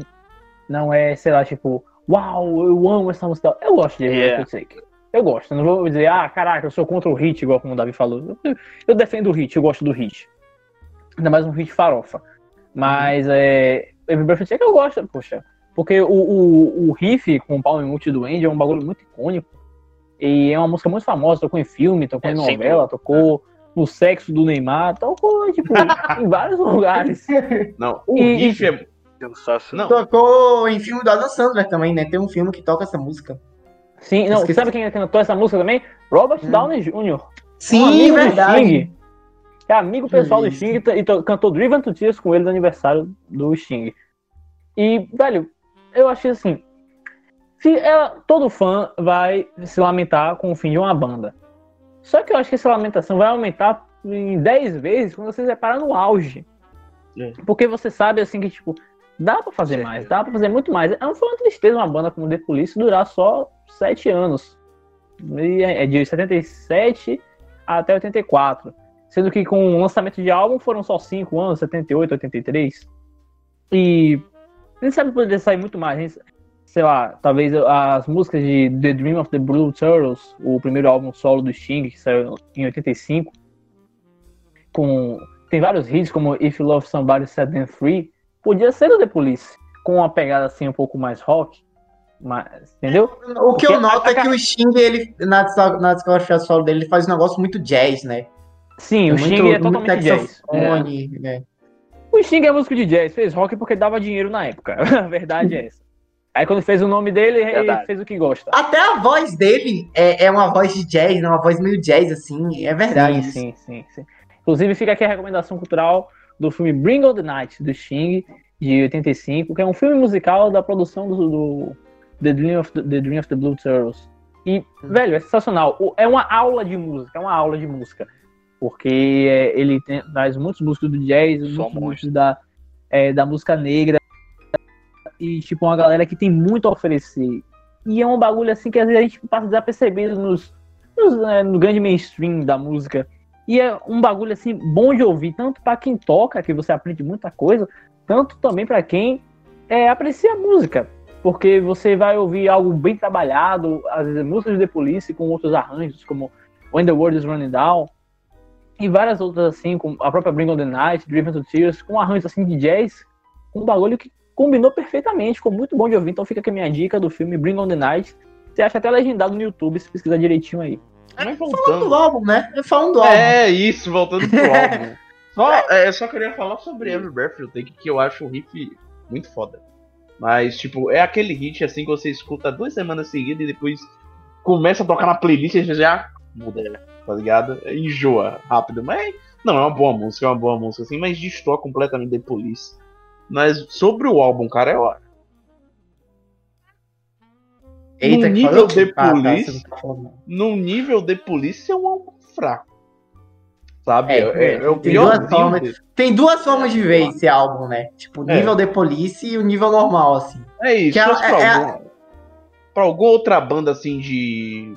não é, sei lá, tipo, uau, eu amo essa música. Eu gosto de Yeah. You Take. Eu gosto. Eu não vou dizer, ah, caraca, eu sou contra o hit, igual como o Davi falou. Eu, eu defendo o hit, eu gosto do hit. Ainda mais um hit farofa. Mas é. Every Breath Take eu gosto, poxa. Porque o, o, o riff com o Palm Mute do Andy é um bagulho muito icônico. E é uma música muito famosa, tocou em filme, tocou É, em novela, tocou no sexo do Neymar, tocou, tipo, em vários lugares. Não, o E- riff é. Sensacional. Não, Tocou em filme do Adam Sandler também, né? Tem um filme que toca essa música. Sim, não, Esqueci. sabe quem é cantou essa música também? Robert Hum. Downey Jr. um Sim, amigo do verdade. Sting. É amigo pessoal do. Sting e to- cantou Driven to Tears com ele no aniversário do Sting. E, velho, eu achei assim. Se ela, todo fã vai se lamentar com o fim de uma banda. Só que eu acho que essa lamentação vai aumentar em 10 vezes quando você se reparar no auge. É. Porque você sabe assim que, tipo, dá pra fazer mais, dá pra fazer muito mais. É uma- Foi uma tristeza uma banda como The Police durar só 7 anos. E é é de 77 até 84. Sendo que com o lançamento de álbum foram só 5 anos, 78, 83. E a gente sabe que poderia sair muito mais. Gente- sei lá, talvez as músicas de The Dream of the Blue Turtles, o primeiro álbum solo do Sting, que saiu em 85, com tem vários hits, como If You Love Somebody Set Them Free, podia ser do The Police, com uma pegada assim um pouco mais rock, mas, entendeu? O que Porque eu noto a- é que o Sting, ele, na, na discografia solo dele, ele faz um negócio muito jazz, né? Sim, o muito, Sting é muito totalmente jazz. É. né? O Sting é músico de jazz, fez rock porque dava dinheiro na época. A verdade é essa. Aí quando fez o nome dele, ele Verdade. fez o que gosta. Até a voz dele é, é uma voz de jazz, né? Uma voz meio jazz, assim. É verdade. Sim, isso. sim, sim, sim. Inclusive fica aqui a recomendação cultural do filme Bring On The Night, do Sting, de 85, que é um filme musical da produção do, do The, Dream of the, The Dream of the Blue Turtles. E, velho, é sensacional. É uma aula de música, é uma aula de música. Porque é, ele tem- traz muitos músicos do jazz, muitos monstro. músicos da, é, da música negra. E, tipo, uma galera que tem muito a oferecer. E é um bagulho assim que às vezes a gente passa desapercebido nos, nos, é, no grande mainstream da música. E é um bagulho assim bom de ouvir, tanto para quem toca, que você aprende muita coisa, tanto também para quem é, aprecia a música. Porque você vai ouvir algo bem trabalhado, às vezes músicas de Police com outros arranjos, como When the World is Running Down, e várias outras assim, com a própria Bring on the Night, Driven to Tears, com arranjos assim de jazz, um bagulho que combinou perfeitamente, ficou muito bom de ouvir. Então fica aqui a minha dica do filme Bring on the Night. Você acha até legendado no YouTube, se pesquisar direitinho aí. Mas Falando voltando. do álbum, né? Falando do álbum. É isso, voltando pro álbum. Só, é, eu só queria falar sobre Every Breath You Take, que eu acho o riff muito foda. Mas, tipo, é aquele hit assim que você escuta duas semanas seguidas e depois começa a tocar na playlist e já muda, tá ligado? Enjoa rápido. Mas não, é uma boa música, é uma boa música, assim, mas destoa completamente The Police. Mas sobre o álbum, cara, eu Eita, no nível de Ah, tá, não tá no nível de polícia é um álbum fraco. Sabe? É, É, é, o tem duas formas- dele. Tem duas formas de ver esse álbum, né? Tipo, o É. nível de polícia e o nível normal, assim. É isso. Que é- pra, é- algum- pra alguma outra banda assim de.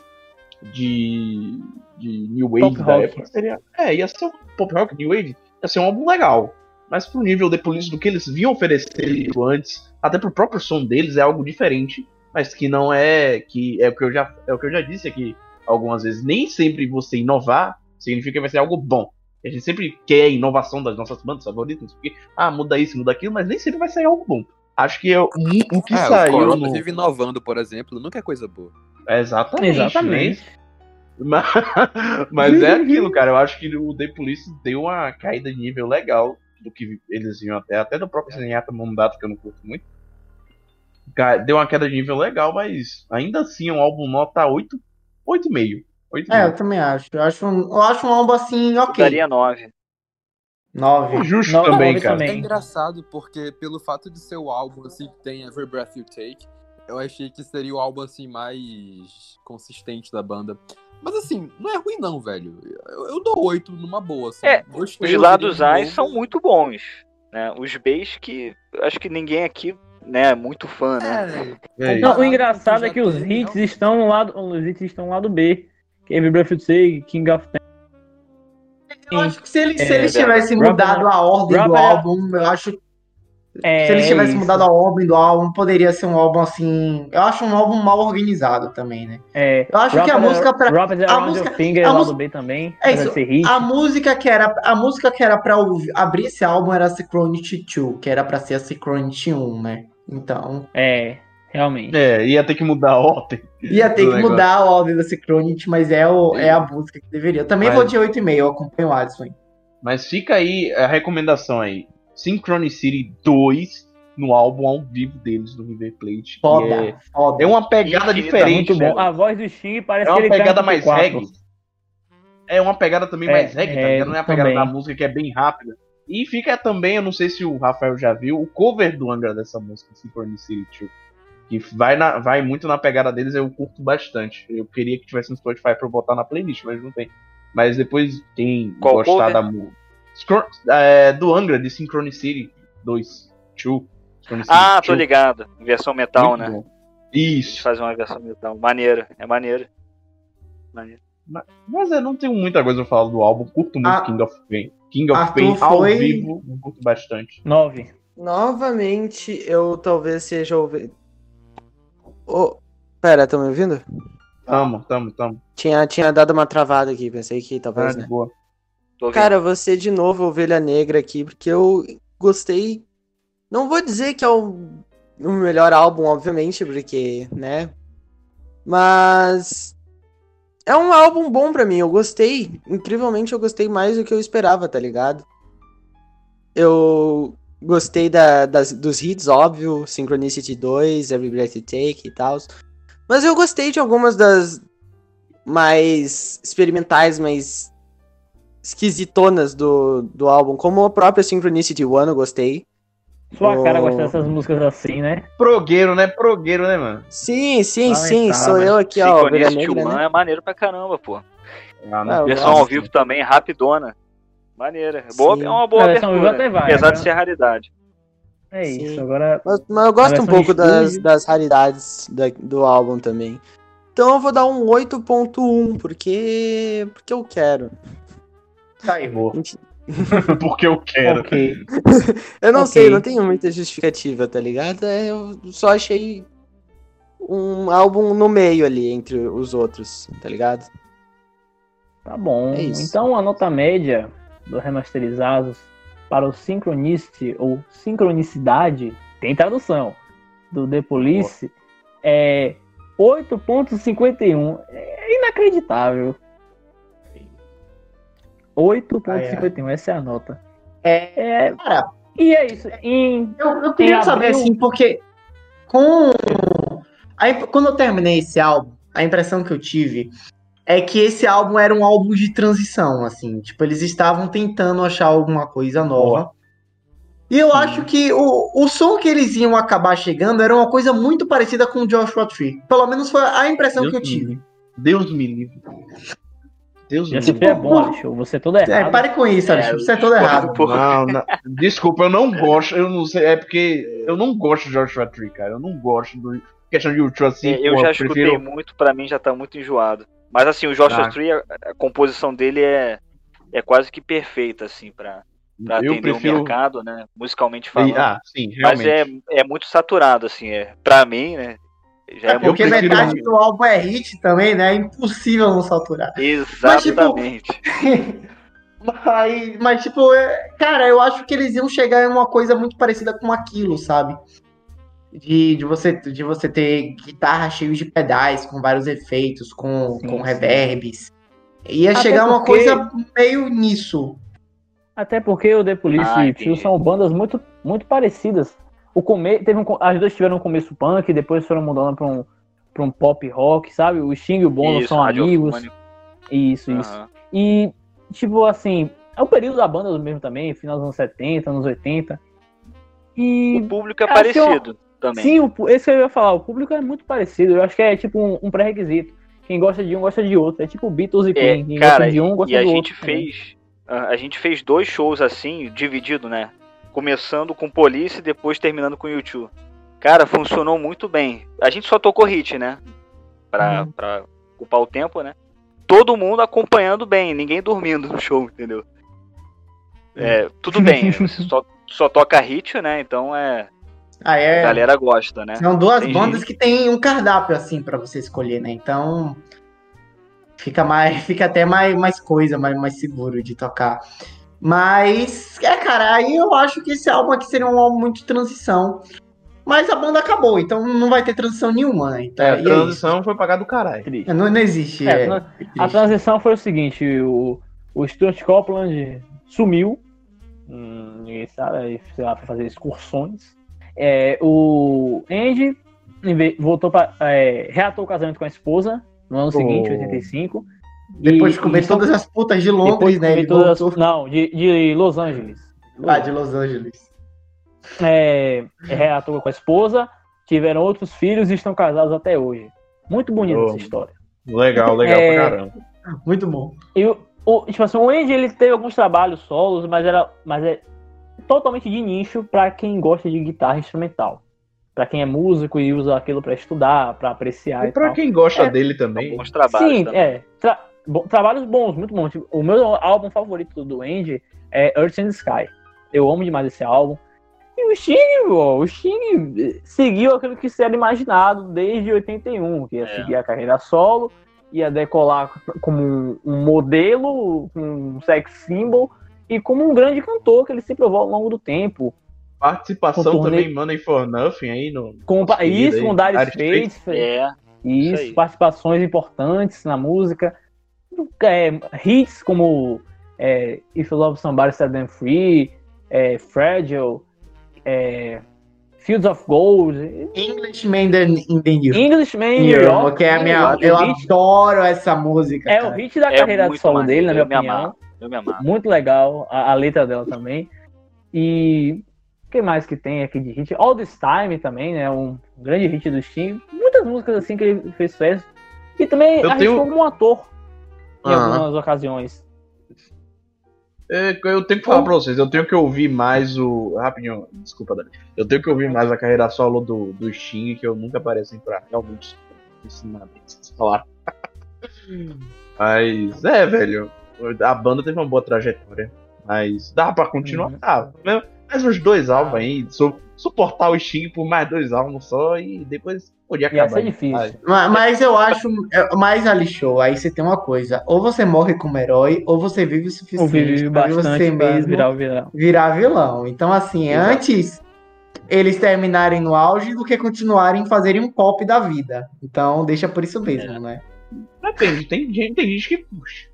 de. de New Wave Pop da rock. época, seria. É, ia ser um pop rock, New Wave, ia ser um álbum legal. Mas pro nível de polícia do que eles vinham oferecer antes, até pro próprio som deles, é algo diferente. Mas que não é. que é o que eu já, é o que eu já disse aqui algumas vezes. Nem sempre você inovar significa que vai ser algo bom. A gente sempre quer a inovação das nossas bandas favoritas, porque, ah, muda isso, muda aquilo, mas nem sempre vai sair algo bom. Acho que eu, o que É, o saiu Corona no... vive inovando, por exemplo, nunca é coisa boa. É Exatamente. Exatamente. né? Mas, mas é aquilo, cara. Eu acho que o The Police deu uma caída de nível legal do que eles vinham até, até do próprio Zenyatta Mandato, que eu não curto muito. Deu uma queda de nível legal, mas ainda assim é um álbum nota 8, 8,5. 8,5. É, eu também acho. Eu acho um, eu acho um álbum assim, ok. Daria 9. Nove. Justo Não, também, nove cara. também. É engraçado porque, pelo fato de ser o álbum assim que tem Every Breath You Take, eu achei que seria o álbum assim mais consistente da banda. Mas assim, não é ruim não, velho. Eu, eu dou oito numa boa. Assim. É, Gostei, Os lados A são muito bons. Né? Os Bs que acho que ninguém aqui né, é muito fã, né? É, É. Não, o engraçado é que os hits estão no lado, os hits estão no lado B. Que é Every Breath You Take, King of Pain. Eu acho que se eles, se É, eles tivessem mudado a ordem do álbum, eu acho É, se eles tivessem isso. mudado a ordem do álbum, poderia ser um álbum assim. Eu acho um álbum mal organizado também, né? É, Eu acho que a música pra- a música- Finger, a lado música- B também. É isso. A música que era a música que era para abrir esse álbum era a Synchronity 2, que era pra ser a Synchronity 1, né? Então, É, realmente. É, ia ter que mudar a ordem. ia ter que negócio. mudar a ordem da Synchronity, mas é, o, é a música que deveria. Eu também Mas- vou de 8,5, eu acompanho o Adson. hein? Mas fica aí a recomendação aí. Synchronicity 2 no álbum ao vivo deles do River Plate. Foda, É, foda. é uma pegada Infinitamente diferente, né? A voz do Sting parece É que uma tá pegada mais 84. reggae. É uma pegada também É, mais reggae, tá é, ligado? Não é a pegada também. da música que é bem rápida. E fica também, eu não sei se o Rafael já viu, o cover do Angra dessa música, Synchronicity 2. Que vai, na, vai muito na pegada deles, eu curto bastante. Eu queria que tivesse no Spotify pra eu botar na playlist, mas não tem. Mas depois, quem Qual gostar cover? da música. do Angra, de Synchronicity 2. 2. Synchronicity Ah, tô 2. ligado. Versão metal, Muito né? bom. Isso. fazem uma versão metal. Maneiro, é maneiro. Maneiro. Mas eu não tenho muita coisa pra falar do álbum. Curto muito Ah, King of Pain. King of Arthur Pain ao foi- vivo, eu curto bastante. 9. Novamente, eu talvez seja ouvindo. Oh, pera, estão me ouvindo? Tamo, tamo, tamo. Tinha, tinha dado uma travada aqui, pensei que Ah, talvez, de né? boa. Cara, você de novo, Ovelha Negra aqui, porque eu gostei. Não vou dizer que é o, o melhor álbum, obviamente, porque, né? Mas. É um álbum bom pra mim, eu gostei. Incrivelmente, eu gostei mais do que eu esperava, tá ligado? Eu gostei da, das, dos hits, óbvio, Synchronicity 2, Every Breath You Take e tal. Mas eu gostei de algumas das mais experimentais, mais esquisitonas do, do álbum, como a própria Synchronicity One, eu gostei. Sua cara Oh. gosta dessas músicas assim, né? Progueiro, né? Progueiro, né, mano? Sim, sim, sim, sou eu aqui, ó, Negra, One né? é maneiro pra caramba, pô. Ah, Ah, Versão ao vivo também, rapidona. Maneira. É Boa, Sim. é uma boa A versão ao vivo abertura. até vai, apesar né? de ser raridade. É Sim. isso. Agora, Mas, mas eu gosto um pouco das, das raridades da- do álbum também. Então eu vou dar um 8.1, porque. porque eu quero. Tá aí. Porque eu quero. ok. Eu não Ok. sei, não tenho muita justificativa, tá ligado? É, Eu só achei um álbum no meio ali entre os outros, tá ligado? Tá bom. É. Então a nota média dos remasterizados para o Synchronicity ou Sincronicidade, tem tradução, do The Police é 8.51. É inacreditável. 8.51, essa é a nota. É, É, cara, e é isso. Em, eu, eu queria Em saber abril- assim, porque com. Aí, quando eu terminei esse álbum, a impressão que eu tive é que esse álbum era um álbum de transição, assim. Tipo, eles estavam tentando achar alguma coisa nova. E eu acho que o, o som que eles iam acabar chegando era uma coisa muito parecida com o Joshua Tree. Pelo menos foi a impressão que eu tive. Deus me livre. Deus se livre. é bom, Alexandre. Você todo É, errado. pare com isso, Alex. Você é todo errado. Não, não. Desculpa, eu não gosto. Eu não sei. É porque eu não gosto de Joshua Tree, cara. Eu não gosto do. Questão de Ultra assim. É, eu pô, já escutei prefiro- muito, pra mim já tá muito enjoado. Mas assim, o Joshua Ah. Tree, a, a composição dele é, é quase que perfeita, assim, pra, pra Eu atender prefiro. o mercado, né? Musicalmente E- falando. Ah, sim, Mas realmente. é, é muito saturado, assim, é. Pra mim, né? Já é, É porque metade do álbum é hit também, né? É impossível não saturar. Exatamente. Mas, mas, tipo, é- cara, eu acho que eles iam chegar em uma coisa muito parecida com aquilo, sabe? De, de, você, de você ter guitarra cheia de pedais, com vários efeitos, com, Sim, com sim. reverbs. Ia Até chegar uma porque- coisa meio nisso. Até porque o The Police Ah, e. Phil são bandas muito, muito parecidas. O come... teve um... As duas tiveram um começo punk, depois foram mudando pra um, pra um pop rock, sabe? O Sting e o Bono Isso, são amigos. Isso, isso. Aham. E, tipo, assim, é o período da banda mesmo também, final dos anos 70, anos 80. E, O público é eu- parecido também. sim, o, esse que eu ia falar, o público é muito parecido. Eu acho que é, tipo, um, um pré-requisito. Quem gosta de um, gosta de outro. É tipo Beatles e É, Queen. Quem cara, gosta de um, gosta e a do gente outro. também. fez. A a gente fez dois shows assim, dividido, né? Começando com Police e depois terminando com YouTube. Cara, funcionou muito bem. A gente só tocou hit, né? Pra, Uhum. pra ocupar o tempo, né? Todo mundo acompanhando bem, ninguém dormindo no show, entendeu? É, tudo bem, só, só toca hit, né? Então é. Ah, A é. galera gosta, né? São duas Tem bandas gente- que tem um cardápio assim pra você escolher, né? Então fica mais, fica até mais, mais coisa, mais, mais seguro de tocar. Mas é, cara, aí eu acho que esse álbum aqui seria um álbum muito de transição. Mas a banda acabou, então não vai ter transição nenhuma, né? Então, É, e a é transição foi pagar do caralho. Isso. Não, não existe. É, é, a transição foi o seguinte: o, o Stuart Copeland sumiu, hum, ninguém sabe, sei lá, foi fazer excursões. É, o Andy voltou para. É, reatou o casamento com a esposa no ano seguinte, Oh. 85. Depois de comer e todas as putas de Londres, de né? Ele todas as- voltou. Não, de, de Los Angeles. Ah, de Los Angeles. É, reatou com a esposa, tiveram outros filhos e estão casados até hoje. Muito bonita Oh. essa história. Legal, legal É, pra caramba. Muito bom. E o, o- tipo assim, o Andy ele teve alguns trabalhos solos, mas era mas é totalmente de nicho pra quem gosta de guitarra instrumental. Pra quem é músico e usa aquilo pra estudar, pra apreciar e, E pra tal. quem gosta É. dele também. Bons trabalhos. Sim, também. é. Tra- bom- trabalhos bons, muito bons. Tipo, o meu álbum favorito do Andy é Earth and Sky. Eu amo demais esse álbum. E o Sting, pô, o Sting seguiu aquilo que se era imaginado desde 81, que ia É. seguir a carreira solo ia decolar como um, modelo, um sex symbol e como um grande cantor que ele se provou ao longo do tempo. Participação turnê- também, Money for Nothing aí no. Com isso, aí, com Dire Straits, É. isso, Isso participações importantes na música, é, hits como é, If You Love Somebody Set Them Free, é, Fragile, é, Fields of Gold, Englishman in the, New Englishman in que é a minha, York, eu o hit- adoro essa música. é o cara. hit da É carreira muito solo dele, na minha me opinião. amarro. Eu me. Muito legal a, a letra dela também. E o que mais que tem aqui de hit? All This Time também, né? Um grande hit do Sting. Muitas músicas assim que ele fez sucesso. E também Eu arriscou tenho- como ator em Aham. algumas ocasiões. É, eu tenho que falar pra vocês, eu tenho que ouvir mais o. Rapidinho, desculpa, Dani. Eu tenho que ouvir mais a carreira solo do, do Sting, que eu nunca aparecem pra realmente ensinar bem vocês falaram. Mas, é, velho. A banda teve uma boa trajetória. Mas dá pra continuar. Uhum. Ah, mais uns dois álbuns aí. su- suportar o Sting por mais dois álbuns só e depois podia Ia acabar. ser difícil. Ai, Ma- Mas eu acho, é, mais ali show, aí você tem uma coisa, ou você morre como herói, ou você vive o suficiente vivi pra bastante você mesmo virar o virar. virar vilão. Então, assim, Exato. antes eles terminarem no auge do que continuarem fazerem um pop da vida. Então, deixa por isso mesmo, né? Depende, tem, gente- tem gente que puxa.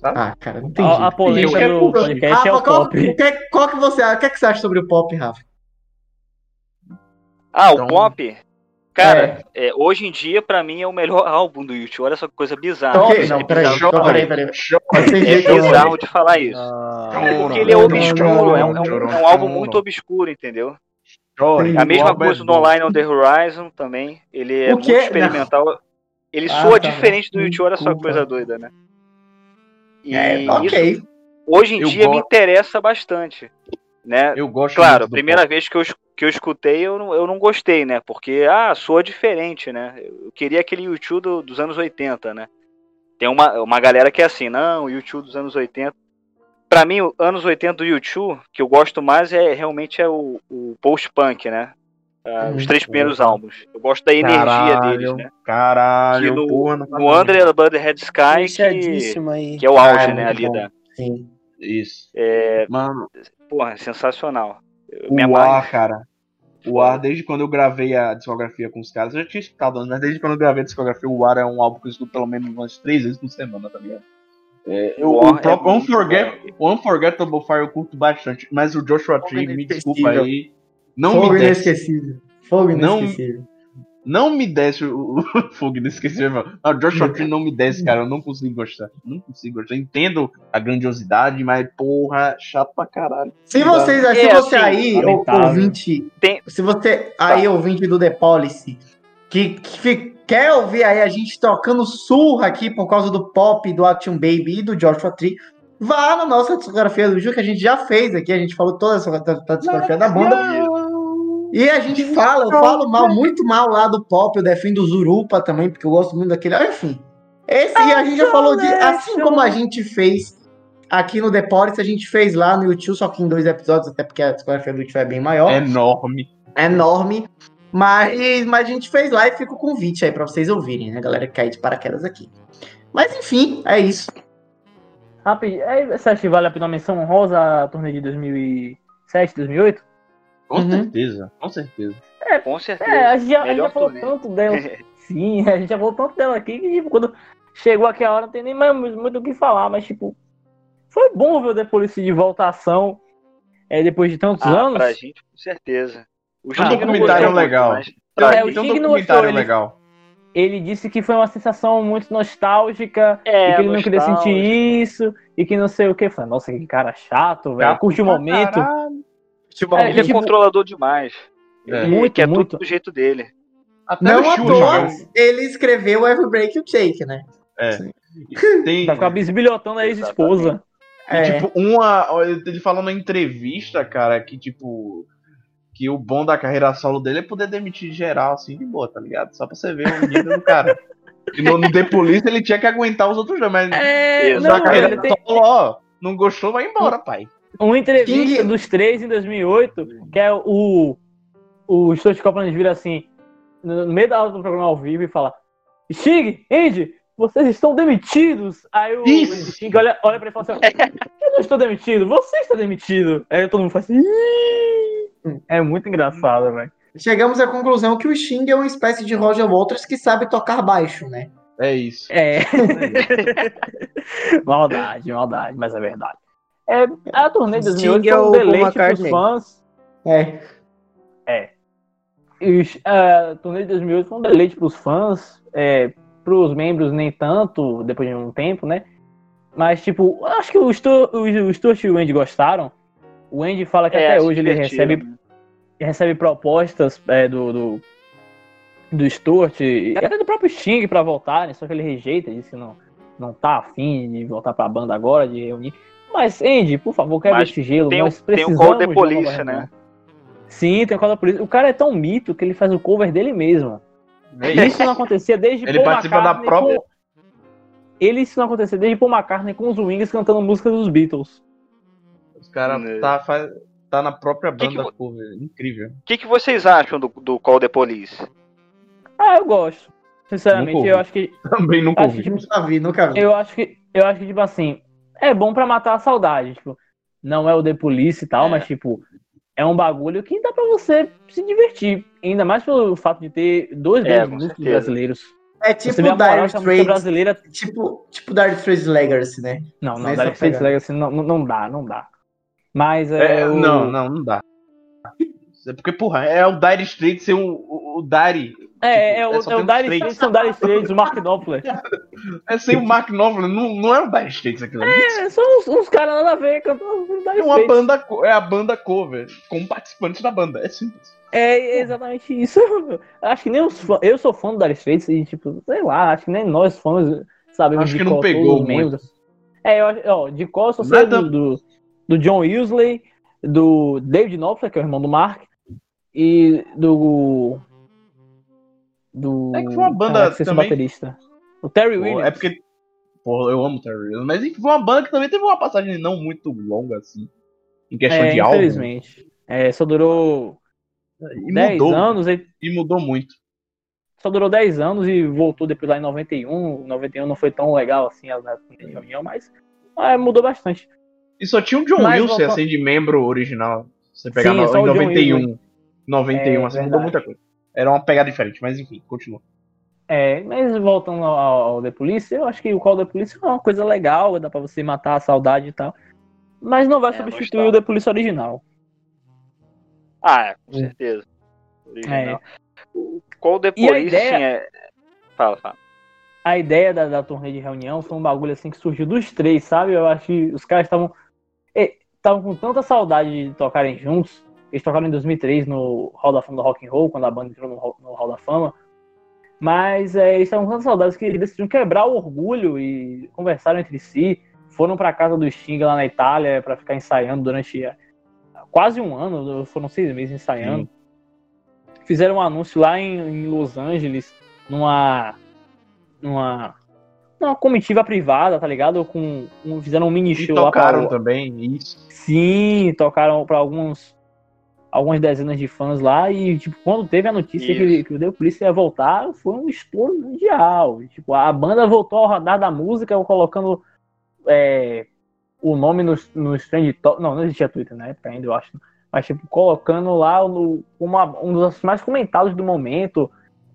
Sabe? Ah, cara, não tem A, a jeito. polêmica Eu- do podcast é Rafa, o qual, pop. o que, qual que você, o que, é que você acha sobre o pop, Rafa? Ah, Então- o Pop? Cara, é, hoje em dia, pra mim, é o melhor álbum do YouTube. Olha só que coisa bizarra. É não, bizarro peraí, de falar então, peraí, É bizarro de falar isso. Ah, Porque ele é não, obscuro, é um, é um- não, é um álbum não, muito não. obscuro, entendeu? A mesma é coisa no bom. Line on the Horizon também. Ele é muito experimental. Ele Ah, soa tá. diferente do YouTube, olha só que coisa doida, né? E É, isso, ok. hoje em Eu dia, me interessa bastante. Né? Eu gosto Claro, a primeira pop. vez que eu, que eu escutei, eu não, eu não gostei, né? Porque, ah, soa diferente, né? Eu queria aquele YouTube do- dos anos 80, né? Tem uma, uma galera que é assim, não, o YouTube dos anos 80. Pra mim, os anos 80 do YouTube, que eu gosto mais, é realmente é o, o post-punk, né? Ah, os Hum, três primeiros porra. álbuns. Eu gosto da energia Caralho, deles, né? Caralho, Que no- porra, não No Under the Blood Red Sky, que, que é o auge, Ah, é né, ali bom. da... Sim. Isso. É, Mano, porra, sensacional. Eu o ar, cara. O ar, desde quando eu gravei a discografia com os caras, eu já tinha escutado antes, mas desde quando eu gravei a discografia, o ar é um álbum que eu escuto pelo menos umas três vezes por semana, tá ligado? É, eu, O o, é próprio muito Unforget- o Unforgettable Fire eu curto bastante, mas o Joshua Tree, me desculpa inesquecível. aí, não Fogo me desce. inesquecível. Fogo Não- inesquecível. Não me desce o, o fogo inesquecível. Não, o Joshua Tree não me desce, cara. Eu não consigo gostar. Não consigo gostar. Entendo a grandiosidade, mas porra, chato pra caralho. Se vocês, se É, você assim, aí, ou- lamentável. ouvinte, Tem- se você aí, ouvinte do The Policy, que, que quer ouvir aí a gente tocando surra aqui por causa do pop, do Action Baby e do Joshua Tree, vá na nossa discografia do Ju, que a gente já fez aqui, a gente falou toda essa discografia da banda. E a gente fala, eu falo mal, muito mal lá do pop, eu defendo o Zurupa também, porque eu gosto muito daquele. Enfim. Esse e a gente já falou de. Assim como a gente fez aqui no Deportes, a gente fez lá no YouTube, só que em dois episódios, até porque a discografia do YouTube é bem maior, É enorme. é enorme. Mas, mas a gente fez lá e fica o convite aí pra vocês ouvirem, né, galera que caiu de paraquedas aqui. Mas enfim, é isso. Rapidinho, é, você acha que vale a pena uma menção honrosa a turnê de 2007, 2008? Com Uhum. certeza, com certeza. Com certeza. É, a gente já, a gente já falou tanto dela. Sim, a gente já falou tanto dela aqui que, tipo, quando chegou aqui a hora não tem nem mais muito o que falar, mas, tipo, foi bom ver o The Police de voltação é, depois de tantos Ah, anos. pra gente, com certeza. O É não documentário muito, legal. mas pra É, o gente- Tem um documentário gostou, ele- legal. Ele disse que foi uma sensação muito nostálgica É, e que ele não queria sentir isso e que não sei o que. Falei, nossa, que cara chato, velho. Curte o momento. caralho. É, Ele é tipo, controlador demais. É. Muito, quer muito. tudo do jeito dele. Até Não à toa, né? ele escreveu Every Break You Take, né? Tem, Vai ficar bisbilhotando a ex-esposa. É. tipo, uma. Ele falou na entrevista, cara, que tipo. Que o bom da carreira solo dele é poder demitir geral, assim, de boa, tá ligado? Só pra você ver o nível do cara. E no, no The Police ele tinha que aguentar os outros dois, mas É, na não, carreira ele tem solo, ó, não gostou, vai embora, pai. Uma entrevista King- dos três em 2008, que é o. O Stuart Copeland vira assim, no meio da aula do programa ao vivo e fala: Stig, Andy, vocês estão demitidos. Aí o Isso. Sting olha, olha pra ele e fala assim: Eu não estou demitido, você está demitido. Aí todo mundo faz assim. "Ih". É muito engraçado, velho. Chegamos à conclusão que o Sting é uma espécie de Roger Waters que sabe tocar baixo, né? É isso. É. maldade, maldade, mas é verdade. É, a turnê de 2008 Sting é foi um deleite pros fãs. É. E os- a turnê de 2008 foi um deleite pros fãs, é, pros membros nem tanto, depois de um tempo, né? Mas, tipo, acho que o Stuart, o, o Stuart e o Andy gostaram. O Andy fala que É, até hoje ele recebe, né? recebe propostas é, do, do, do Stuart e até do próprio Sting pra voltarem, só que ele rejeita, disse que não, não tá afim de voltar pra banda agora, de reunir. Mas, Andy, por favor, quebra esse gelo. tem o- nós tem o precisamos Call the de reunião. né? Sim, tem o Call the Police. O cara é tão mito que ele faz o cover dele mesmo. Isso. Não acontecia desde Ele Paul participa da McCartney própria- com... Ele isso não acontecia desde Paul McCartney com os Wings cantando músicas dos Beatles. Os caras Né. tá, faz- tá na própria Que que banda vo- cover. Incrível. O que, que vocês acham do, do Call the Police? Ah, eu gosto. Sinceramente, eu acho que Também nunca acho que, ouvi. tipo, Nunca vi, nunca vi. eu acho que eu acho que tipo assim, é bom pra matar a saudade, tipo, não é o The Police e tal, É. mas tipo, é um bagulho que dá pra você se divertir, ainda mais pelo fato de ter dois É, grandes músicos brasileiros. É tipo Dire Straits, brasileira tipo, tipo Dire Straits Legacy, né? Não, não, Nessa Dire Straits. Legacy não, não, não dá, não dá. Mas é, É, o- Não, não, não dá. É porque, porra, é o Dire Straits ser o, o, o Dire. É, é, Tipo, o, é é o Dire. Straits, são Dire Straits, o Mark Knopfler. É sem o Mark Knopfler, não, não é o Dire Straits aquilo ali. É, são uns, uns caras nada a ver cantando Dire É uma Straits. banda, co- é a banda cover, com participantes da banda. É simples. É exatamente isso. Acho que nem os fãs. Eu sou fã do Dire Straits e, tipo, sei lá, acho que nem nós fãs sabemos Acho de que não qual pegou muito. membros. É, eu acho, ó, de qual eu Nada- do, do, do John Weasley, do David Knopfler, que é o irmão do Mark, e do. Do. É que foi uma banda o também- baterista. O Terry Pô, Williams. é porque. Porra, eu amo o Terry Williams, mas enfim, foi uma banda que também teve uma passagem não muito longa, assim. Em questão É, de álbum. infelizmente. É, só durou E 10 mudou. anos, e E mudou muito. só durou 10 anos e voltou depois lá em 91. 91 não foi tão legal assim a na reunião, mas é, mudou bastante. E só tinha o John Mas Wilson, voltando- assim, de membro original. Você pegar Sim, no, em o John 91. 91, É, assim, mudou verdade. muita coisa. Era uma pegada diferente, mas enfim, continua. É, mas voltando ao, ao The Police, eu acho que o Call the Police é uma coisa legal, dá pra você matar a saudade e tal. Mas não vai É, substituir o The Police original. Ah, é, com certeza. Original. É. O Call the a Police, ideia- assim, é... Fala, fala. A ideia da, da turnê de reunião foi um bagulho assim que surgiu dos três, sabe? Eu acho que os caras estavam é, estavam com tanta saudade de tocarem juntos. Eles tocaram em 2003 no Hall da Fama do Rock and Roll, quando a banda entrou no, Hall- no Hall da Fama. Mas é, eles estavam com tanta saudade que eles decidiram quebrar o orgulho e conversaram entre si. Foram pra casa do Sting lá na Itália pra ficar ensaiando durante é, quase um ano, foram seis meses ensaiando. Fizeram um anúncio lá em, em Los Angeles, numa. numa. numa comitiva privada, tá ligado? Com, um- fizeram um mini E show lá pra, tocaram também, isso. Sim, tocaram pra alguns algumas dezenas de fãs lá e tipo quando teve a notícia que, Isso. que o The Police ia voltar, foi um estouro mundial. E, tipo, a banda voltou ao radar da música colocando é, o nome nos nos trend top, não, não existia Twitter na época ainda, eu acho. Mas tipo colocando lá no, uma- um dos mais comentados do momento.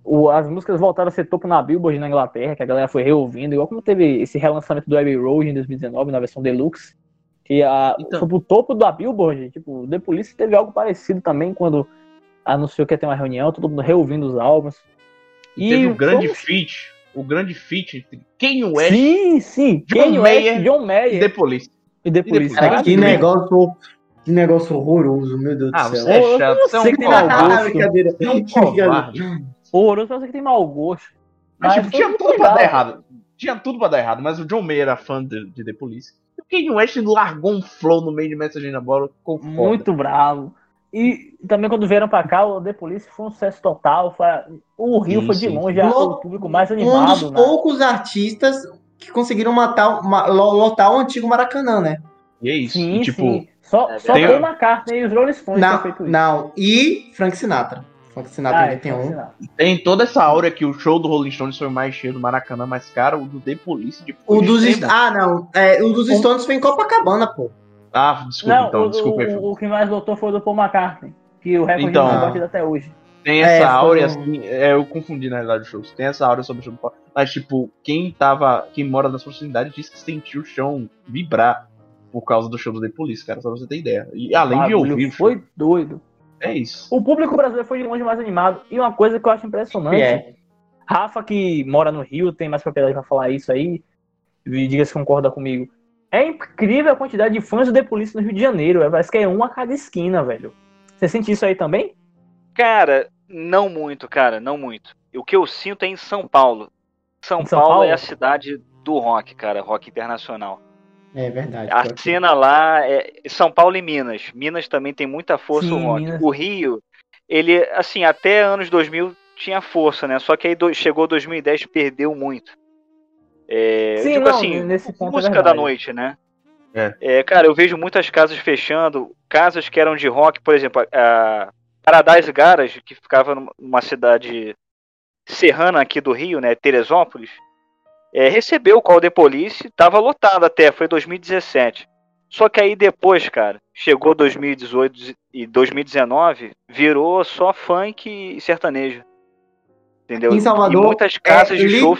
O- as músicas voltaram a ser topo na Billboard na Inglaterra, que a galera foi reouvindo, igual como teve esse relançamento do Abbey Road em 2019 na versão deluxe. Que a, Então. foi pro topo da Billboard. Tipo, o The Police teve algo parecido também quando anunciou que ia ter uma reunião, todo mundo reouvindo os álbuns. E teve o grande fomos- feat, o grande feat entre Kanye West Sim, sim. John Kanye West, Mayer John e Mayer The Police. e The The Police. Police. Cara, Cara, que negócio, que negócio horroroso, meu Deus Ah, do céu. você é chato, não você é um que tem mau covarde. Você é um covarde. horroroso pra você que tem mau gosto. Mas, Mas tipo, tinha tudo pra dar errado. Tinha tudo pra dar errado, mas o John Mayer era fã de, de The Police. O Kanye West largou um flow no meio de Message na bola, ficou foda. Muito bravo. E também quando vieram pra cá, o The Police foi um sucesso total. Foi, o Rio Sim, foi de longe o público mais Um dos animado. né? poucos artistas que conseguiram matar, ma- lo- lotar o antigo Maracanã, né? E é isso. Sim, e, tipo, sim. Só, É só verdade. Paul McCartney e os Rolling Stones Não, feito isso. não. E Frank Sinatra. Frank Sinatra Ah, ainda tem um. Tem toda essa aura que o show do Rolling Stones foi o mais cheio do Maracanã, mas, cara, o do The Police de O dos. Ah, não. É, o dos Stones foi em Copacabana, pô. Ah, desculpa, Não, então, o, desculpa. aí, o, o que mais lotou foi o do Paul McCartney. Que o recorde Então. não foi batido até hoje. Tem É, essa foi áurea, um- assim, é, eu confundi na realidade os shows. Tem essa áurea sobre o show do Paulo. Mas, tipo, quem tava. Quem mora nas proximidades diz que sentiu o chão vibrar por causa do show do The Police, cara, só pra você ter ideia. E além de ouvir, Foi doido. É isso. O público brasileiro foi de longe mais animado. E uma coisa que eu acho impressionante. É. Rafa, que mora no Rio, tem mais propriedade pra falar isso aí. E diga se concorda comigo. É incrível a quantidade de fãs do The Police no Rio de Janeiro. velho. Parece que é um a cada esquina, velho. Você sente isso aí também? Cara, não muito, cara, não muito. O que eu sinto é em São Paulo. São, Em São Paulo, Paulo? é a cidade do rock, cara, rock internacional. É verdade. A cena lá é São Paulo e Minas. Minas também tem muita força Sim, o rock. Minas. O Rio, ele, assim, até anos 2000 tinha força, né? Só que aí do- chegou 2010 perdeu muito. É, Sim, digo não, assim, nesse ponto é música verdade. da noite, né? É. cara, eu vejo muitas casas fechando, casas que eram de rock, por exemplo, a Paradise Garage, que ficava numa cidade serrana aqui do Rio, né, Teresópolis, é, recebeu o Call the Police, tava lotado até, foi 2017. Só que aí depois, cara, chegou 2018 e 2019, virou só funk e sertanejo. Entendeu? Em Salvador, e muitas casas é, de li- show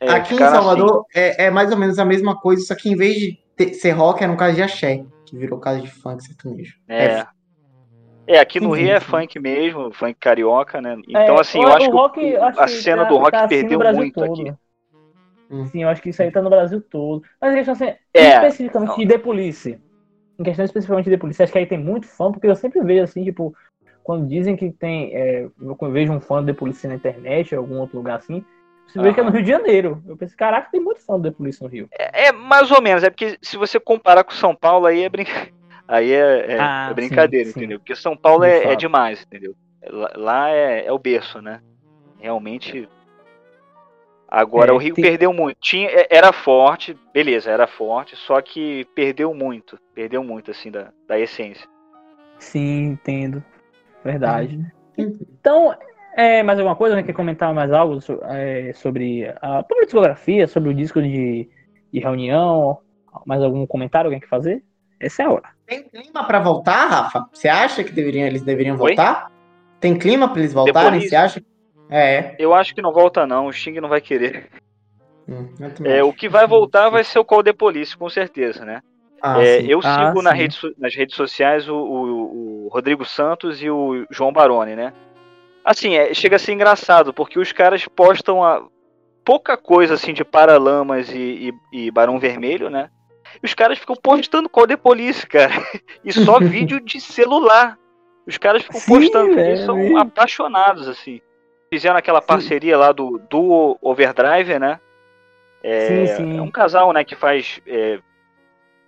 é, Aqui em assim. Salvador é, é mais ou menos a mesma coisa, só que em vez de ter- ser rock, é no caso de axé, que virou caso de funk sertanejo. É. É, aqui no Sim, Rio é funk mesmo, funk carioca, né? Então, É, assim, o- eu acho que rock, o- acho a que cena tá- do rock tá assim no perdeu Brasil muito todo. aqui. Hum. Sim, eu acho que isso aí tá no Brasil todo. Mas em questão assim, É, especificamente de The Police. Em questão especificamente de The Police, acho que aí tem muito fã, porque eu sempre vejo assim, tipo, quando dizem que tem. É, eu vejo um fã The Police na internet, em algum outro lugar assim, você vê que é no. Rio de Janeiro. Eu pensei, caraca, tem muito fã do The Police no Rio. É, é mais ou menos, é porque se você comparar com São Paulo, aí é, brinca... aí é, é- Ah, é brincadeira, sim, sim. entendeu? Porque São Paulo De é, é demais, entendeu? Lá, lá é, é o berço, né? Realmente. Agora, É, o Rio tem- perdeu muito. Tinha, é- era forte, beleza, era forte, só que perdeu muito. Perdeu muito, assim, da, da essência. Sim, entendo. Verdade. Uhum. Então, é, mais alguma coisa? Né? Quer comentar mais algo so- é, sobre a própria discografia, sobre o disco de, de reunião? Mais algum comentário alguém quer fazer? Essa é a hora. Tem clima pra voltar, Rafa? Você acha que deveriam, eles deveriam Oi? voltar? Tem clima pra eles voltarem? Você acha? É. Eu acho que não volta, não. O Sting não vai querer. Hum, É, o que vai voltar vai ser o Call the Police, com certeza, né? Ah, É, sim. eu Ah, sigo na rede nas redes sociais o, o- o Rodrigo Santos e o João Baroni, né? Assim, é, chega a ser engraçado, porque os caras postam a, pouca coisa assim de Paralamas e, e, e Barão Vermelho, né? E os caras ficam postando Call the Police, cara. E só vídeo de celular. Os caras ficam Sim, postando, eles são eu vi. apaixonados, assim. Fizeram aquela Sim. parceria lá do, do Overdrive, né? É, Sim, sim. é um casal, né, que faz é,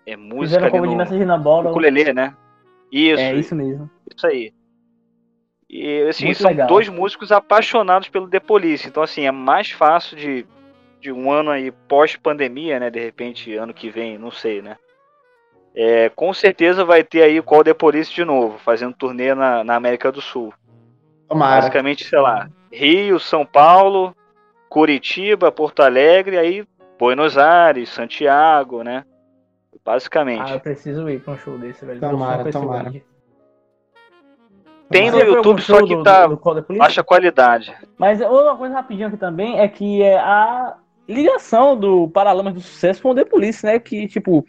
é música Fizeram ali de no na bola. ukulele, né? Isso, É isso mesmo. isso aí. E assim, Muito são legal. dois músicos apaixonados pelo The Police. Então, assim, é mais fácil de, de um ano aí pós-pandemia, né? De repente, ano que vem, não sei, né? É, com certeza vai ter aí o Call The Police de novo, fazendo turnê na, na América do Sul. Tomara. Basicamente, sei lá, Rio, São Paulo, Curitiba, Porto Alegre, aí Buenos Aires, Santiago, né? Basicamente. Ah, eu preciso ir pra um show desse, velho. Tomara, é tomara. Tem no YouTube, só que do- tá do baixa qualidade. Mas uma coisa rapidinho aqui também é que é a ligação do Paralamas do Sucesso com o The Police, né? Que, tipo,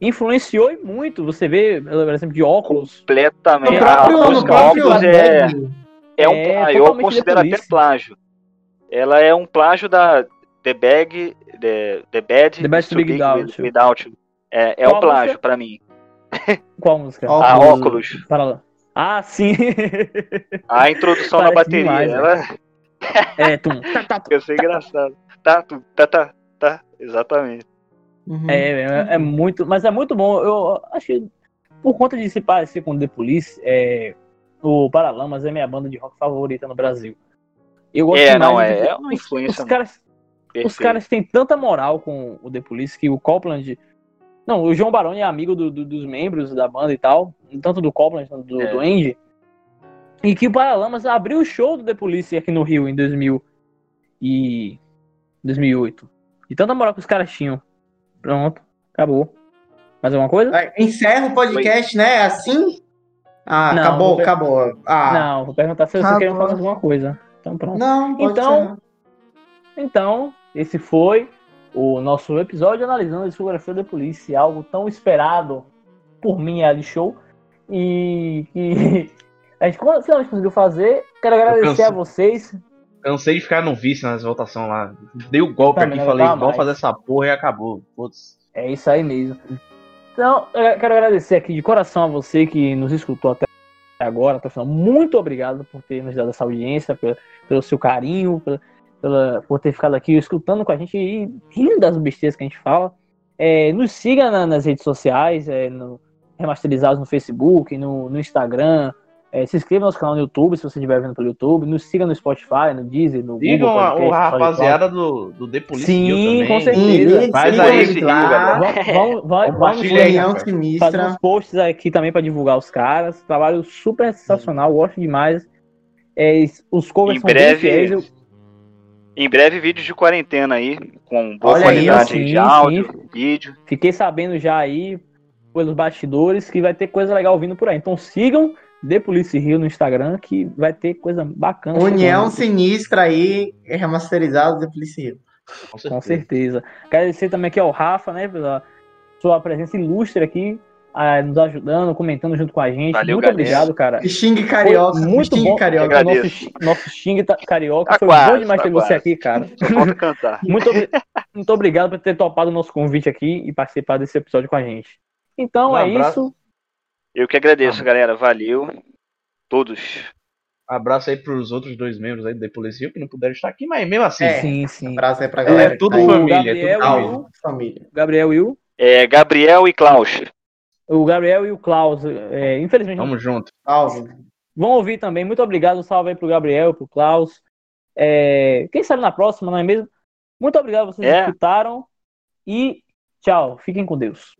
influenciou e muito. Você vê, por exemplo, de óculos. Completamente. É, próprio, a no música próprio Óculos é, Bag, é um É. Eu considero até plágio. Ela é um plágio da The Bag, The, the Bad, The Bad to Big Without You. Without. É, é Qual um plágio música? pra mim. Qual música? Óculos. A Óculos. Paralamas. Ah, sim. A introdução na bateria. demais, ela é, tum. Tá, tá, tum. ia ser engraçado. Tá, tu, tá, tá, tá. Exatamente. uhum. É, é, é muito, mas é muito bom. Eu acho que por conta de se parecer com o The Police, é, o Paralamas é minha banda de rock favorita no Brasil. Eu gosto É, demais não, de- é, é uma os- influência. Os caras, os caras têm tanta moral com o The Police que o Copland. Não, o João Baroni é amigo do- do- dos membros da banda e tal, tanto do Copland quanto do, É. do Andy. E que o Paralamas abriu o show do The Police aqui no Rio em 2000 e 2008. E tanta moral que os caras tinham. Pronto, acabou. Mais alguma coisa? Encerra o podcast, né? Assim? Ah, Não, acabou, ver- acabou. Ah, Não, vou perguntar se vocês Acabou. querem falar alguma coisa. Então pronto. não, pode Então, encerrar. Então, esse foi o nosso episódio analisando a discografia da polícia, algo tão esperado por mim, Ali Show, e que a gente finalmente conseguiu fazer. Quero agradecer a vocês. Cansei de ficar no vice nas votações lá. Dei o golpe Também aqui, falei, vamos fazer essa porra e acabou. Putz. É isso aí mesmo. Então, eu quero agradecer aqui de coração a você que nos escutou até agora, o final. Muito obrigado por ter nos dado essa audiência, pelo, pelo seu carinho, pela, pela- por ter ficado aqui escutando com a gente e rindo das besteiras que a gente fala. É, nos siga na- nas redes sociais, é, no, remasterizados no Facebook, no, no Instagram. É, se inscreva no nosso canal no YouTube, se você estiver vendo pelo YouTube. Nos siga no Spotify, no Deezer, no Sigam Google a, Podcast, o rapaziada do, do The Police Sim, com certeza. Sim, Faz aí, lá. Vamos, vamos, aí, fazer uns posts aqui também pra divulgar os caras. Trabalho super sensacional, gosto demais. É, os covers Em são breve- Em breve, vídeos de quarentena aí, com boa Olha aí, qualidade sim, de sim. áudio, vídeo. Fiquei sabendo já aí, pelos bastidores, que vai ter coisa legal vindo por aí. Então sigam The Police Rio no Instagram, que vai ter coisa bacana. União. Sinistra aí, remasterizado da Polícia Rio. Com Com certeza. Agradecer também aqui ao Rafa, né, pela sua presença ilustre aqui, ah, nos ajudando, comentando junto com a gente. Valeu, Muito galera. obrigado, cara. Xing Carioca. Foi muito Xing bom. Carioca. Nosso, nosso xing tá- carioca. Tá Foi quase, bom demais tá ter você quase. aqui, cara. Cantar. Muito, muito obrigado por ter topado o nosso convite aqui e participar desse episódio com a gente. Então Um é abraço. isso. Eu que agradeço, galera. Valeu. Todos. Abraço aí pros outros dois membros aí do The Police Hill que não puderam estar aqui, mas mesmo assim. É. Sim, sim. Abraço aí pra É, galera. tudo que tá aí. família, é Gabriel tudo e família. o- Família. Gabriel e o, É, Gabriel e Klaus. o Gabriel e o Klaus. é, infelizmente, Tamo junto. Salve. vão ouvir também. Muito obrigado. Um salve aí pro Gabriel, pro Klaus. É, quem sabe na próxima, não é mesmo? Muito obrigado, vocês É. escutaram. E tchau. Fiquem com Deus.